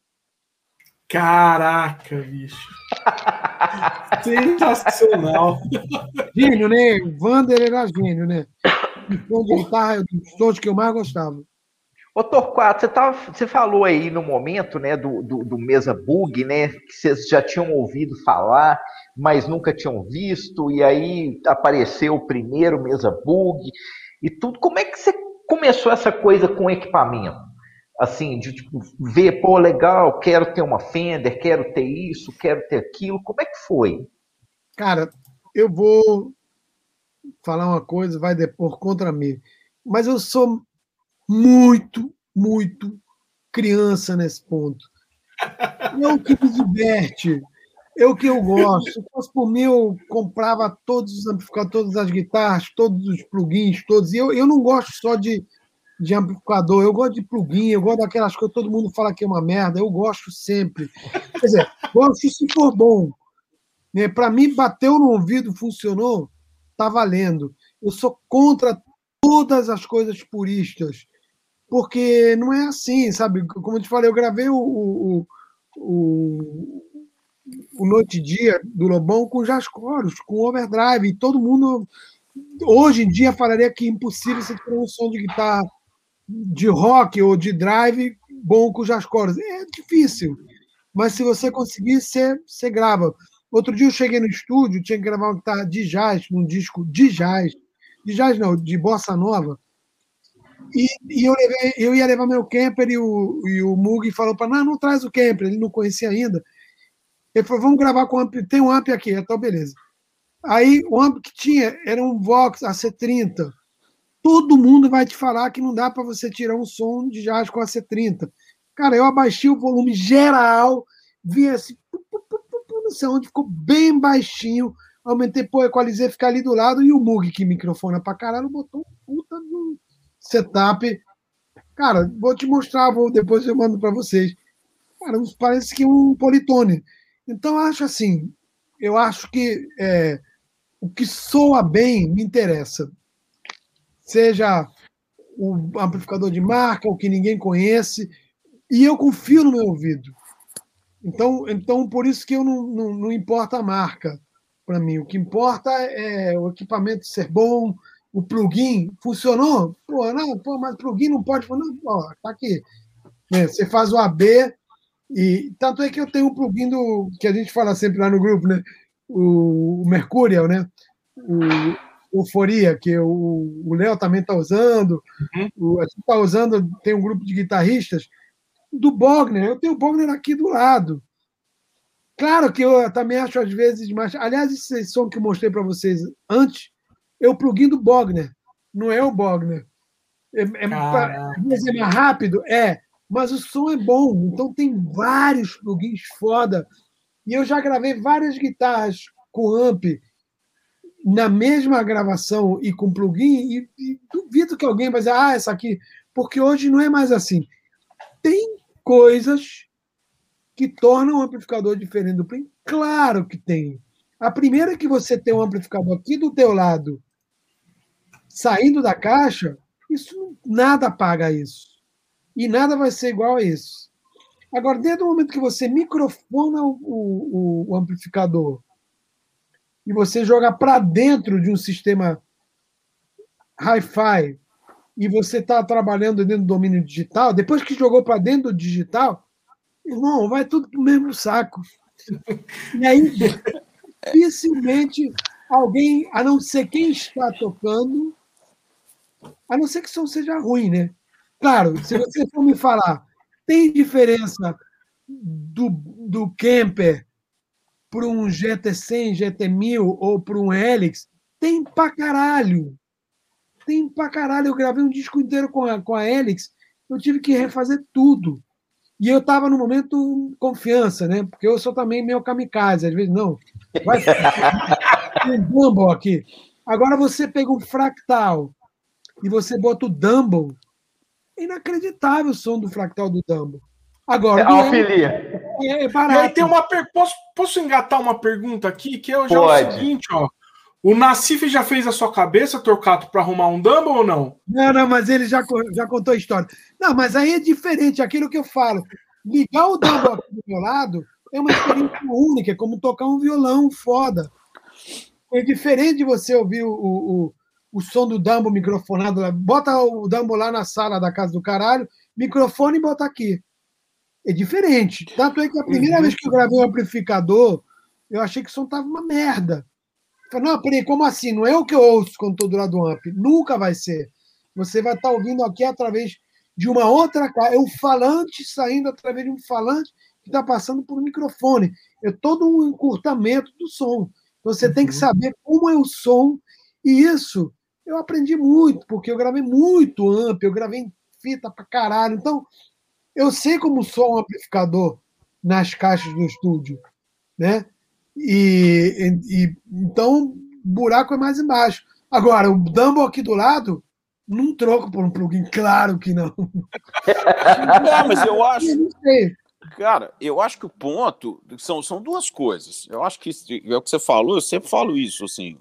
Caraca, bicho. *laughs* Sensacional. Gênio, né? Vander era gênio, né? O de guitarra é dos sons que eu mais gostava. Ô Torquato, você, tava, você falou aí no momento né, do, do, do Mesa Bug, né? Que vocês já tinham ouvido falar mas nunca tinham visto, e aí apareceu o primeiro mesa bug e tudo. Como é que você começou essa coisa com equipamento? Assim, de tipo, ver, pô, legal, quero ter uma Fender, quero ter isso, quero ter aquilo. Como é que foi? Cara, eu vou falar uma coisa, vai depor contra mim. Mas eu sou muito, muito criança nesse ponto. Não que me diverte, é o que eu gosto. Se fosse por mim, eu comprava todos os amplificadores, todas as guitarras, todos os plugins, todos. E eu, eu não gosto só de, de amplificador, eu gosto de plugin, eu gosto daquelas coisas que todo mundo fala que é uma merda, eu gosto sempre. Quer dizer, gosto se for bom. Né? Para mim, bateu no ouvido, funcionou, tá valendo. Eu sou contra todas as coisas puristas, porque não é assim, sabe? Como eu te falei, eu gravei o, o, o o Noite e Dia do Lobão com Jascoros, com Overdrive, e todo mundo hoje em dia falaria que é impossível você ter um som de guitarra de rock ou de drive bom com as cordas. É difícil, mas se você conseguir, você, você grava. Outro dia eu cheguei no estúdio, tinha que gravar uma guitarra de jazz, num disco de jazz, de jazz não, de bossa nova. E, e eu, levei, eu ia levar meu camper e o, e o Mug falou para não, não traz o camper, ele não conhecia ainda. Ele falou, vamos gravar com amp, tem um amp aqui, então beleza. Aí o amp que tinha era um Vox AC30. Todo mundo vai te falar que não dá para você tirar um som de jazz com AC30. Cara, eu abaixei o volume geral, vi assim, não sei onde, ficou bem baixinho. Aumentei, pô, equalizei, ficar ali do lado. E o Mug, que microfona pra caralho, botou um puta no setup. Cara, vou te mostrar, vou, depois eu mando para vocês. Cara, parece que um politone. Então, acho assim, eu acho que é, o que soa bem me interessa. Seja o amplificador de marca, o que ninguém conhece, e eu confio no meu ouvido. Então, então por isso que eu não, não, não importa a marca para mim. O que importa é o equipamento ser bom, o plugin funcionou. Pô, não, pô, mas plugin não pode. Não, tá aqui. É, você faz o AB e tanto é que eu tenho um plugin do que a gente fala sempre lá no grupo, né? O, o Mercurial, né? O Euforia, que o Léo também está usando. Uhum. O, a gente está usando, tem um grupo de guitarristas do Bogner. Eu tenho o Bogner aqui do lado. Claro que eu também acho às vezes mais. Aliás, esse som que eu mostrei para vocês antes é o plugin do Bogner, não é o Bogner. É, é, pra, é mais rápido? É, mas o som é bom, então tem vários plugins foda. E eu já gravei várias guitarras com amp na mesma gravação e com plugin, e, e duvido que alguém vai dizer, ah, essa aqui. Porque hoje não é mais assim. Tem coisas que tornam o amplificador diferente do plugin? Claro que tem. A primeira é que você tem um amplificador aqui do teu lado, saindo da caixa, isso nada paga isso. E nada vai ser igual a isso. Agora, desde o momento que você microfona o, o, o amplificador e você joga para dentro de um sistema hi-fi e você está trabalhando dentro do domínio digital, depois que jogou para dentro do digital, irmão, vai tudo para o mesmo saco. E aí, dificilmente alguém, a não ser quem está tocando, a não ser que o som seja ruim, né? Claro, se você for me falar, tem diferença do, do camper para um GT100, GT1000 ou para um Helix? Tem pra caralho. Tem pra caralho. Eu gravei um disco inteiro com a, com a Helix, eu tive que refazer tudo. E eu estava no momento confiança, né? Porque eu sou também meio kamikaze, às vezes não. Vai *laughs* um Dumble aqui. Agora você pega um fractal e você bota o Dumble, inacreditável o som do fractal do Dumble. Agora, é, é, é barato. E aí tem uma per... posso, posso engatar uma pergunta aqui, que é já o seguinte, ó. O Nassif já fez a sua cabeça, Torcato, para arrumar um Dumble ou não? Não, não, mas ele já, já contou a história. Não, mas aí é diferente, aquilo que eu falo. Ligar o Dumble aqui do meu lado é uma experiência única, é como tocar um violão foda. É diferente de você ouvir o, o, o som do Dumbo microfonado lá. Bota o Dumbo lá na sala da casa do caralho, microfone e bota aqui. É diferente. Tanto é que a primeira uhum. vez que eu gravei um amplificador, eu achei que o som tava uma merda. falei, não, peraí, como assim? Não é o que eu ouço quando estou do lado do amp. Nunca vai ser. Você vai estar tá ouvindo aqui através de uma outra. É um falante saindo através de um falante que está passando por um microfone. É todo um encurtamento do som. Você uhum. tem que uhum. saber como é o som. E isso eu aprendi muito, porque eu gravei muito amp, eu gravei em fita pra caralho. Então, eu sei como soa um amplificador nas caixas do estúdio, né? E, e então o buraco é mais embaixo. Agora, o Dumble aqui do lado, não troco por um plugin, claro que não. *laughs* Não, mas eu acho. Eu cara, eu acho que o ponto são, são duas coisas. Eu acho que é o que você falou, eu sempre falo isso, assim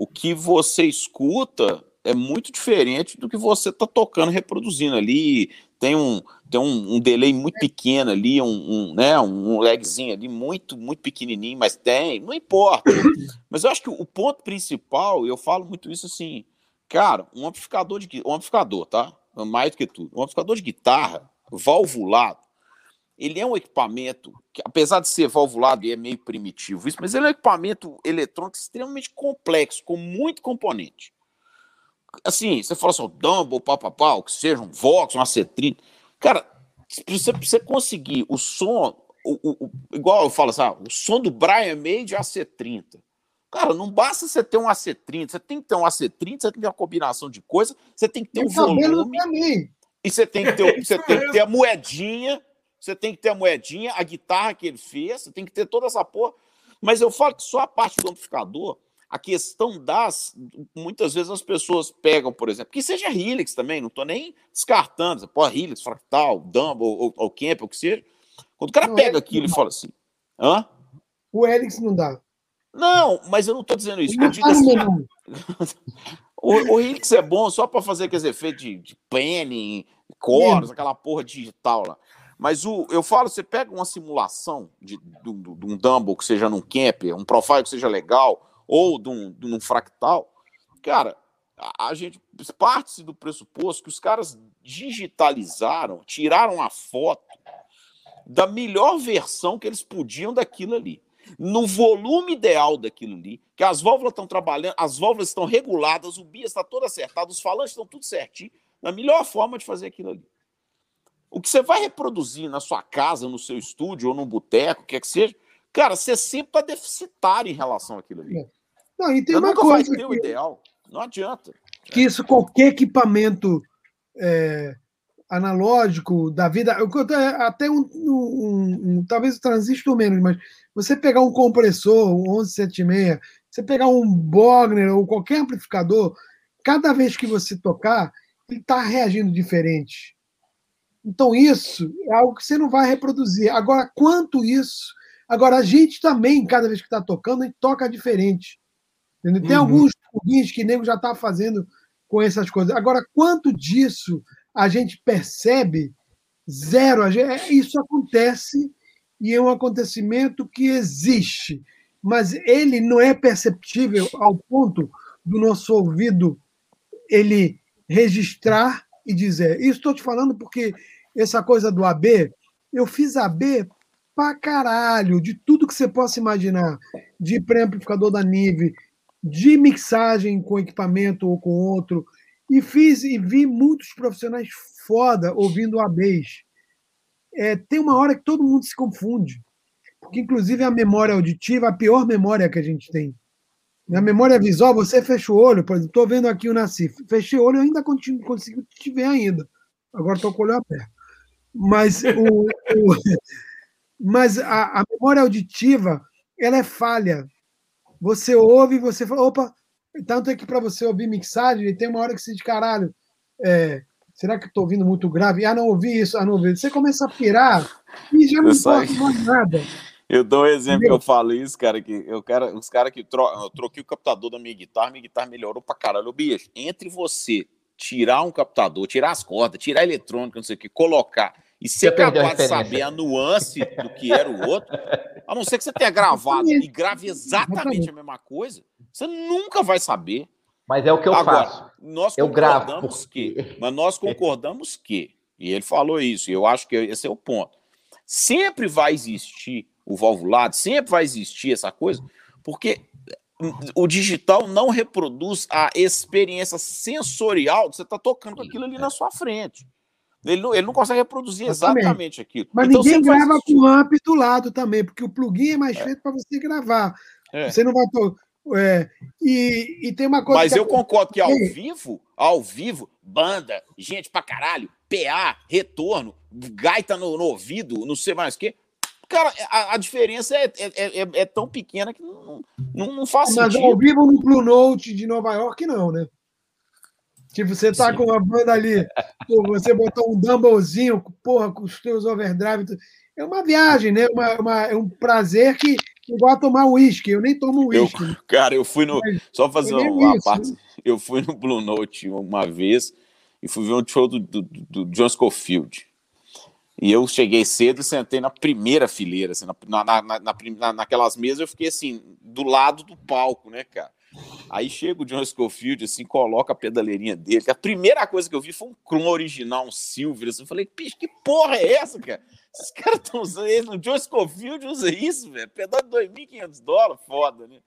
o que você escuta é muito diferente do que você está tocando, reproduzindo ali. Tem um, tem um, um delay muito pequeno ali, um, um, né, um lagzinho ali muito, muito pequenininho, mas tem, não importa. *coughs* Mas eu acho que o ponto principal, eu falo muito isso assim, cara, um amplificador de um amplificador, tá? mais do que tudo, um amplificador de guitarra valvulado, ele é um equipamento que, apesar de ser valvulado e é meio primitivo isso, mas ele é um equipamento eletrônico extremamente complexo, com muito componente. Assim, você fala assim, o Dumble, papapá, que seja um Vox, um AC30. Cara, você, você conseguir o som, o, o, o, igual eu falo assim, ah, o som do Brian May de AC30. Cara, não basta você ter um AC30, você tem que ter um AC30, você tem que ter uma combinação de coisas, você tem que ter um volume. E você tem que ter, *laughs* você tem que ter a moedinha, você tem que ter a moedinha, a guitarra que ele fez, você tem que ter toda essa porra. Mas eu falo que só a parte do amplificador, a questão das. Muitas vezes as pessoas pegam, por exemplo, que seja Helix também, não estou nem descartando, pô, Helix, Fractal, Dumbo ou, ou Camp, ou o que seja. Quando o cara não, pega aquilo e fala assim. Hã? O Helix não dá. Não, mas eu não estou dizendo isso. Digo assim, *laughs* o, o Helix é bom só para fazer aqueles efeitos de, de panning, cores, aquela porra digital lá. Mas o, eu falo, você pega uma simulação de, de, de um Dumble que seja num camper, um profile que seja legal, ou de um, de um fractal, cara, a, a gente parte do pressuposto que os caras digitalizaram, tiraram a foto da melhor versão que eles podiam daquilo ali. No volume ideal daquilo ali, que as válvulas estão trabalhando, as válvulas estão reguladas, o BIAS está todo acertado, os falantes estão tudo certinho, na melhor forma de fazer aquilo ali. O que você vai reproduzir na sua casa, no seu estúdio ou num boteco, quer que seja, cara, você sempre está deficitário em relação àquilo ali. Não, e tem você uma nunca coisa vai ter que... o ideal. Não adianta. Que isso, qualquer equipamento é, analógico da vida, até um, um, um, talvez o transistor menos, mas você pegar um compressor, um 1176, você pegar um Bogner ou qualquer amplificador, cada vez que você tocar, ele está reagindo diferente. Então, isso é algo que você não vai reproduzir. Agora, quanto isso. Agora, a gente também, cada vez que está tocando, a gente toca diferente. Entendeu? Tem uhum. alguns plugins que o nego já está fazendo com essas coisas. Agora, quanto disso a gente percebe? Zero. É, isso acontece e é um acontecimento que existe, mas ele não é perceptível ao ponto do nosso ouvido ele registrar e dizer. Isso estou te falando porque essa coisa do AB, eu fiz AB pra caralho, de tudo que você possa imaginar, de pré-amplificador da Nive, de mixagem com equipamento ou com outro, e fiz e vi muitos profissionais foda ouvindo ABs. É, tem uma hora que todo mundo se confunde, porque inclusive a memória auditiva, a pior memória que a gente tem. Na memória visual, você fecha o olho, por exemplo, estou vendo aqui o Nassif, fechei o olho e ainda continuo, consigo te ver ainda. Agora estou com o olho aberto. Mas, o, o *laughs* mas a, a, memória auditiva ela é falha. Você ouve, você fala, opa, tanto é que para você ouvir mixagem, tem uma hora que você diz, caralho, é, será que estou ouvindo muito grave? Ah, não ouvi isso, ah, não ouvi. Você começa a pirar e já não importa mais nada. Eu dou um exemplo que eu falo isso, cara, que eu quero, os caras que tro, eu troquei o captador da minha guitarra, minha guitarra melhorou pra caralho. Bicho, entre você tirar um captador, tirar as cordas, tirar a eletrônica, não sei o que, colocar e ser capaz de saber a nuance do que era o outro, a não ser que você tenha gravado e grave exatamente a mesma coisa, você nunca vai saber. Mas é o que eu Agora, faço. Nós eu concordamos gravo. que, *laughs* mas nós concordamos que, e ele falou isso, e eu acho que esse é o ponto. Sempre vai existir o valvulado, sempre vai existir essa coisa, porque o digital não reproduz a experiência sensorial de você estar tá tocando com aquilo ali na sua frente. Ele não, ele não consegue reproduzir exatamente aquilo. Mas então, ninguém grava com o amp do lado também, porque o plugin é mais é. feito para você gravar. É. Você não vai. É, e, e tem uma coisa. Mas eu concordo que ao vivo, ao vivo, banda, gente pra caralho, PA, retorno, gaita no, no ouvido, não sei mais o quê. Cara, a, a diferença é, é, é, é, tão pequena que não, não, não faz Mas sentido. Mas ao vivo no Blue Note de Nova York, não, né? Tipo, você tá Sim. com uma banda ali, pô, você botou um Dumblezinho, porra, com os teus overdrive. É uma viagem, né? Uma, uma, é um prazer que igual a tomar uísque. Eu nem tomo uísque. Cara, eu fui no. Só fazer uma, isso, parte. Né? Eu fui no Blue Note uma vez e fui ver um show do, do, do John Scofield. E eu cheguei cedo e sentei na primeira fileira, assim, na, na, na, na, naquelas mesas, eu fiquei assim, do lado do palco, né, cara? Aí chega o John Scofield, assim, coloca a pedaleirinha dele. A primeira coisa que eu vi foi um clone original, um Silver. Assim, eu falei, bicho, que porra é essa, cara? Esses caras estão usando isso. O John Scofield usa isso, velho. Pedal de 2.500 dólares, foda, né?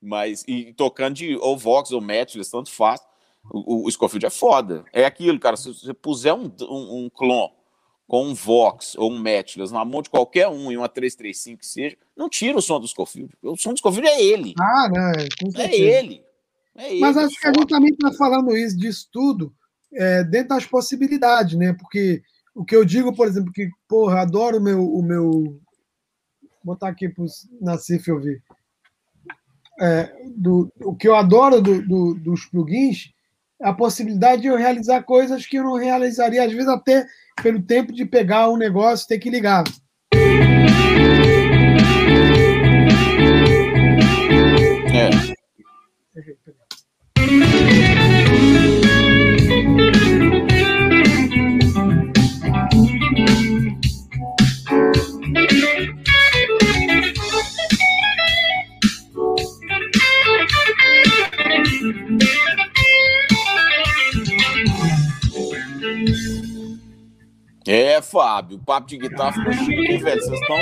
Mas, e tocando de ou Vox ou Matchless, tanto faz. O, o Scofield é foda. É aquilo, cara. Se você puser um, um, um clone com um Vox ou um Matchless na mão de qualquer um e uma 335 que seja, não tira o som do Scofield. O som do Scofield é ele. Ah, não, é ele. É ele. Mas acho que a gente também está falando isso disso tudo é, dentro das possibilidades, né? Porque o que eu digo, por exemplo, que, porra, adoro o meu. O meu vou botar aqui para o Nassif ouvir. É, do, o que eu adoro do, do, dos plugins a possibilidade de eu realizar coisas que eu não realizaria, às vezes até pelo tempo de pegar um negócio ter que ligar. É. É, Fábio, o papo de guitarra ficou chique, velho. Vocês estão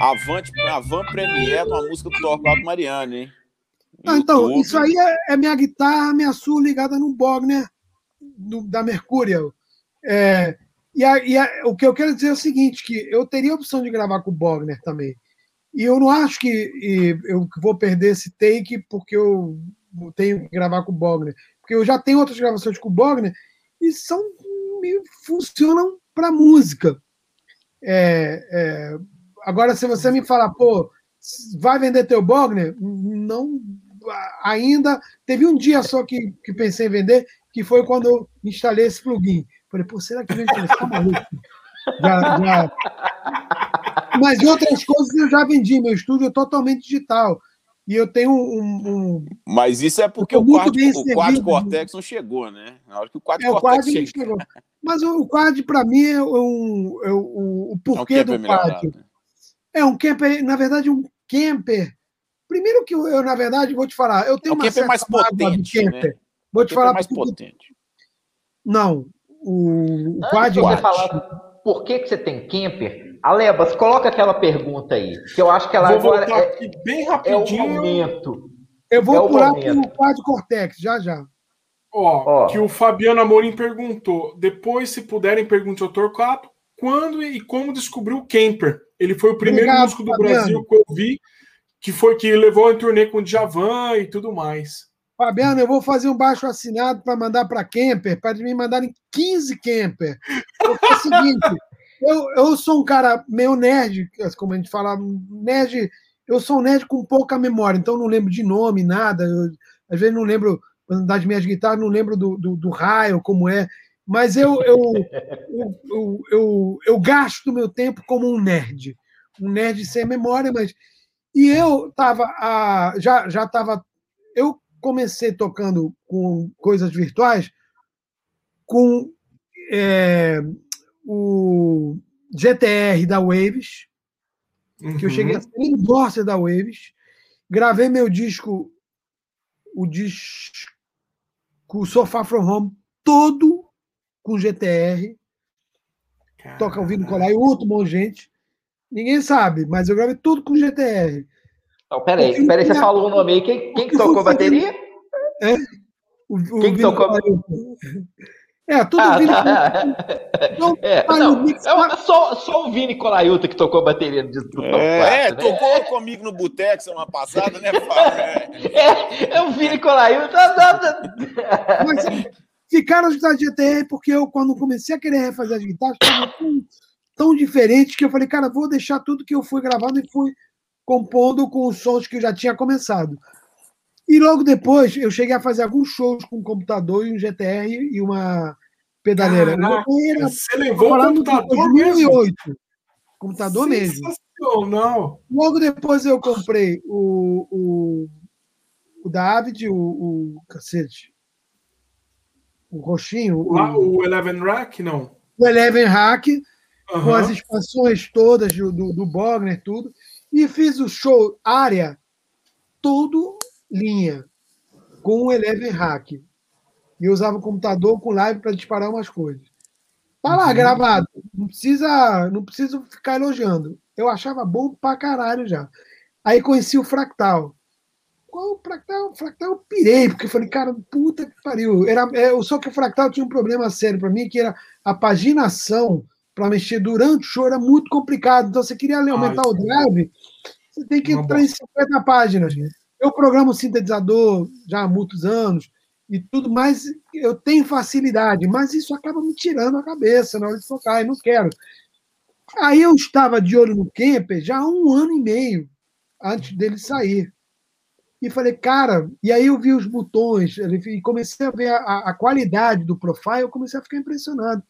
avante, avant premiere uma música do Torquato Mariano, hein? Ah, então, isso aí é, é, minha guitarra, minha sul ligada no Bogner do, da Mercurial. É, e, a, e a, o que eu quero dizer é o seguinte, que eu teria a opção de gravar com o Bogner também. E eu não acho que eu vou perder esse take porque eu tenho que gravar com o Bogner. Porque eu já tenho outras gravações com o Bogner e são funcionam para música. É, é, agora, se você me falar, pô, vai vender teu Bogner? Não, ainda. Teve um dia só que, que pensei em vender, que foi quando eu instalei esse plugin. Falei, pô, será que vende? Tá maluco? Já, já... Mas outras coisas eu já vendi. Meu estúdio é totalmente digital. E eu tenho um. um... Mas isso é porque o quadro, o quadro Cortex não chegou, né? Na hora que o quadro é, Cortex chegou. Mas o quad, para mim, é, um, é o, o porquê é um do quad. Né? É um camper, na verdade, um camper. Primeiro que eu, eu na verdade, vou te falar, eu tenho é uma certa mais potente, camper. Né? Vou te falar mais potente. Não, o, o quad. Você falar por que, que você tem camper? Alebas, coloca aquela pergunta aí, que eu acho que ela vou agora é, bem rapidinho. é o momento. Eu vou é pular para o quad Cortex, já já. Ó, que o Fabiano Amorim perguntou. Depois, se puderem, pergunte ao Torquato quando e como descobriu o Camper. Ele foi o primeiro Obrigado, músico do Fabiano. Brasil que eu vi, que foi que levou em turnê com o Djavan e tudo mais. Fabiano, eu vou fazer um baixo assinado para mandar para Camper, para me mandarem 15 Camper. Porque é o seguinte, *laughs* eu, eu sou um cara meio nerd, como a gente fala, nerd. Eu sou um nerd com pouca memória, então não lembro de nome, nada. Eu, às vezes não lembro das minhas guitarras, não lembro do, do, do raio, como é, mas eu, eu, eu, eu, eu, eu gasto meu tempo como um nerd. Um nerd sem memória, mas. E eu estava. Já já estava. Eu comecei tocando com coisas virtuais com é, o GTR da Waves, uhum. que eu cheguei a ser endorser da Waves. Gravei meu disco, o disco com o Sofá From Home todo com GTR. Caramba. Toca ouvindo colar e outro bom gente. Ninguém sabe, mas eu gravei tudo com GTR. Não, peraí, peraí, você falou o nome aí. Quem, quem que tocou bateria? É? O, o quem que tocou? É, tudo ah, Vini. Tá. *laughs* Não, é, não, é só, só o Vini Colaiuta que tocou a bateria do disco É, é né? tocou comigo no Boteco semana passada, né, Fábio? *laughs* É, é o Vini Colaiuta. *laughs* Mas ficaram as guitarras de GTR porque eu, quando comecei a querer refazer as guitarras, estavam tão, tão diferentes que eu falei, cara, vou deixar tudo que eu fui gravando e fui compondo com os sons que eu já tinha começado. E logo depois eu cheguei a fazer alguns shows com um computador e um GTR e uma pedaleira. Caraca, você levou o computador 2008. Mesmo? Computador mesmo. Não. Logo depois eu comprei o, o, o David, o, o cacete. O roxinho. o, o Eleven Rack, não. O Eleven Rack, uhum. com as expansões todas do, do, do Bogner, tudo. E fiz o show área todo linha. com o Eleven Hack. E eu usava o computador com live para disparar umas coisas. Tá lá, uhum. gravado. Não precisa, não preciso ficar elogiando. Eu achava bom pra caralho já. Aí conheci o Fractal. Qual o Fractal? O Fractal eu pirei, porque eu falei, cara, puta que pariu. Era, é, só que o Fractal tinha um problema sério para mim, que era a paginação para mexer durante o show era muito complicado. Então, você queria aumentar Ai, o drive, você tem que entrar em 50 páginas. Eu programo sintetizador já há muitos anos e tudo mais, eu tenho facilidade, mas isso acaba me tirando a cabeça na hora de tocar, e não quero. Aí eu estava de olho no Kemper já há um ano e meio antes dele sair. E falei, cara, e aí eu vi os botões, e comecei a ver a, a qualidade do profile, eu comecei a ficar impressionado.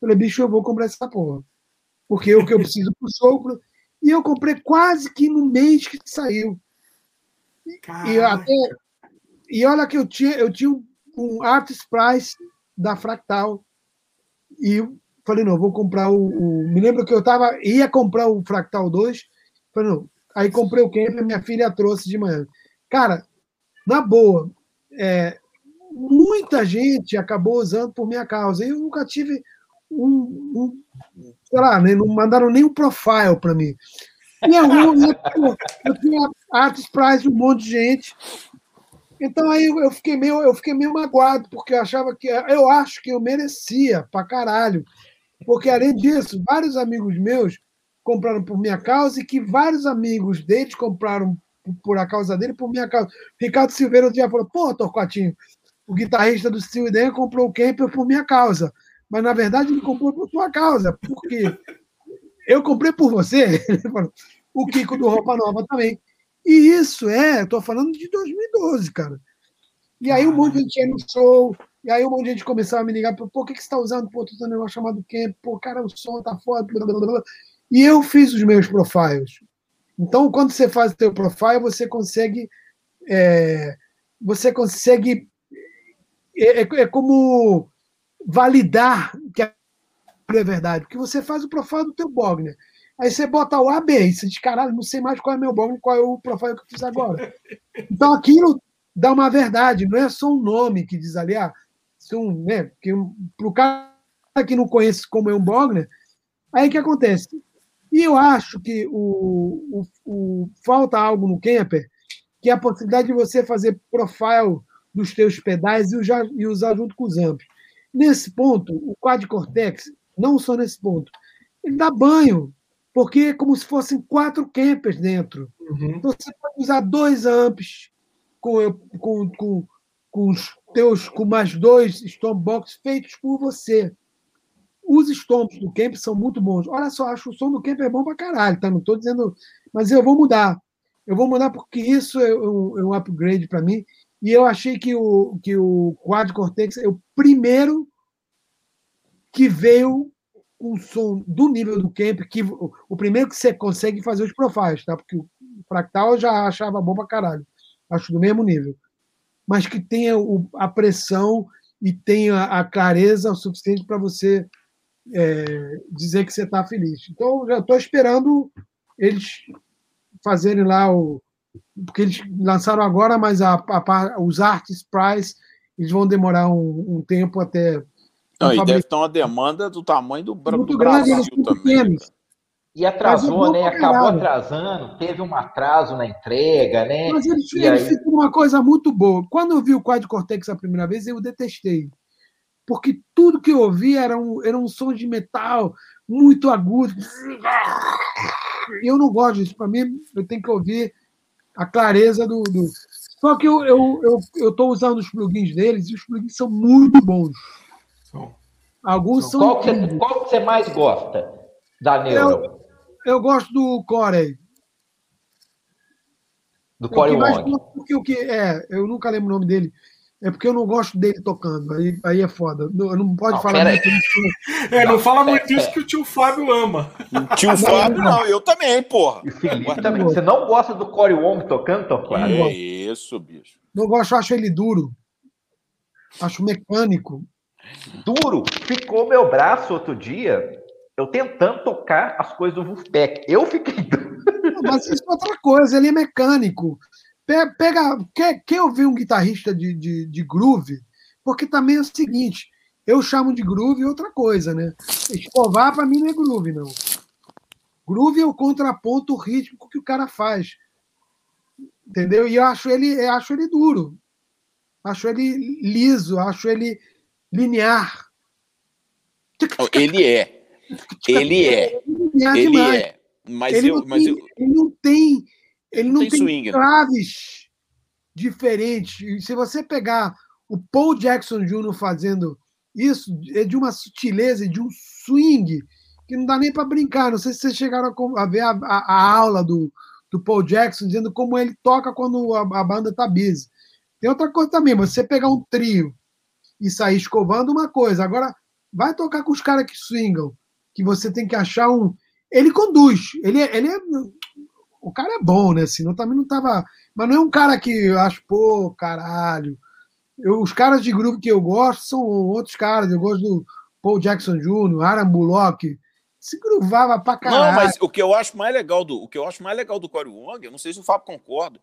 Falei, bicho, eu vou comprar essa porra. Porque é o que eu preciso pro show. E eu comprei quase que no mês que saiu. E, até, e olha que eu tinha, eu tinha um Artist Price da Fractal. E eu falei, não, vou comprar o, o, Me lembro que eu tava, ia comprar o Fractal 2. Falei, não. Aí comprei o Camper, minha filha trouxe de manhã. Cara, na boa, é, muita gente acabou usando por minha causa. Eu nunca tive um, um sei lá, né, não mandaram nem um profile para mim. Algum, eu, tinha artes prize um monte de gente. Então aí eu fiquei meio, eu fiquei meio magoado, porque eu achava que eu acho que eu merecia pra caralho. Porque além disso, vários amigos meus compraram por minha causa e que vários amigos deles compraram por a causa dele, por minha causa. Ricardo Silveira um dia falou: "Pô, Torquatinho, o guitarrista do Steel Ideia comprou o Camper por minha causa" mas na verdade ele comprou por sua causa, porque eu comprei por você. *laughs* o Kiko do Roupa Nova também. E isso é, estou falando de 2012, cara. E aí um monte de gente ia no show, e aí um monte de gente começava a me ligar, pô, o que, que você está usando? Pô, tô usando um negócio chamado Camp, pô, cara, o som tá foda, blá, blá, blá. E eu fiz os meus profiles. Então, quando você faz o seu profile, você consegue. É, você consegue. É, é, é como validar que é verdade, porque você faz o profile do teu Bogner. Aí você bota o AB, e você diz, caralho, não sei mais qual é meu Bogner, qual é o profile que eu fiz agora. Então aquilo dá uma verdade, não é só um nome que diz ali, ah, se um, né, que um, pro cara que não conhece como é um Bogner, aí o que acontece? E eu acho que o, o, o, falta algo no Camper, que é a possibilidade de você fazer profile dos teus pedais e usar, e usar junto com os amps. Nesse ponto, o quadcortex, não só nesse ponto, ele dá banho, porque é como se fossem quatro campers dentro. Uhum. Então, você pode usar dois amps com, com, com, com os teus, com mais dois stompbox feitos por você. Os stomps do camp são muito bons. Olha só, acho o som do camp é bom pra caralho, tá? Não estou dizendo. Mas eu vou mudar. Eu vou mudar porque isso é um, é um upgrade para mim. E eu achei que o, que o Quad Cortex é o primeiro que veio um som do nível do Camp, que o primeiro que você consegue fazer os profiles, tá? Porque o Fractal eu já achava bom pra caralho. Acho do mesmo nível. Mas que tenha o, a pressão e tenha a clareza o suficiente para você é, dizer que você está feliz. Então, já estou esperando eles fazerem lá o, porque eles lançaram agora, mas a, a, os Arts Prize eles vão demorar um, um tempo até. Não, e deve ter uma demanda do tamanho do, muito do grande, Brasil também. E atrasou, né? Acabou atrasando, teve um atraso na entrega, né? Mas eles, eles aí... fizeram uma coisa muito boa. Quando eu vi o Quad Cortex a primeira vez, eu detestei. Porque tudo que eu ouvi era um, era um som de metal muito agudo. Eu não gosto disso. Para mim, eu tenho que ouvir a clareza do. do... Só que eu estou eu, eu, eu usando os plugins deles e os plugins são muito bons. Alguns são. Qual que, qual que você mais gosta da Neuro? Eu, eu gosto do Corey. Do Corey Wong. Porque o que é, eu nunca lembro o nome dele. É porque eu não gosto dele tocando. Aí, aí é foda. Não, não pode não, falar muito isso. É, não fala muito isso que o tio Fábio ama. O tio Fábio, não, eu também, porra. E Felipe também. Você não gosta do Corey Wong tocando, tocando? É isso, bicho. Não gosto, acho ele duro. Acho mecânico. Duro? Ficou meu braço outro dia, eu tentando tocar as coisas do Wolfpack. Eu fiquei. *laughs* Mas isso é outra coisa, ele é mecânico. Pega, quer, quer ouvir um guitarrista de, de, de groove? Porque também é o seguinte, eu chamo de groove outra coisa, né? Escovar para mim não é groove, não. Groove é o contraponto rítmico que o cara faz. Entendeu? E eu acho ele, eu acho ele duro. Acho ele liso, acho ele linear. Ele é. Ele é. Ele é. Mas ele eu, não mas tem, eu, ele não tem, ele não tem tem, swing, traves diferentes. E se você pegar o Paul Jackson Jr. fazendo isso, é de uma sutileza e de um swing que não dá nem para brincar. Não sei se vocês chegaram a ver a, a- a aula do, do Paul Jackson dizendo como ele toca quando a, a banda tá busy. Tem outra coisa também, você pegar um trio e sair escovando uma coisa. Agora, vai tocar com os caras que swingam, que você tem que achar um. Ele conduz, ele, é- ele é. O cara é bom, né? Senão também não tava. Mas não é um cara que eu acho, pô, caralho. Eu- os caras de grupo que eu gosto são outros caras. Eu gosto do Paul Jackson Jr., Aaron Bullock. Se gruvava pra caralho. Não, mas o que eu acho mais legal do, o que eu acho mais legal do Corey Wong, eu não sei se o Fábio concorda,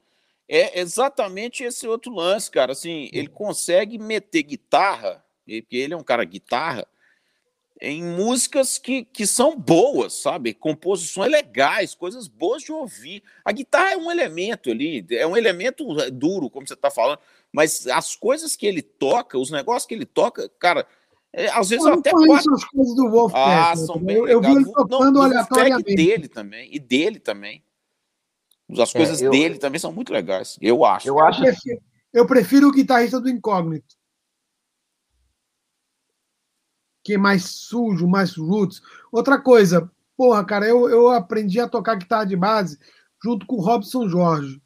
é exatamente esse outro lance, cara. Assim, ele consegue meter guitarra, porque ele é um cara guitarra, em músicas que, que são boas, sabe? Composições legais, coisas boas de ouvir. A guitarra é um elemento ali, é um elemento duro, como você está falando, mas as coisas que ele toca, os negócios que ele toca, cara, é, às vezes eu não até as coisas do Wolfpack. ah, né? são bem eu, eu vi ele Não, tocando do aleatoriamente. Dele também, e dele também. As coisas eu- dele também são muito legais, eu acho. Eu Eu acho assim, prefiro, eu prefiro o guitarrista do Incógnito. Que é mais sujo, mais roots. Outra coisa, porra, cara, eu, eu aprendi a tocar guitarra de base junto com o Robson Jorge.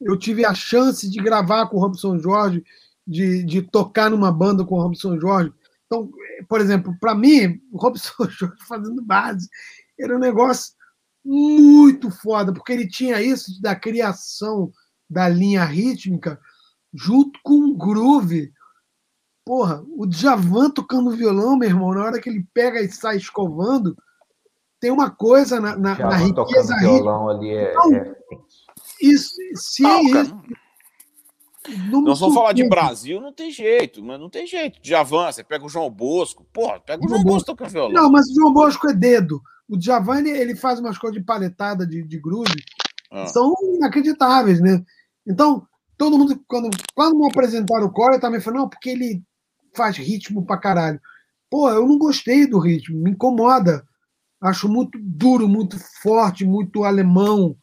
Eu tive a chance de gravar com o Robson Jorge, de, de tocar numa banda com o Robson Jorge. Então, por exemplo, para mim, o Robson *laughs* Jorge fazendo base era um negócio muito foda, porque ele tinha isso da criação da linha rítmica junto com um groove. Porra, o Djavan tocando violão, meu irmão, na hora que ele pega e sai escovando, tem uma coisa na, na, na tocando riqueza rítmica. violão ali é, Não, é- Isso, se é isso. Não nós vamos falar de. Brasil, não tem jeito, mas não tem jeito. Djavan, você pega o João Bosco, porra, pega o João João Bosco. Bosco tocando violão. Não, mas o João Bosco é dedo. O Djavan, ele, ele faz umas coisas de paletada de, de groove Ah. são inacreditáveis, né? Então, todo mundo, quando, quando me apresentaram o Corey, também falei, não, porque ele faz ritmo pra caralho. Pô, eu não gostei do ritmo, me incomoda. Acho muito duro, muito forte, muito alemão.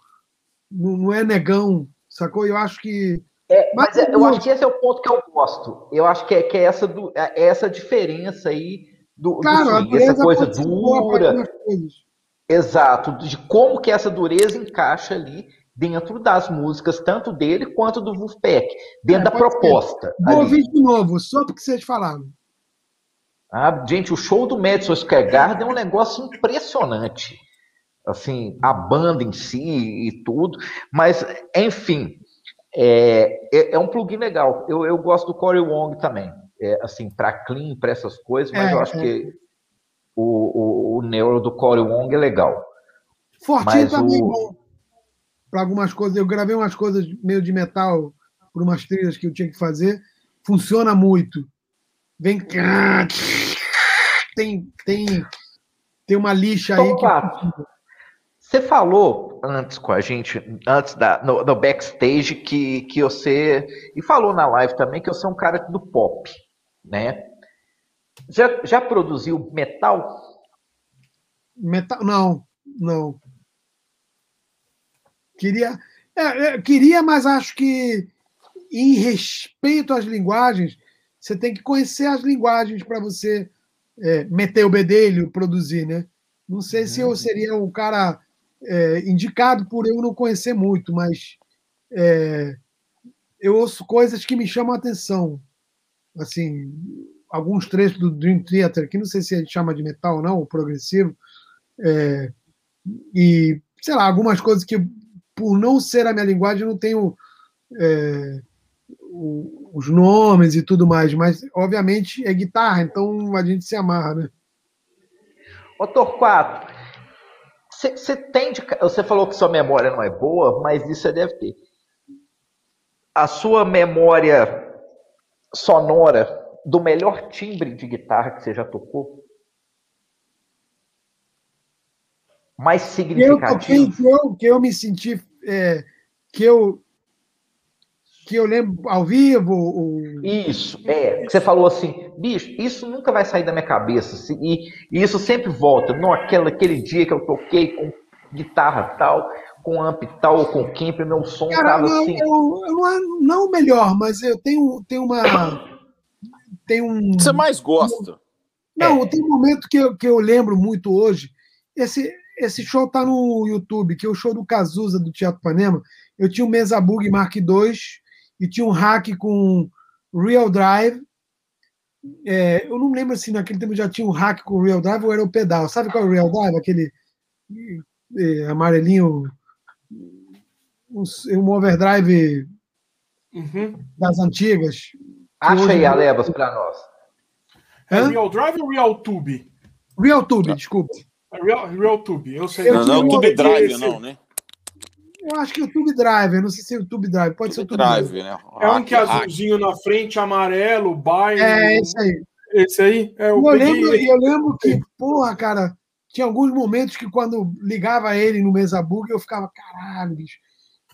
Não, não é negão, sacou? Eu acho que. É, mas Mas é- eu eu- acho que esse é o ponto que eu gosto. Eu acho que é, que é essa, du- é essa diferença aí do, do Claro, a swing, essa coisa dura, exato, de como que essa dureza encaixa ali dentro das músicas, tanto dele quanto do Wolfpack, dentro É, da proposta. Vou ouvir de novo, só porque vocês falaram. Ah, gente, o show do Madison Square Garden é um negócio impressionante. Assim, a banda em si e tudo. Mas, enfim, é, é, é um plugin legal. Eu, eu gosto do Corey Wong também. É, assim, para clean, para essas coisas, mas É, eu acho que o, o, o neuro do Corey Wong é legal. Fortinho Mas também o- bom. Para algumas coisas. Eu gravei umas coisas meio de metal por umas trilhas que eu tinha que fazer. Funciona muito. Vem. Tem, tem, tem uma lixa aí que. Pato, Você falou antes com a gente, antes da, no, no backstage, que, que você. E falou na live também que você é um cara do pop, né? Já, já produziu metal? Metal, não, não. Queria, é, é, queria, mas acho que em respeito às linguagens, você tem que conhecer as linguagens para você é, meter o bedelho, produzir, né? Não sei se eu seria um cara é, indicado por eu não conhecer muito, mas é, eu ouço coisas que me chamam a atenção. Assim, alguns trechos do Dream Theater, que não sei se a gente chama de metal ou não, ou progressivo, é, e, sei lá, algumas coisas que, por não ser a minha linguagem, não tenho é, o- os nomes e tudo mais, mas, obviamente, é guitarra, então a gente se amarra, né? Ô, Torquato, você tem de, Você falou que sua memória não é boa, mas isso você deve ter. a sua memória sonora do melhor timbre de guitarra que você já tocou? Mais significativo? Eu que eu, que eu me senti, é, que eu que eu lembro ao vivo. Ou... Isso, é. Você falou assim, bicho, isso nunca vai sair da minha cabeça. Assim, e, e, isso sempre volta. Não, aquele, aquele dia que eu toquei com guitarra tal, com amp tal, ou com Kemper, meu som Cara, tava não, assim. Eu, eu não, é, não o melhor, mas eu tenho, tenho uma. Tem um. Você mais gosta? Não, é. tem um momento que eu, que eu lembro muito hoje. Esse, esse show tá no YouTube, que é o show do Cazuza do Teatro Panema. Eu tinha um Mesa Bug Mark II e tinha um hack com Real Drive. É, eu não lembro se naquele tempo já tinha um hack com Real Drive ou era o pedal. Sabe qual é o Real Drive? Aquele é, amarelinho, um, um overdrive uhum. das antigas. Acha aí, Alebas, para nós. É Real Drive ou Real Tube? Real Tube, desculpe. É Real, Real Tube, eu sei. Não, não é o Tube Drive, não, né? Eu acho que é o Tube Drive, não sei se é o Tube Drive, pode Tube ser o Tube Drive. Drive. Né? É um que é azulzinho na frente, amarelo, bairro. É, esse aí. Esse aí? É, eu, eu lembro, eu lembro que, porra, cara, tinha alguns momentos que quando ligava ele no Mesa Book, eu ficava, caralho, bicho.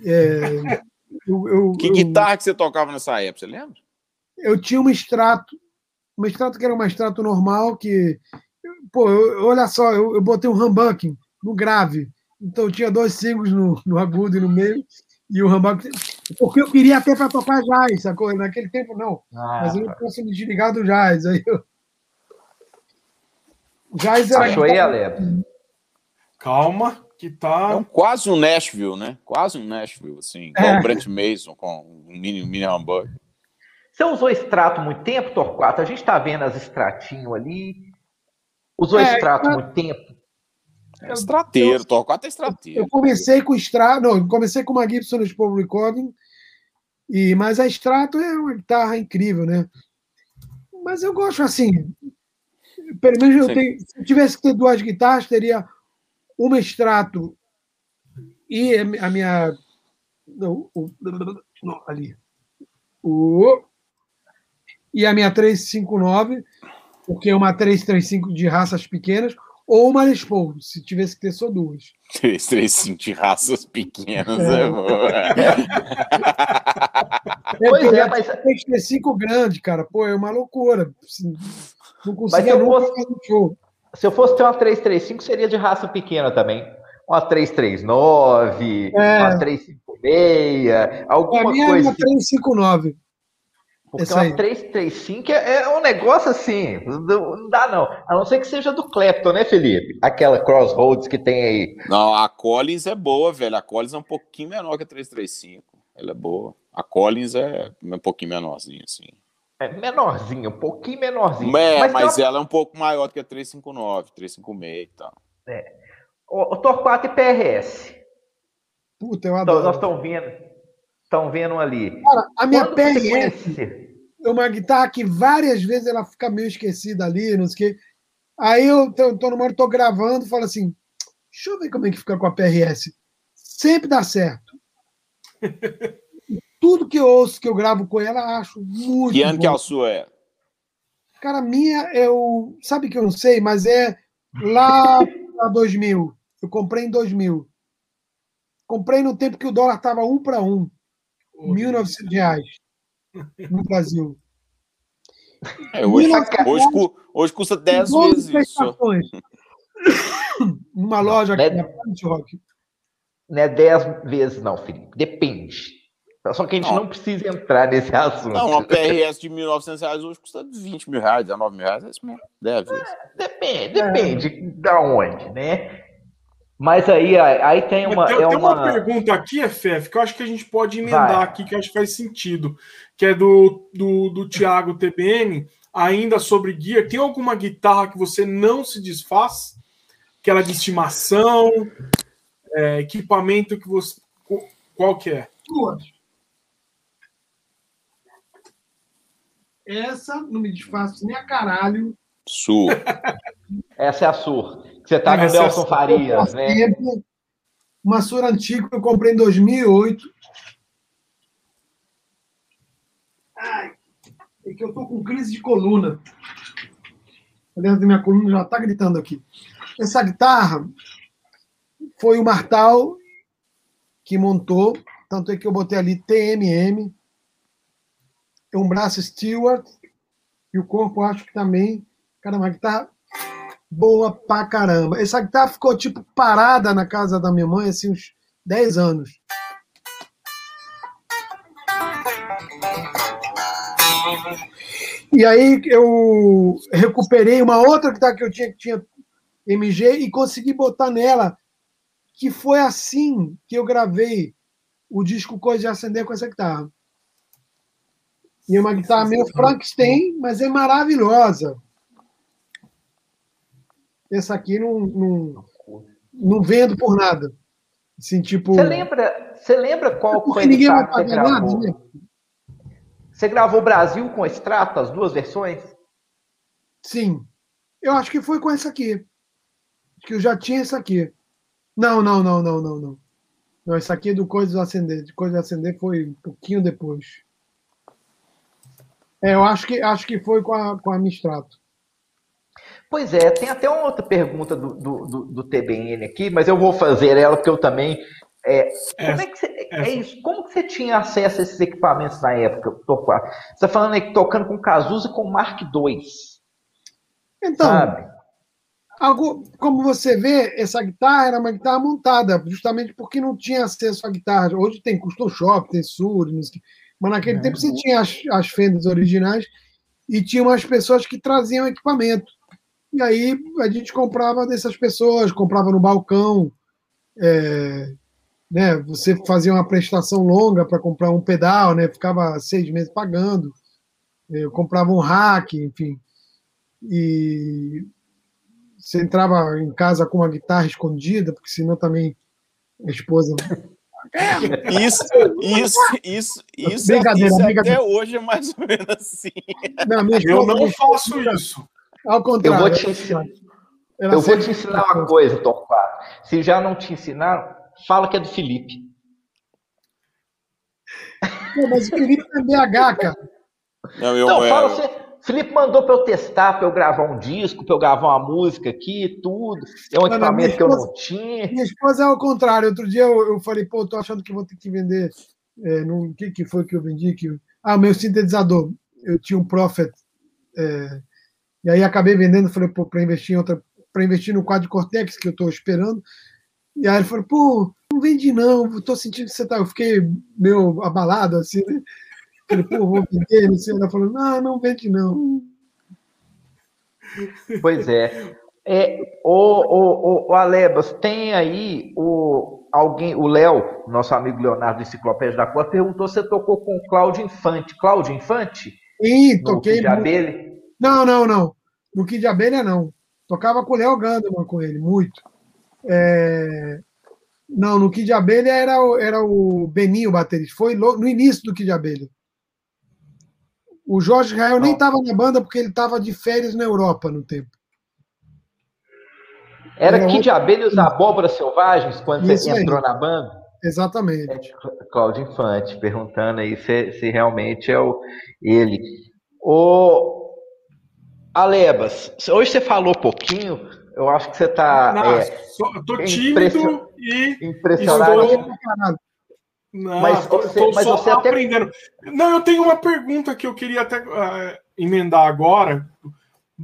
É, eu, eu, que guitarra que você tocava nessa época, você lembra? Eu tinha um extrato, um extrato que era um extrato normal, que. Pô, olha só, eu, eu botei um humbucking no grave. Então tinha dois singles no, no agudo e no meio, e o Rambaco. Porque eu queria até para tocar jazz, sacou? Naquele tempo não. Ah, mas eu não posso me desligar do jazz. Aí eu... Jazz era. Achou aí, Ale? Calma, que tá. É um, quase um Nashville, né? Quase um Nashville, assim. É. o Brent Mason com um mini, mini hambúrguer. Você usou extrato muito tempo, Torquato? A gente tá vendo as extratinhos ali. Usou é, extrato muito tempo? É estrateiro, Torquato é estrateiro. Eu comecei com extrato, não, comecei com uma Gibson Expo Recording, e, mas a extrato é uma guitarra incrível, né? Mas eu gosto assim. Pelo menos eu tenho, se eu tivesse que ter duas guitarras, teria uma extrato e a minha. Não, o, não, ali. O, e a minha 359, porque é uma 335 de raças pequenas, ou uma Les Paul, se tivesse que ter só duas. 335 de raças pequenas é, é. *laughs* *laughs* É, pois é, mas... Tem que ter cinco grandes, cara. Pô, é uma loucura. Não conseguia mas se nunca fosse, um show. Se eu fosse ter uma 335, seria de raça pequena também. Uma 339, é. uma 356, alguma minha coisa. É uma 359. Porque Essa uma 335 é, é um negócio assim, não dá não. A não ser que seja do Clapton, né, Felipe? Aquela Crossroads que tem aí. Não, a Collins é boa, velho. A Collins é um pouquinho menor que a 335. Ela é boa. A Collins é um pouquinho menorzinha, assim. É menorzinho, um pouquinho menorzinho. É, mas, mas ela é um pouco maior do que a 359, 356 e tal. É. O, o Torquato e PRS. Puta, eu adoro. Então, nós estamos vendo estão vendo ali. Cara, a minha Quando PRS é uma guitarra que várias vezes ela fica meio esquecida ali, não sei o quê. Aí eu tô, tô no momento, tô gravando, falo assim, deixa eu ver como é que fica com a PRS. Sempre dá certo. *laughs* Tudo que eu ouço, que eu gravo com ela, acho muito Que ano bom. que é a sua é? Cara, a minha é o... Sabe que eu não sei, mas é lá para 2000. Eu comprei em 2000. Comprei no tempo que o dólar estava um para um. 1.900 reais no Brasil. *laughs* É, hoje, hoje, hoje, custa 10 vezes isso. *coughs* Numa loja aqui na Punch Rock. Não é 10 vezes, não, Felipe. Depende. Só que a gente não, não precisa entrar nesse assunto. Não, uma PRS de 1.900 reais hoje custa 20 mil reais, 19 mil reais, é isso mesmo. 10 vezes. É, depende, depende é. da onde, né? Mas aí, aí tem uma. Tem, é tem uma... uma... pergunta aqui, FF, que eu acho que a gente pode emendar Vai. aqui, que eu acho que faz sentido, que é do, do, do Thiago TBN, ainda sobre guia. Tem alguma guitarra que você não se desfaz? Aquela de estimação, é, equipamento que você. Qual que é? Duas. Essa não me desfaço nem a caralho. Sur. *laughs* Essa é a Sur. Você tá é Nelson Farias, né? Uma Sur antiga que eu comprei em 2008. Ai, é que eu tô com crise de coluna. Aliás, minha coluna já está gritando aqui. Essa guitarra foi o Martal que montou, tanto é que eu botei ali TMM, um braço Stewart e o corpo acho que também, cara, uma guitarra boa pra caramba. Essa guitarra ficou tipo parada na casa da minha mãe assim uns 10 anos. E aí eu recuperei uma outra guitarra que eu tinha que tinha MG e consegui botar nela, que foi assim que eu gravei o disco Coisa de Acender com essa guitarra. E é uma guitarra meio Frankenstein, mas é maravilhosa. Essa aqui não, não, não vendo por nada. Assim, tipo... Você lembra, você lembra qual foi a guitarra que você gravou? Nada, né? Você gravou Brasil com extrato, as duas versões? Sim. Eu acho que foi com essa aqui. Que eu já tinha essa aqui. Não, não, não, não, não, não. Não, essa aqui é do Coisas Acender. De Coisas Acender foi um pouquinho depois. É, eu acho que, acho que foi com a, com a Mistrato. Pois é, tem até uma outra pergunta do, do, do, do TBN aqui, mas eu vou fazer ela porque eu também é, como é que você, é isso? Como que você tinha acesso a esses equipamentos na época, Torquato? Você está falando aí tocando com Cazuza com Mark II. Então, sabe? Algo, como você vê, essa guitarra era uma guitarra montada, justamente porque não tinha acesso à guitarra. Hoje tem Custom Shop, tem Sur, mas naquele é. tempo você tinha as, as fendas originais e tinha umas pessoas que traziam equipamento. E aí a gente comprava dessas pessoas, comprava no balcão. É, né? Você fazia uma prestação longa para comprar um pedal, né? Ficava seis meses pagando. Eu comprava um rack, enfim. E você entrava em casa com uma guitarra escondida, porque senão também a esposa. Isso, isso, isso, isso, brincadeira, isso brincadeira. até hoje é mais ou menos assim. Não, eu não faço isso. Ao contrário. Eu vou te ensinar, eu vou te ensinar uma coisa, Torquato. Se já não te ensinaram, fala que é do Felipe. Pô, mas o Felipe é BH, cara. Não, eu, não fala assim. Felipe mandou para eu testar, para eu gravar um disco, para eu gravar uma música aqui, tudo. É um não, equipamento que eu não tinha. Minha esposa é ao contrário. Outro dia eu, eu falei, pô, tô achando que vou ter que vender. É, o que, que foi que eu vendi? Que. Ah, meu sintetizador. Eu tinha um Prophet. É, e aí acabei vendendo, falei, pô, para investir em outra, para investir no quadro Cortex, que eu estou esperando. E aí ele falou, pô, não vende não, tô sentindo que você tá. Eu fiquei meio abalado, assim, né? Falei, pô, vou vender, não sei. Ela falou, não, não vende não. Pois é. é o, o, o, Alebas, tem aí o, alguém, o Léo, nosso amigo Leonardo do Enciclopédia da Cor, perguntou se você tocou com o Cláudio Infante. Cláudio Infante? Sim, toquei. De abelha? Não, não, não. No Kid de Abelha, não. Tocava com o Léo Gandelman com ele, muito. É... Não, no Kid de Abelha era, o, era o Beninho o baterista. Foi no início do Kid de Abelha. O Jorge Israel nem estava na banda porque ele estava de férias na Europa no tempo. Era, era Kid de Abelha e os Abóboras Selvagens quando Isso você entrou aí. na banda? Exatamente. É, Cláudio Infante, perguntando aí se, se realmente é o, ele. O Alebas, hoje você falou pouquinho, eu acho que você está. É, tô tímido e impressionado. Estou... Não, mas você, mas só você aprendendo. Até... Não, eu tenho uma pergunta que eu queria até uh, emendar agora,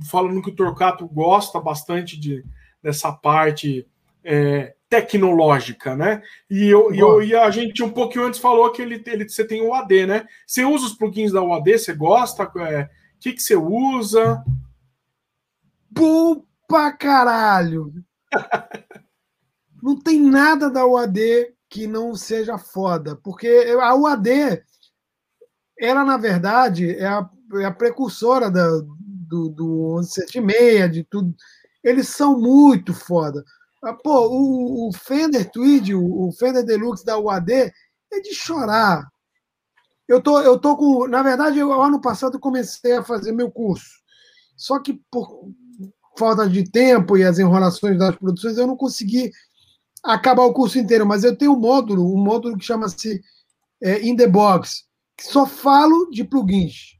falando que o Torcato gosta bastante de, dessa parte é, tecnológica, né? E, eu, e, eu, e a gente um pouquinho antes falou que ele, ele, você tem o AD, né? Você usa os plugins da UAD? Você gosta? O que, que você usa? Bom pra caralho. não tem nada da UAD que não seja foda, porque a UAD, ela na verdade é a, é a precursora da, do, do 1176, de tudo. Eles são muito foda. Ah, pô, o, o Fender Tweed, o, o Fender Deluxe da UAD é de chorar. Eu tô, eu tô com. Na verdade, eu, ano passado comecei a fazer meu curso. Só que por, falta de tempo e as enrolações das produções, eu não consegui acabar o curso inteiro, mas eu tenho um módulo, um módulo que chama-se é, In the Box, só falo de plugins.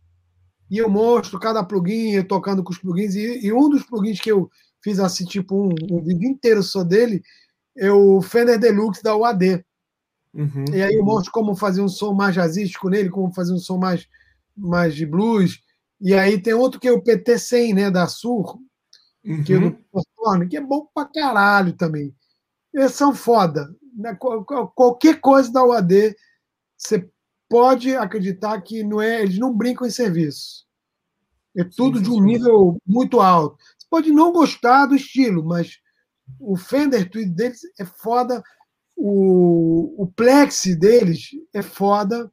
E eu mostro cada plugin, eu tocando com os plugins. E, e um dos plugins que eu fiz assim, tipo, um, um vídeo inteiro só dele, é o Fender Deluxe da UAD. Uhum. E aí eu mostro como fazer um som mais jazzístico nele, como fazer um som mais, mais de blues. E aí tem outro que é o PT100, né, da Sur, uhum. que, é que é bom pra caralho também. Eles são foda. Né? Qualquer coisa da UAD, você pode acreditar que não é, eles não brincam em serviço. É tudo sim, sim, de um nível muito alto. Você pode não gostar do estilo, mas o Fender Tweed deles é foda o, o Plex deles é foda.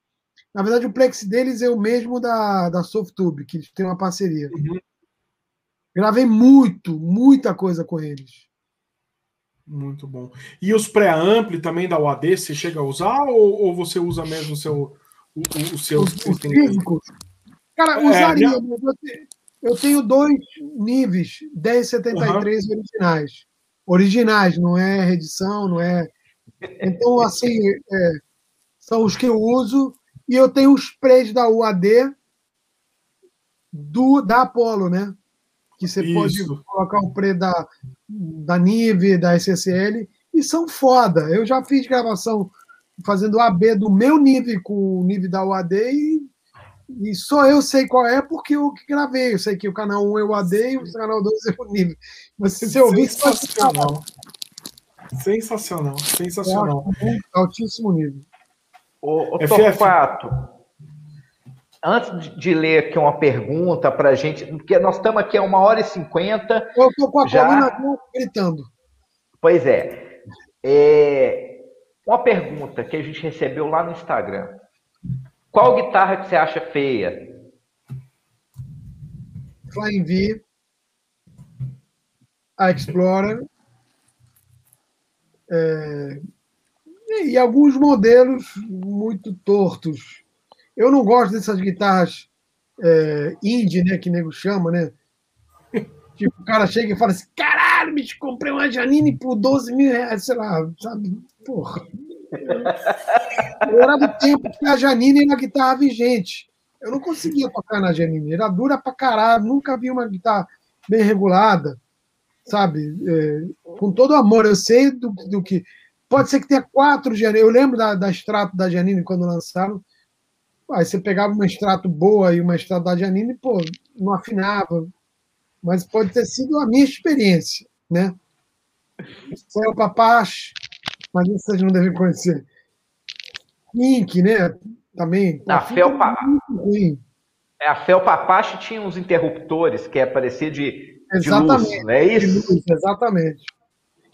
Na verdade, o Plex deles é o mesmo da, da Softtube, que eles têm uma parceria. Uhum. Gravei muito, muita coisa com eles. Muito bom. E os pré-ampli também da UAD, você chega a usar ou, ou você usa mesmo o seu, o, o, os seus os, físicos? Cara, é, usaria. É, eu tenho dois níveis 1073 uhum. originais. Originais, não é reedição, não é então, assim, é, são os que eu uso. E eu tenho os sprays da UAD do, da Apollo, né? Que você Isso. pode colocar o spray da, da Nive, da SSL, e são foda. Eu já fiz gravação fazendo AB do meu Nive com o Nive da UAD e, e só eu sei qual é porque eu que gravei. Eu sei que o canal 1 é o AD e o canal 2 é o Nive. Mas se você ouvir, você pode Sensacional, sensacional. É, altíssimo nível. O, o Torquato, antes de ler aqui uma pergunta para a gente, porque nós estamos aqui a uma hora e cinquenta. Eu estou com a já... coluna gritando. Pois é. é. Uma pergunta que a gente recebeu lá no Instagram. Qual guitarra que você acha feia? Flying V, a Explorer é, e alguns modelos muito tortos. Eu não gosto dessas guitarras é, indie, né, que nego chama, né? *laughs* Tipo, o cara chega e fala assim: caralho, bicho, comprei uma Janine por 12 mil reais, sei lá, sabe? Porra. Eu era do tempo que a Janine era guitarra vigente. Eu não conseguia tocar na Janine, era dura pra caralho, nunca vi uma guitarra bem regulada sabe? É, com todo amor, eu sei do, do que. Pode ser que tenha quatro Janine. Eu lembro da, da extrato da Janine quando lançaram. Aí você pegava uma extrato boa e uma extrato da Janine, pô, não afinava. Mas pode ter sido a minha experiência, né? Foi o Papache, mas isso vocês não devem conhecer. Ink, né? Também. A Felpa... É, a Felpa Apache tinha uns interruptores que é parecer de Exatamente. Luz, não é isso? Luz, exatamente.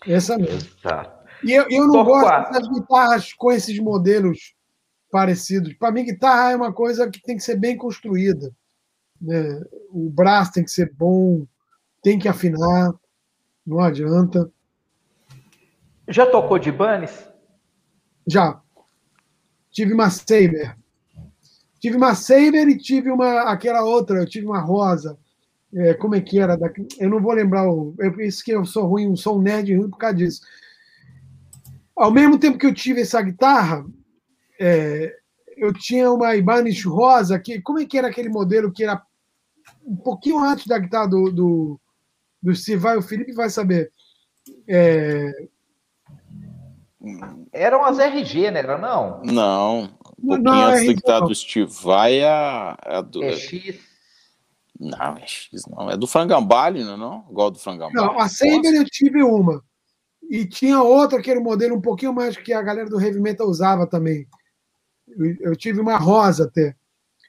Essa mesmo. Exato. E eu, eu não gosto das guitarras com esses modelos parecidos. Para mim, guitarra é uma coisa que tem que ser bem construída. Né? O braço tem que ser bom, tem que afinar, não adianta. Já tocou de Banes? Já. Tive uma Saber. Tive uma Saber e tive uma aquela outra, eu tive uma rosa. É, como é que era? Da, eu não vou lembrar. O, eu, isso que eu sou ruim, sou um nerd ruim por causa disso. Ao mesmo tempo que eu tive essa guitarra, é, eu tinha uma Ibanez rosa, que como é que era aquele modelo que era um pouquinho antes da guitarra do, do, do Steve Vai, o Felipe vai saber. É... Eram as RG, né? Não? Não. Um pouquinho não, antes da guitarra do Steve Vai, a, a do. É X. Não, é X, não. É do frangambalho, não, é não? Igual do frangambalho. Não, a Saber eu tive uma. E tinha outra que era um modelo um pouquinho mais que a galera do Heavy Metal usava também. Eu, eu tive uma rosa até.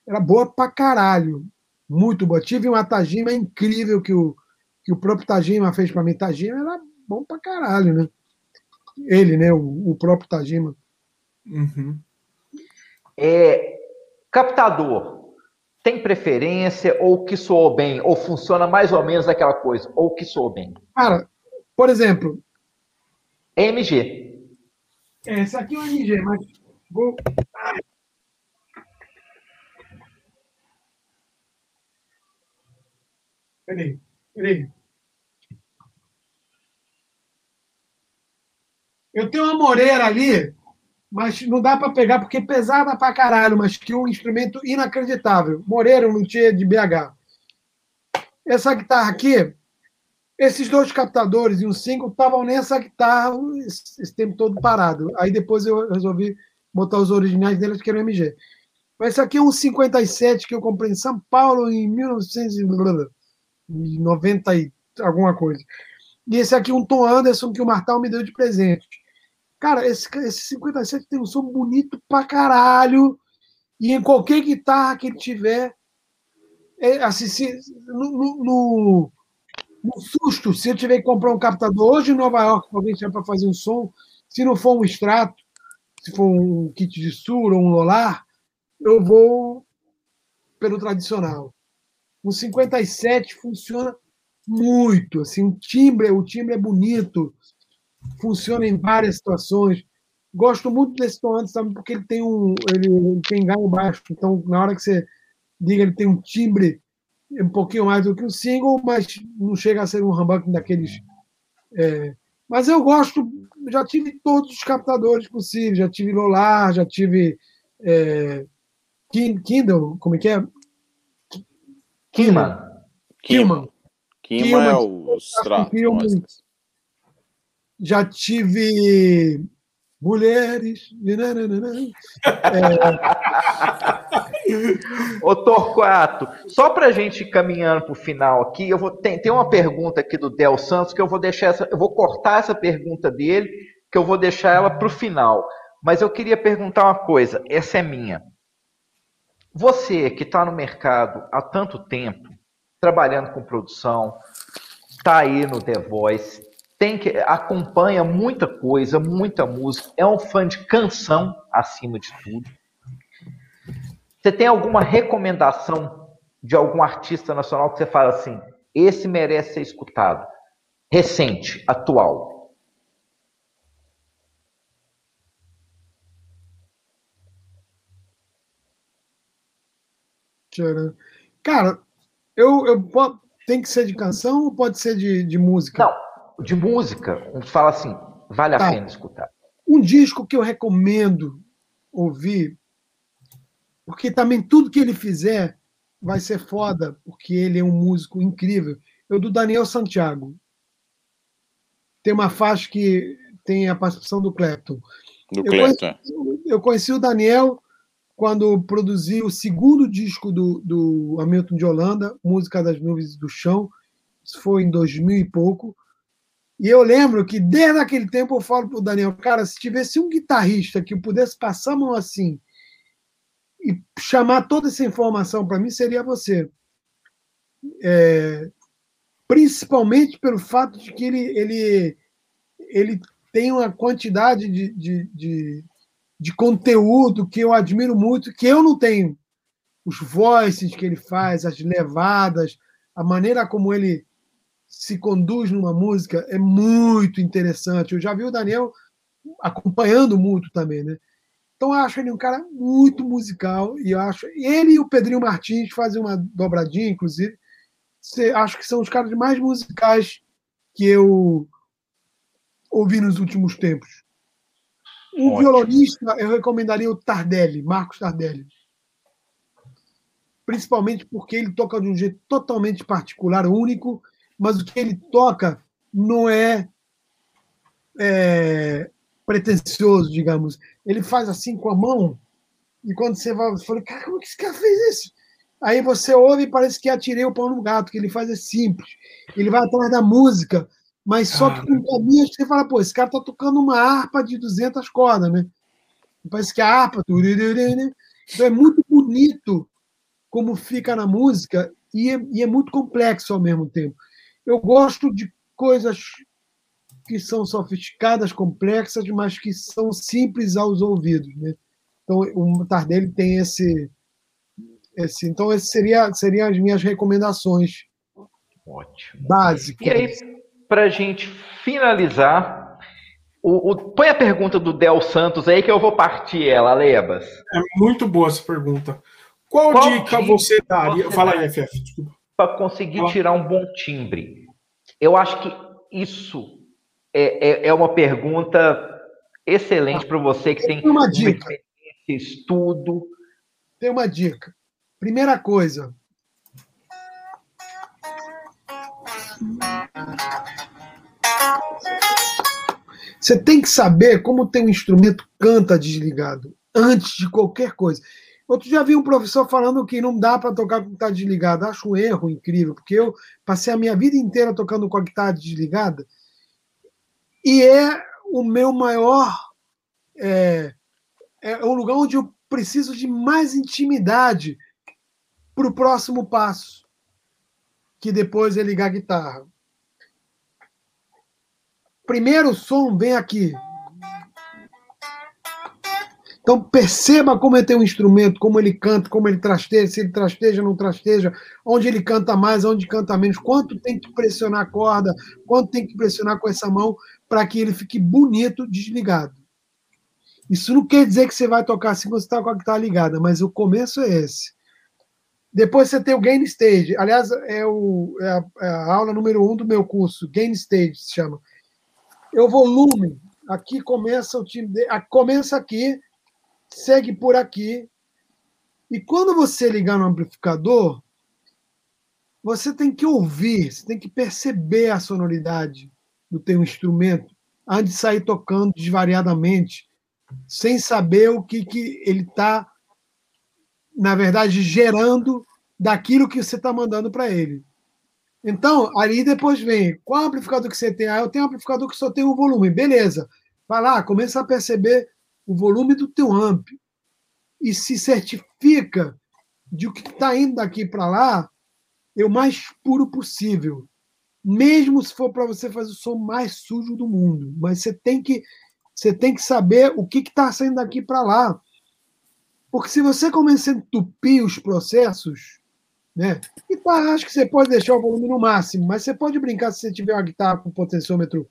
Era boa pra caralho. Muito boa. Tive uma Tajima incrível que o, que o próprio Tajima fez pra mim. Tajima era bom pra caralho, né? Ele, né? O, o próprio Tajima. Uhum. É, captador tem preferência, ou que soou bem, ou funciona mais ou menos aquela coisa, ou que soou bem? Cara, por exemplo. MG. É, esse aqui é o MG, mas vou. Peraí, peraí. Eu tenho uma moreira ali mas não dá para pegar porque pesada pra caralho, mas que um instrumento inacreditável. Moreira, um luthier de BH. Essa guitarra aqui, esses dois captadores e um single estavam nessa guitarra esse, esse, tempo todo parado. Aí depois eu resolvi botar os originais deles, que eram MG. Mas esse aqui é um 57 que eu comprei em São Paulo em 1990 e alguma coisa. E esse aqui é um Tom Anderson que o Martal me deu de presente. Cara, esse, esse 57 tem um som bonito pra caralho. E em qualquer guitarra que ele tiver, é, assim, se, no, no, no, susto, se eu tiver que comprar um captador hoje em Nova York, alguém tiver para fazer um som, se não for um extrato, se for um kit de sur ou um lolar, eu vou pelo tradicional. O 57 funciona muito, assim, o timbre, o timbre é bonito, funciona em várias situações. Gosto muito desse tom antes também porque ele tem um ele tem ganho baixo, então na hora que você diga ele tem um timbre um pouquinho mais do que o single, mas não chega a ser um humbucker daqueles. É... mas eu gosto, já tive todos os captadores possíveis, já tive Lolar, já tive é... Kindle, como é que é? Killman. Killman. Killman é o Strato já tive mulheres. É... Ô Torquato, só para a gente ir caminhando para o final aqui, eu vou tem, tem uma pergunta aqui do Del Santos que eu vou deixar essa, eu vou cortar essa pergunta dele, que eu vou deixar ela para o final. Mas eu queria perguntar uma coisa, essa é minha. Você que está no mercado há tanto tempo, trabalhando com produção, está aí no The Voice, tem que acompanha muita coisa, muita música, é um fã de canção acima de tudo. Você tem alguma recomendação de algum artista nacional que você fala assim, esse merece ser escutado? Recente, atual. Cara, eu, eu tem que ser de canção ou pode ser de, de música? Não, de música, a gente fala assim, vale a tá. pena escutar. Um disco que eu recomendo ouvir, porque também tudo que ele fizer vai ser foda, porque ele é um músico incrível. É o do Daniel Santiago. Tem uma faixa que tem a participação do Clapton. Do eu, Conheci, é. eu conheci o Daniel quando produzi o segundo disco do, do Hamilton de Holanda, Música das Nuvens do Chão. Isso foi em 2000 e pouco. E eu lembro que desde aquele tempo eu falo para o Daniel, cara, se tivesse um guitarrista que pudesse passar a mão assim e chamar toda essa informação para mim, seria você. É, principalmente pelo fato de que ele, ele, ele tem uma quantidade de, de, de, de conteúdo que eu admiro muito, que eu não tenho. Os voices que ele faz, as levadas, a maneira como ele se conduz numa música é muito interessante. Eu já vi o Daniel acompanhando muito também, né? Então eu acho ele um cara muito musical e acho ele e o Pedrinho Martins fazem uma dobradinha, inclusive. Acho que são os caras mais musicais que eu ouvi nos últimos tempos. Um Ótimo. violonista eu recomendaria o Tardelli, Marcos Tardelli. Principalmente porque ele toca de um jeito totalmente particular, único, mas o que ele toca não é, é pretencioso, digamos. Ele faz assim com a mão, e quando você vai, você fala, cara, como é que esse cara fez isso? Aí você ouve e parece que atirei o pão no gato, que ele faz é simples. Ele vai atrás da música, mas só que com caminhos você fala, pô, esse cara tá tocando uma harpa de 200 cordas, né? Parece que a harpa. Então é muito bonito como fica na música e é, e é muito complexo ao mesmo tempo. Eu gosto de coisas que são sofisticadas, complexas, mas que são simples aos ouvidos, né? Então, o Tardelli tem esse, esse então esse seria seriam as minhas recomendações. Ótimo. Básicas. E aí, para a gente finalizar, o, o, põe a pergunta do Del Santos aí que eu vou partir ela, Lebas. É muito boa essa pergunta. Qual, Qual dica, dica você daria? Você Fala aí, FF, desculpa para conseguir tirar um bom timbre? Eu acho que isso é, é, é uma pergunta excelente para você que tem, tem uma dica. estudo. Tem uma dica. Primeira coisa. Você tem que saber como tem um instrumento canta desligado antes de qualquer coisa. Outro dia vi um professor falando que não dá para tocar com guitarra desligada. Acho um erro incrível, porque eu passei a minha vida inteira tocando com a guitarra desligada e é o meu maior. É, é lugar onde eu preciso de mais intimidade para o próximo passo, que depois é ligar a guitarra. Primeiro som vem aqui, então perceba como é ter um instrumento, como ele canta, como ele trasteja, se ele trasteja, não trasteja, onde ele canta mais, onde canta menos, quanto tem que pressionar a corda, quanto tem que pressionar com essa mão para que ele fique bonito desligado. Isso não quer dizer que você vai tocar assim quando você está com a guitarra ligada, mas o começo é esse. Depois você tem o Gain Stage. Aliás, é, o, é, a, é a aula número um do meu curso, Gain Stage se chama. É o volume. Aqui começa o time. De, começa aqui, segue por aqui. E quando você ligar no amplificador, você tem que ouvir, você tem que perceber a sonoridade do teu instrumento antes de sair tocando desvariadamente, sem saber o que, que ele está, na verdade, gerando daquilo que você está mandando para ele. Então, ali depois vem, qual amplificador que você tem? Ah, eu tenho um amplificador que só tem um volume. Beleza. Vai lá, começa a perceber o volume do teu amp e se certifica de o que está indo daqui para lá é o mais puro possível. Mesmo se for para você fazer o som mais sujo do mundo. Mas você tem que, você tem que saber o que está saindo daqui para lá. Porque se você começar a entupir os processos, né? E tá, acho que você pode deixar o volume no máximo, mas você pode brincar se você tiver uma guitarra com potenciômetro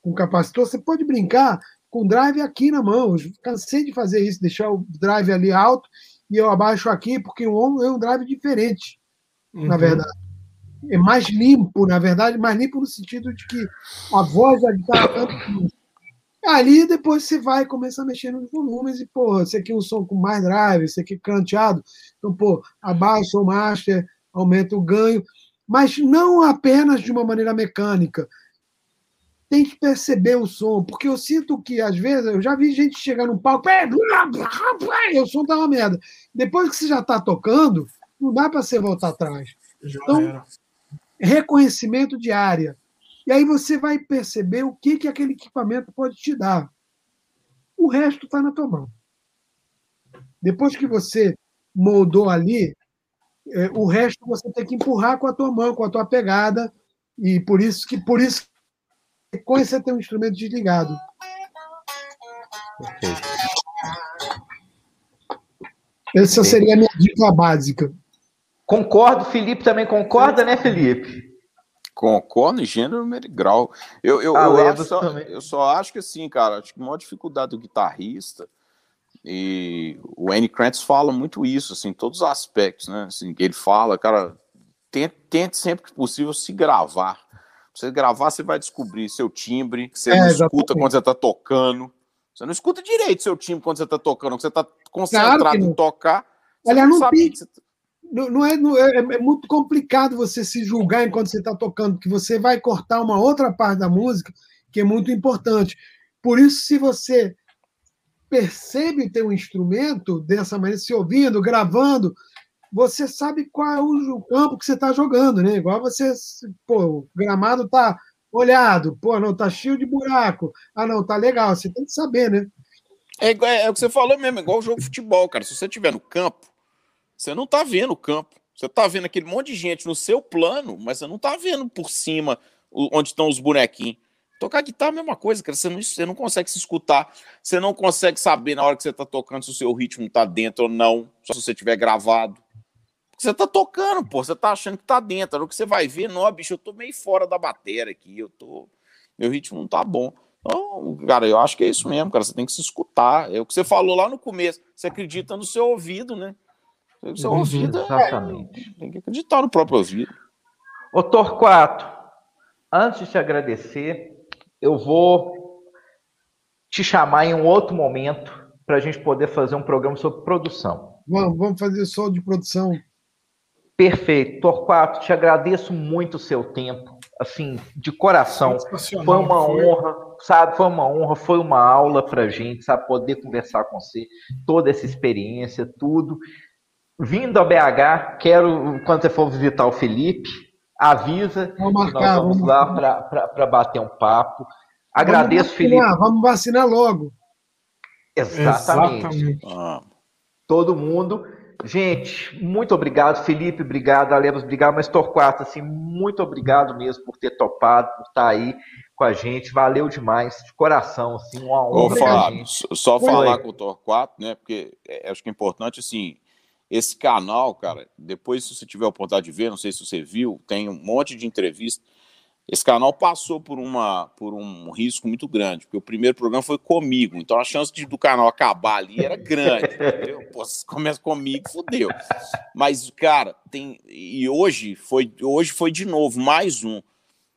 com capacitor, você pode brincar com o drive aqui na mão. Eu cansei de fazer isso, deixar o drive ali alto e eu abaixo aqui, porque o ombro é um drive diferente, uhum. na verdade. É mais limpo, na verdade, mais limpo no sentido de que a voz da guitarra Ali depois você vai começar a mexer nos volumes e, pô, esse aqui é um som com mais drive, esse aqui é canteado. Então, pô, abaixa o master, aumenta o ganho, mas não apenas de uma maneira mecânica tem que perceber o som, porque eu sinto que, às vezes, eu já vi gente chegar no palco, e o som tá uma merda. Depois que você já está tocando, não dá para você voltar atrás. Então, reconhecimento de área. E aí você vai perceber o que, que aquele equipamento pode te dar. O resto está na tua mão. Depois que você moldou ali, é, o resto você tem que empurrar com a tua mão, com a tua pegada, e por isso que por isso sequência tem um instrumento desligado. Perfeito. Essa seria a minha dica básica. Concordo, Felipe também concorda, né, Felipe? Concordo em gênero, número e grau. Eu, eu, eu, acho só, eu, só, acho que assim, cara, acho que a maior dificuldade do guitarrista, e o Annie Krantz fala muito isso, assim, em todos os aspectos, né? Assim, ele fala, cara, tente, tente sempre que possível se gravar você gravar, você vai descobrir seu timbre, que você é, não escuta quando você está tocando. Você não escuta direito seu timbre quando você está tocando, você está concentrado claro em tocar. Aliás, não, não, tem, não, não, é, não é, é, muito complicado você se julgar enquanto você está tocando, que você vai cortar uma outra parte da música que é muito importante. Por isso, se você percebe ter um instrumento dessa maneira, se ouvindo, gravando, você sabe qual é o campo que você está jogando, né? Igual você, pô, o gramado tá olhado, pô, não, tá cheio de buraco. Ah, não, tá legal, você tem que saber, né? É, é, é o que você falou mesmo, igual o jogo de futebol, cara. Se você estiver no campo, você não tá vendo o campo. Você tá vendo aquele monte de gente no seu plano, mas você não tá vendo por cima onde estão os bonequinhos. Tocar guitarra é a mesma coisa, cara. Você não, você não consegue se escutar, você não consegue saber na hora que você tá tocando se o seu ritmo tá dentro ou não, só se você tiver gravado. Você tá tocando, pô, você tá achando que tá dentro. O que você vai ver, não, bicho, eu tô meio fora da bateria aqui, eu tô. Meu ritmo não tá bom. Então, cara, eu acho que é isso mesmo, cara. Você tem que se escutar. É o que você falou lá no começo. Você acredita no seu ouvido, né? O seu uhum, ouvido é- exatamente. É... tem que acreditar no próprio ouvido. Ô, Torquato, antes de te agradecer, eu vou te chamar em um outro momento para a gente poder fazer um programa sobre produção. Vamos, vamos fazer só de produção. Perfeito. Torquato, te agradeço muito o seu tempo, assim, de coração. Foi uma foi. honra, sabe? Foi uma honra, foi uma aula para gente, sabe? Poder conversar com você, toda essa experiência, tudo. Vindo a BH, quero, quando você for visitar o Felipe, avisa vamos marcar, nós vamos, vamos lá para bater um papo. Agradeço, vamos Felipe. Vamos vacinar logo. Exatamente. Exatamente. Ah. Todo mundo. Gente, muito obrigado, Felipe, obrigado, Alemos, obrigado, mas Torquato, assim, muito obrigado mesmo por ter topado, por estar aí com a gente, valeu demais, de coração, assim, uma honra. Ô, Fábio, só Foi. falar com o Torquato, né, porque é, acho que é importante, assim, esse canal, cara, depois se você tiver a oportunidade de ver, não sei se você viu, tem um monte de entrevistas, esse canal passou por, uma, por um risco muito grande, porque o primeiro programa foi comigo, então a chance de, do canal acabar ali era grande. entendeu? *laughs* Pô, se começa comigo, fodeu. Mas, cara, tem. E hoje foi, hoje foi de novo mais um.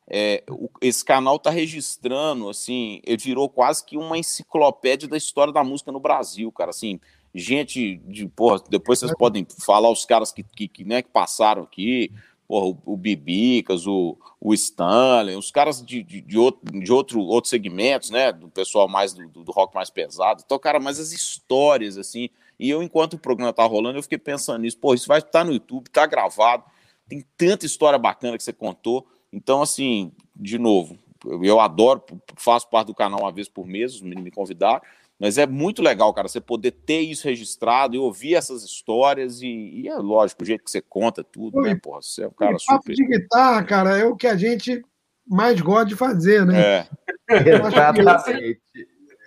É, o, esse canal tá registrando, assim, ele virou quase que uma enciclopédia da história da música no Brasil, cara. Assim, gente de, porra, depois vocês podem falar os caras que, que, que, né, que passaram aqui porra, o, o Bibicas, o, o Stanley, os caras de, de, de, outro, de outro, outros segmentos, né? Do pessoal mais do, do rock mais pesado. Então, cara, mas as histórias, assim. E eu, enquanto o programa tá rolando, eu fiquei pensando nisso. Pô, isso vai estar tá no YouTube, tá gravado. Tem tanta história bacana que você contou. Então, assim, de novo, eu adoro, faço parte do canal uma vez por mês, os meninos me convidaram. Mas é muito legal, cara, você poder ter isso registrado e ouvir essas histórias e, e é lógico, o jeito que você conta tudo, né, porra? Você é um cara super... de guitarra, cara, é o que a gente mais gosta de fazer, né? É, exatamente.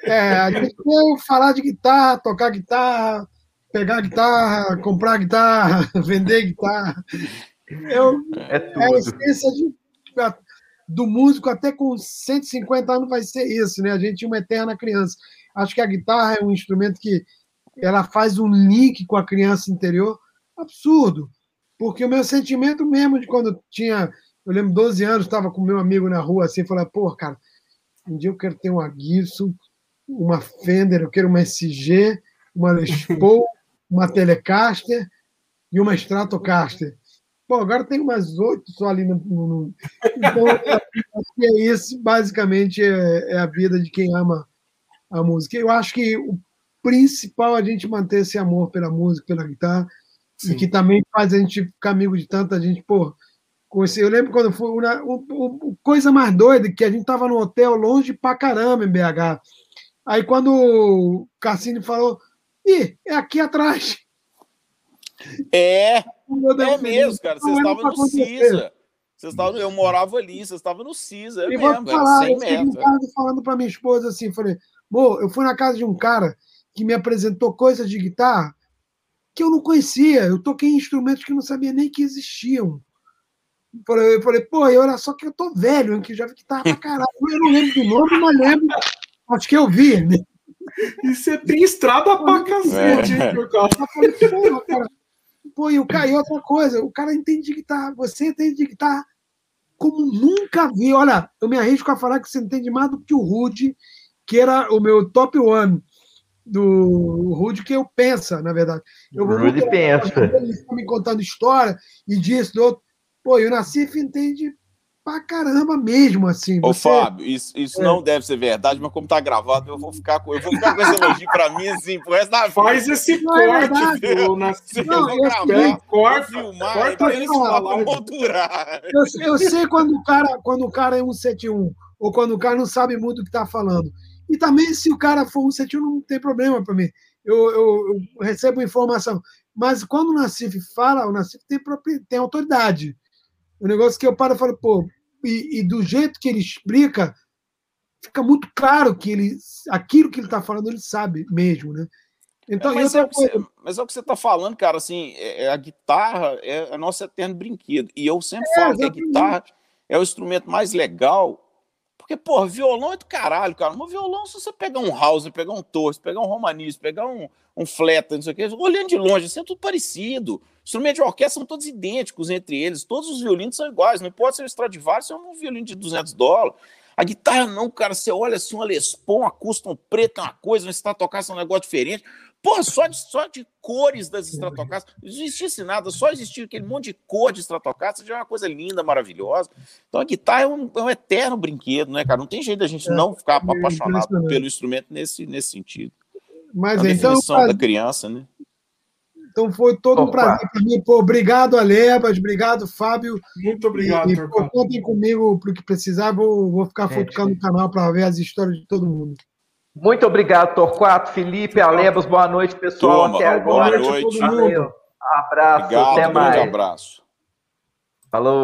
É, a gente quer falar de guitarra, tocar guitarra, pegar guitarra, comprar guitarra, *laughs* vender guitarra. Eu, é, tudo. é a essência de, do músico, até com 150 anos vai ser isso, né? A gente é uma eterna criança. Acho que a guitarra é um instrumento que ela faz um link com a criança interior absurdo. Porque o meu sentimento mesmo de quando eu tinha, eu lembro, 12 anos, estava com meu amigo na rua assim, falei, pô, cara, um dia eu quero ter uma Gibson, uma Fender, eu quero uma SG, uma Les *laughs* Paul, uma Telecaster e uma Stratocaster. Pô, agora tem umas oito só ali no. no... *laughs* Então, acho que é isso, basicamente, é, é a vida de quem ama a música. Eu acho que o principal é a gente manter esse amor pela música, pela guitarra, Sim. e que também faz a gente ficar amigo de tanta gente. Pô, eu lembro quando foi uma, coisa mais doida, que a gente tava no hotel longe pra caramba em BH. Aí quando o Cassini falou, ih, é aqui atrás. É, é mesmo, cara. Vocês estavam no CISA. Vocês estavam, eu morava ali, vocês estavam no CISA. É e mesmo, falar, eu metros. falando para minha esposa assim, falei, Bom, eu fui na casa de um cara que me apresentou coisas de guitarra que eu não conhecia. Eu toquei instrumentos que eu não sabia nem que existiam. Eu falei, pô, olha só que eu tô velho, que já vi guitarra pra caralho. Eu não lembro do nome, mas lembro. Acho que eu vi. Né? E você tem estrada pra cacete, é. Eu falei, pô, cara. Pô, e o cara, e outra coisa, o cara entende de guitarra, você entende de guitarra como nunca vi. Olha, eu me arrisco a falar que você entende mais do que o Rude que era o meu top one do Rude, que eu pensa, na verdade. Eu vou Rude pensa. Ele está me contando história e disso, do outro. Pô, e o Nassif entende pra caramba mesmo, assim. Ô, você... Fábio, isso, isso é. não deve ser verdade, mas como tá gravado, eu vou ficar com, eu vou ficar com esse elogio pra mim, assim, por resto da vida. Faz esse não é corte, é viu, Nassif. Não, eu gravar, sei, corta, filmar, corta esse moldurar. Eu, eu sei quando o cara, quando o cara é 171, ou quando o cara não sabe muito o que tá falando. E também, se o cara for um setil, não tem problema para mim. Eu, eu, eu, recebo informação. Mas quando o Nassif fala, o Nassif tem, tem autoridade. O negócio que eu paro e falo, pô, e, e, do jeito que ele explica, fica muito claro que ele, aquilo que ele está falando, ele sabe mesmo, né? Então, é, mas, é você, mas, é o que você está falando, cara, assim, é, é, a guitarra é a nossa eterno brinquedo. E eu sempre é, falo que a guitarra é o instrumento mais legal porque, pô, violão é do caralho, cara. Mas violão, se você pegar um House, pegar um Torres, pegar um Romanis, pegar um, um Fleta, não sei o quê, olhando de longe, assim, é tudo parecido. Instrumentos de orquestra são todos idênticos entre eles. Todos os violinos são iguais. Não importa se é um Stradivarius ou é um violino de 200 dólares. A guitarra não, cara, você olha assim, uma Les Paul, uma custom preta, uma coisa, uma Stratocaster é um negócio diferente. Porra, só de, só de cores das Stratocaster, não existisse nada, só existia aquele monte de cor de Stratocaster, já é uma coisa linda, maravilhosa. Então a guitarra é um, é um eterno brinquedo, né, cara? Não tem jeito da gente é, não ficar é apaixonado pelo instrumento nesse, nesse sentido. Mas é a então, definição da criança, né? Então foi todo Opa. um prazer para mim. Pô, obrigado, Alebas. Obrigado, Fábio. Muito obrigado, e, pô, Contem comigo para o que precisar. Vou, vou ficar futucando o canal para ver as histórias de todo mundo. Muito obrigado, Torquato, Felipe, Alebas. Boa noite, pessoal. Toma, até agora. Boa noite. Abraço. Obrigado, até mais. Um abraço. Falou.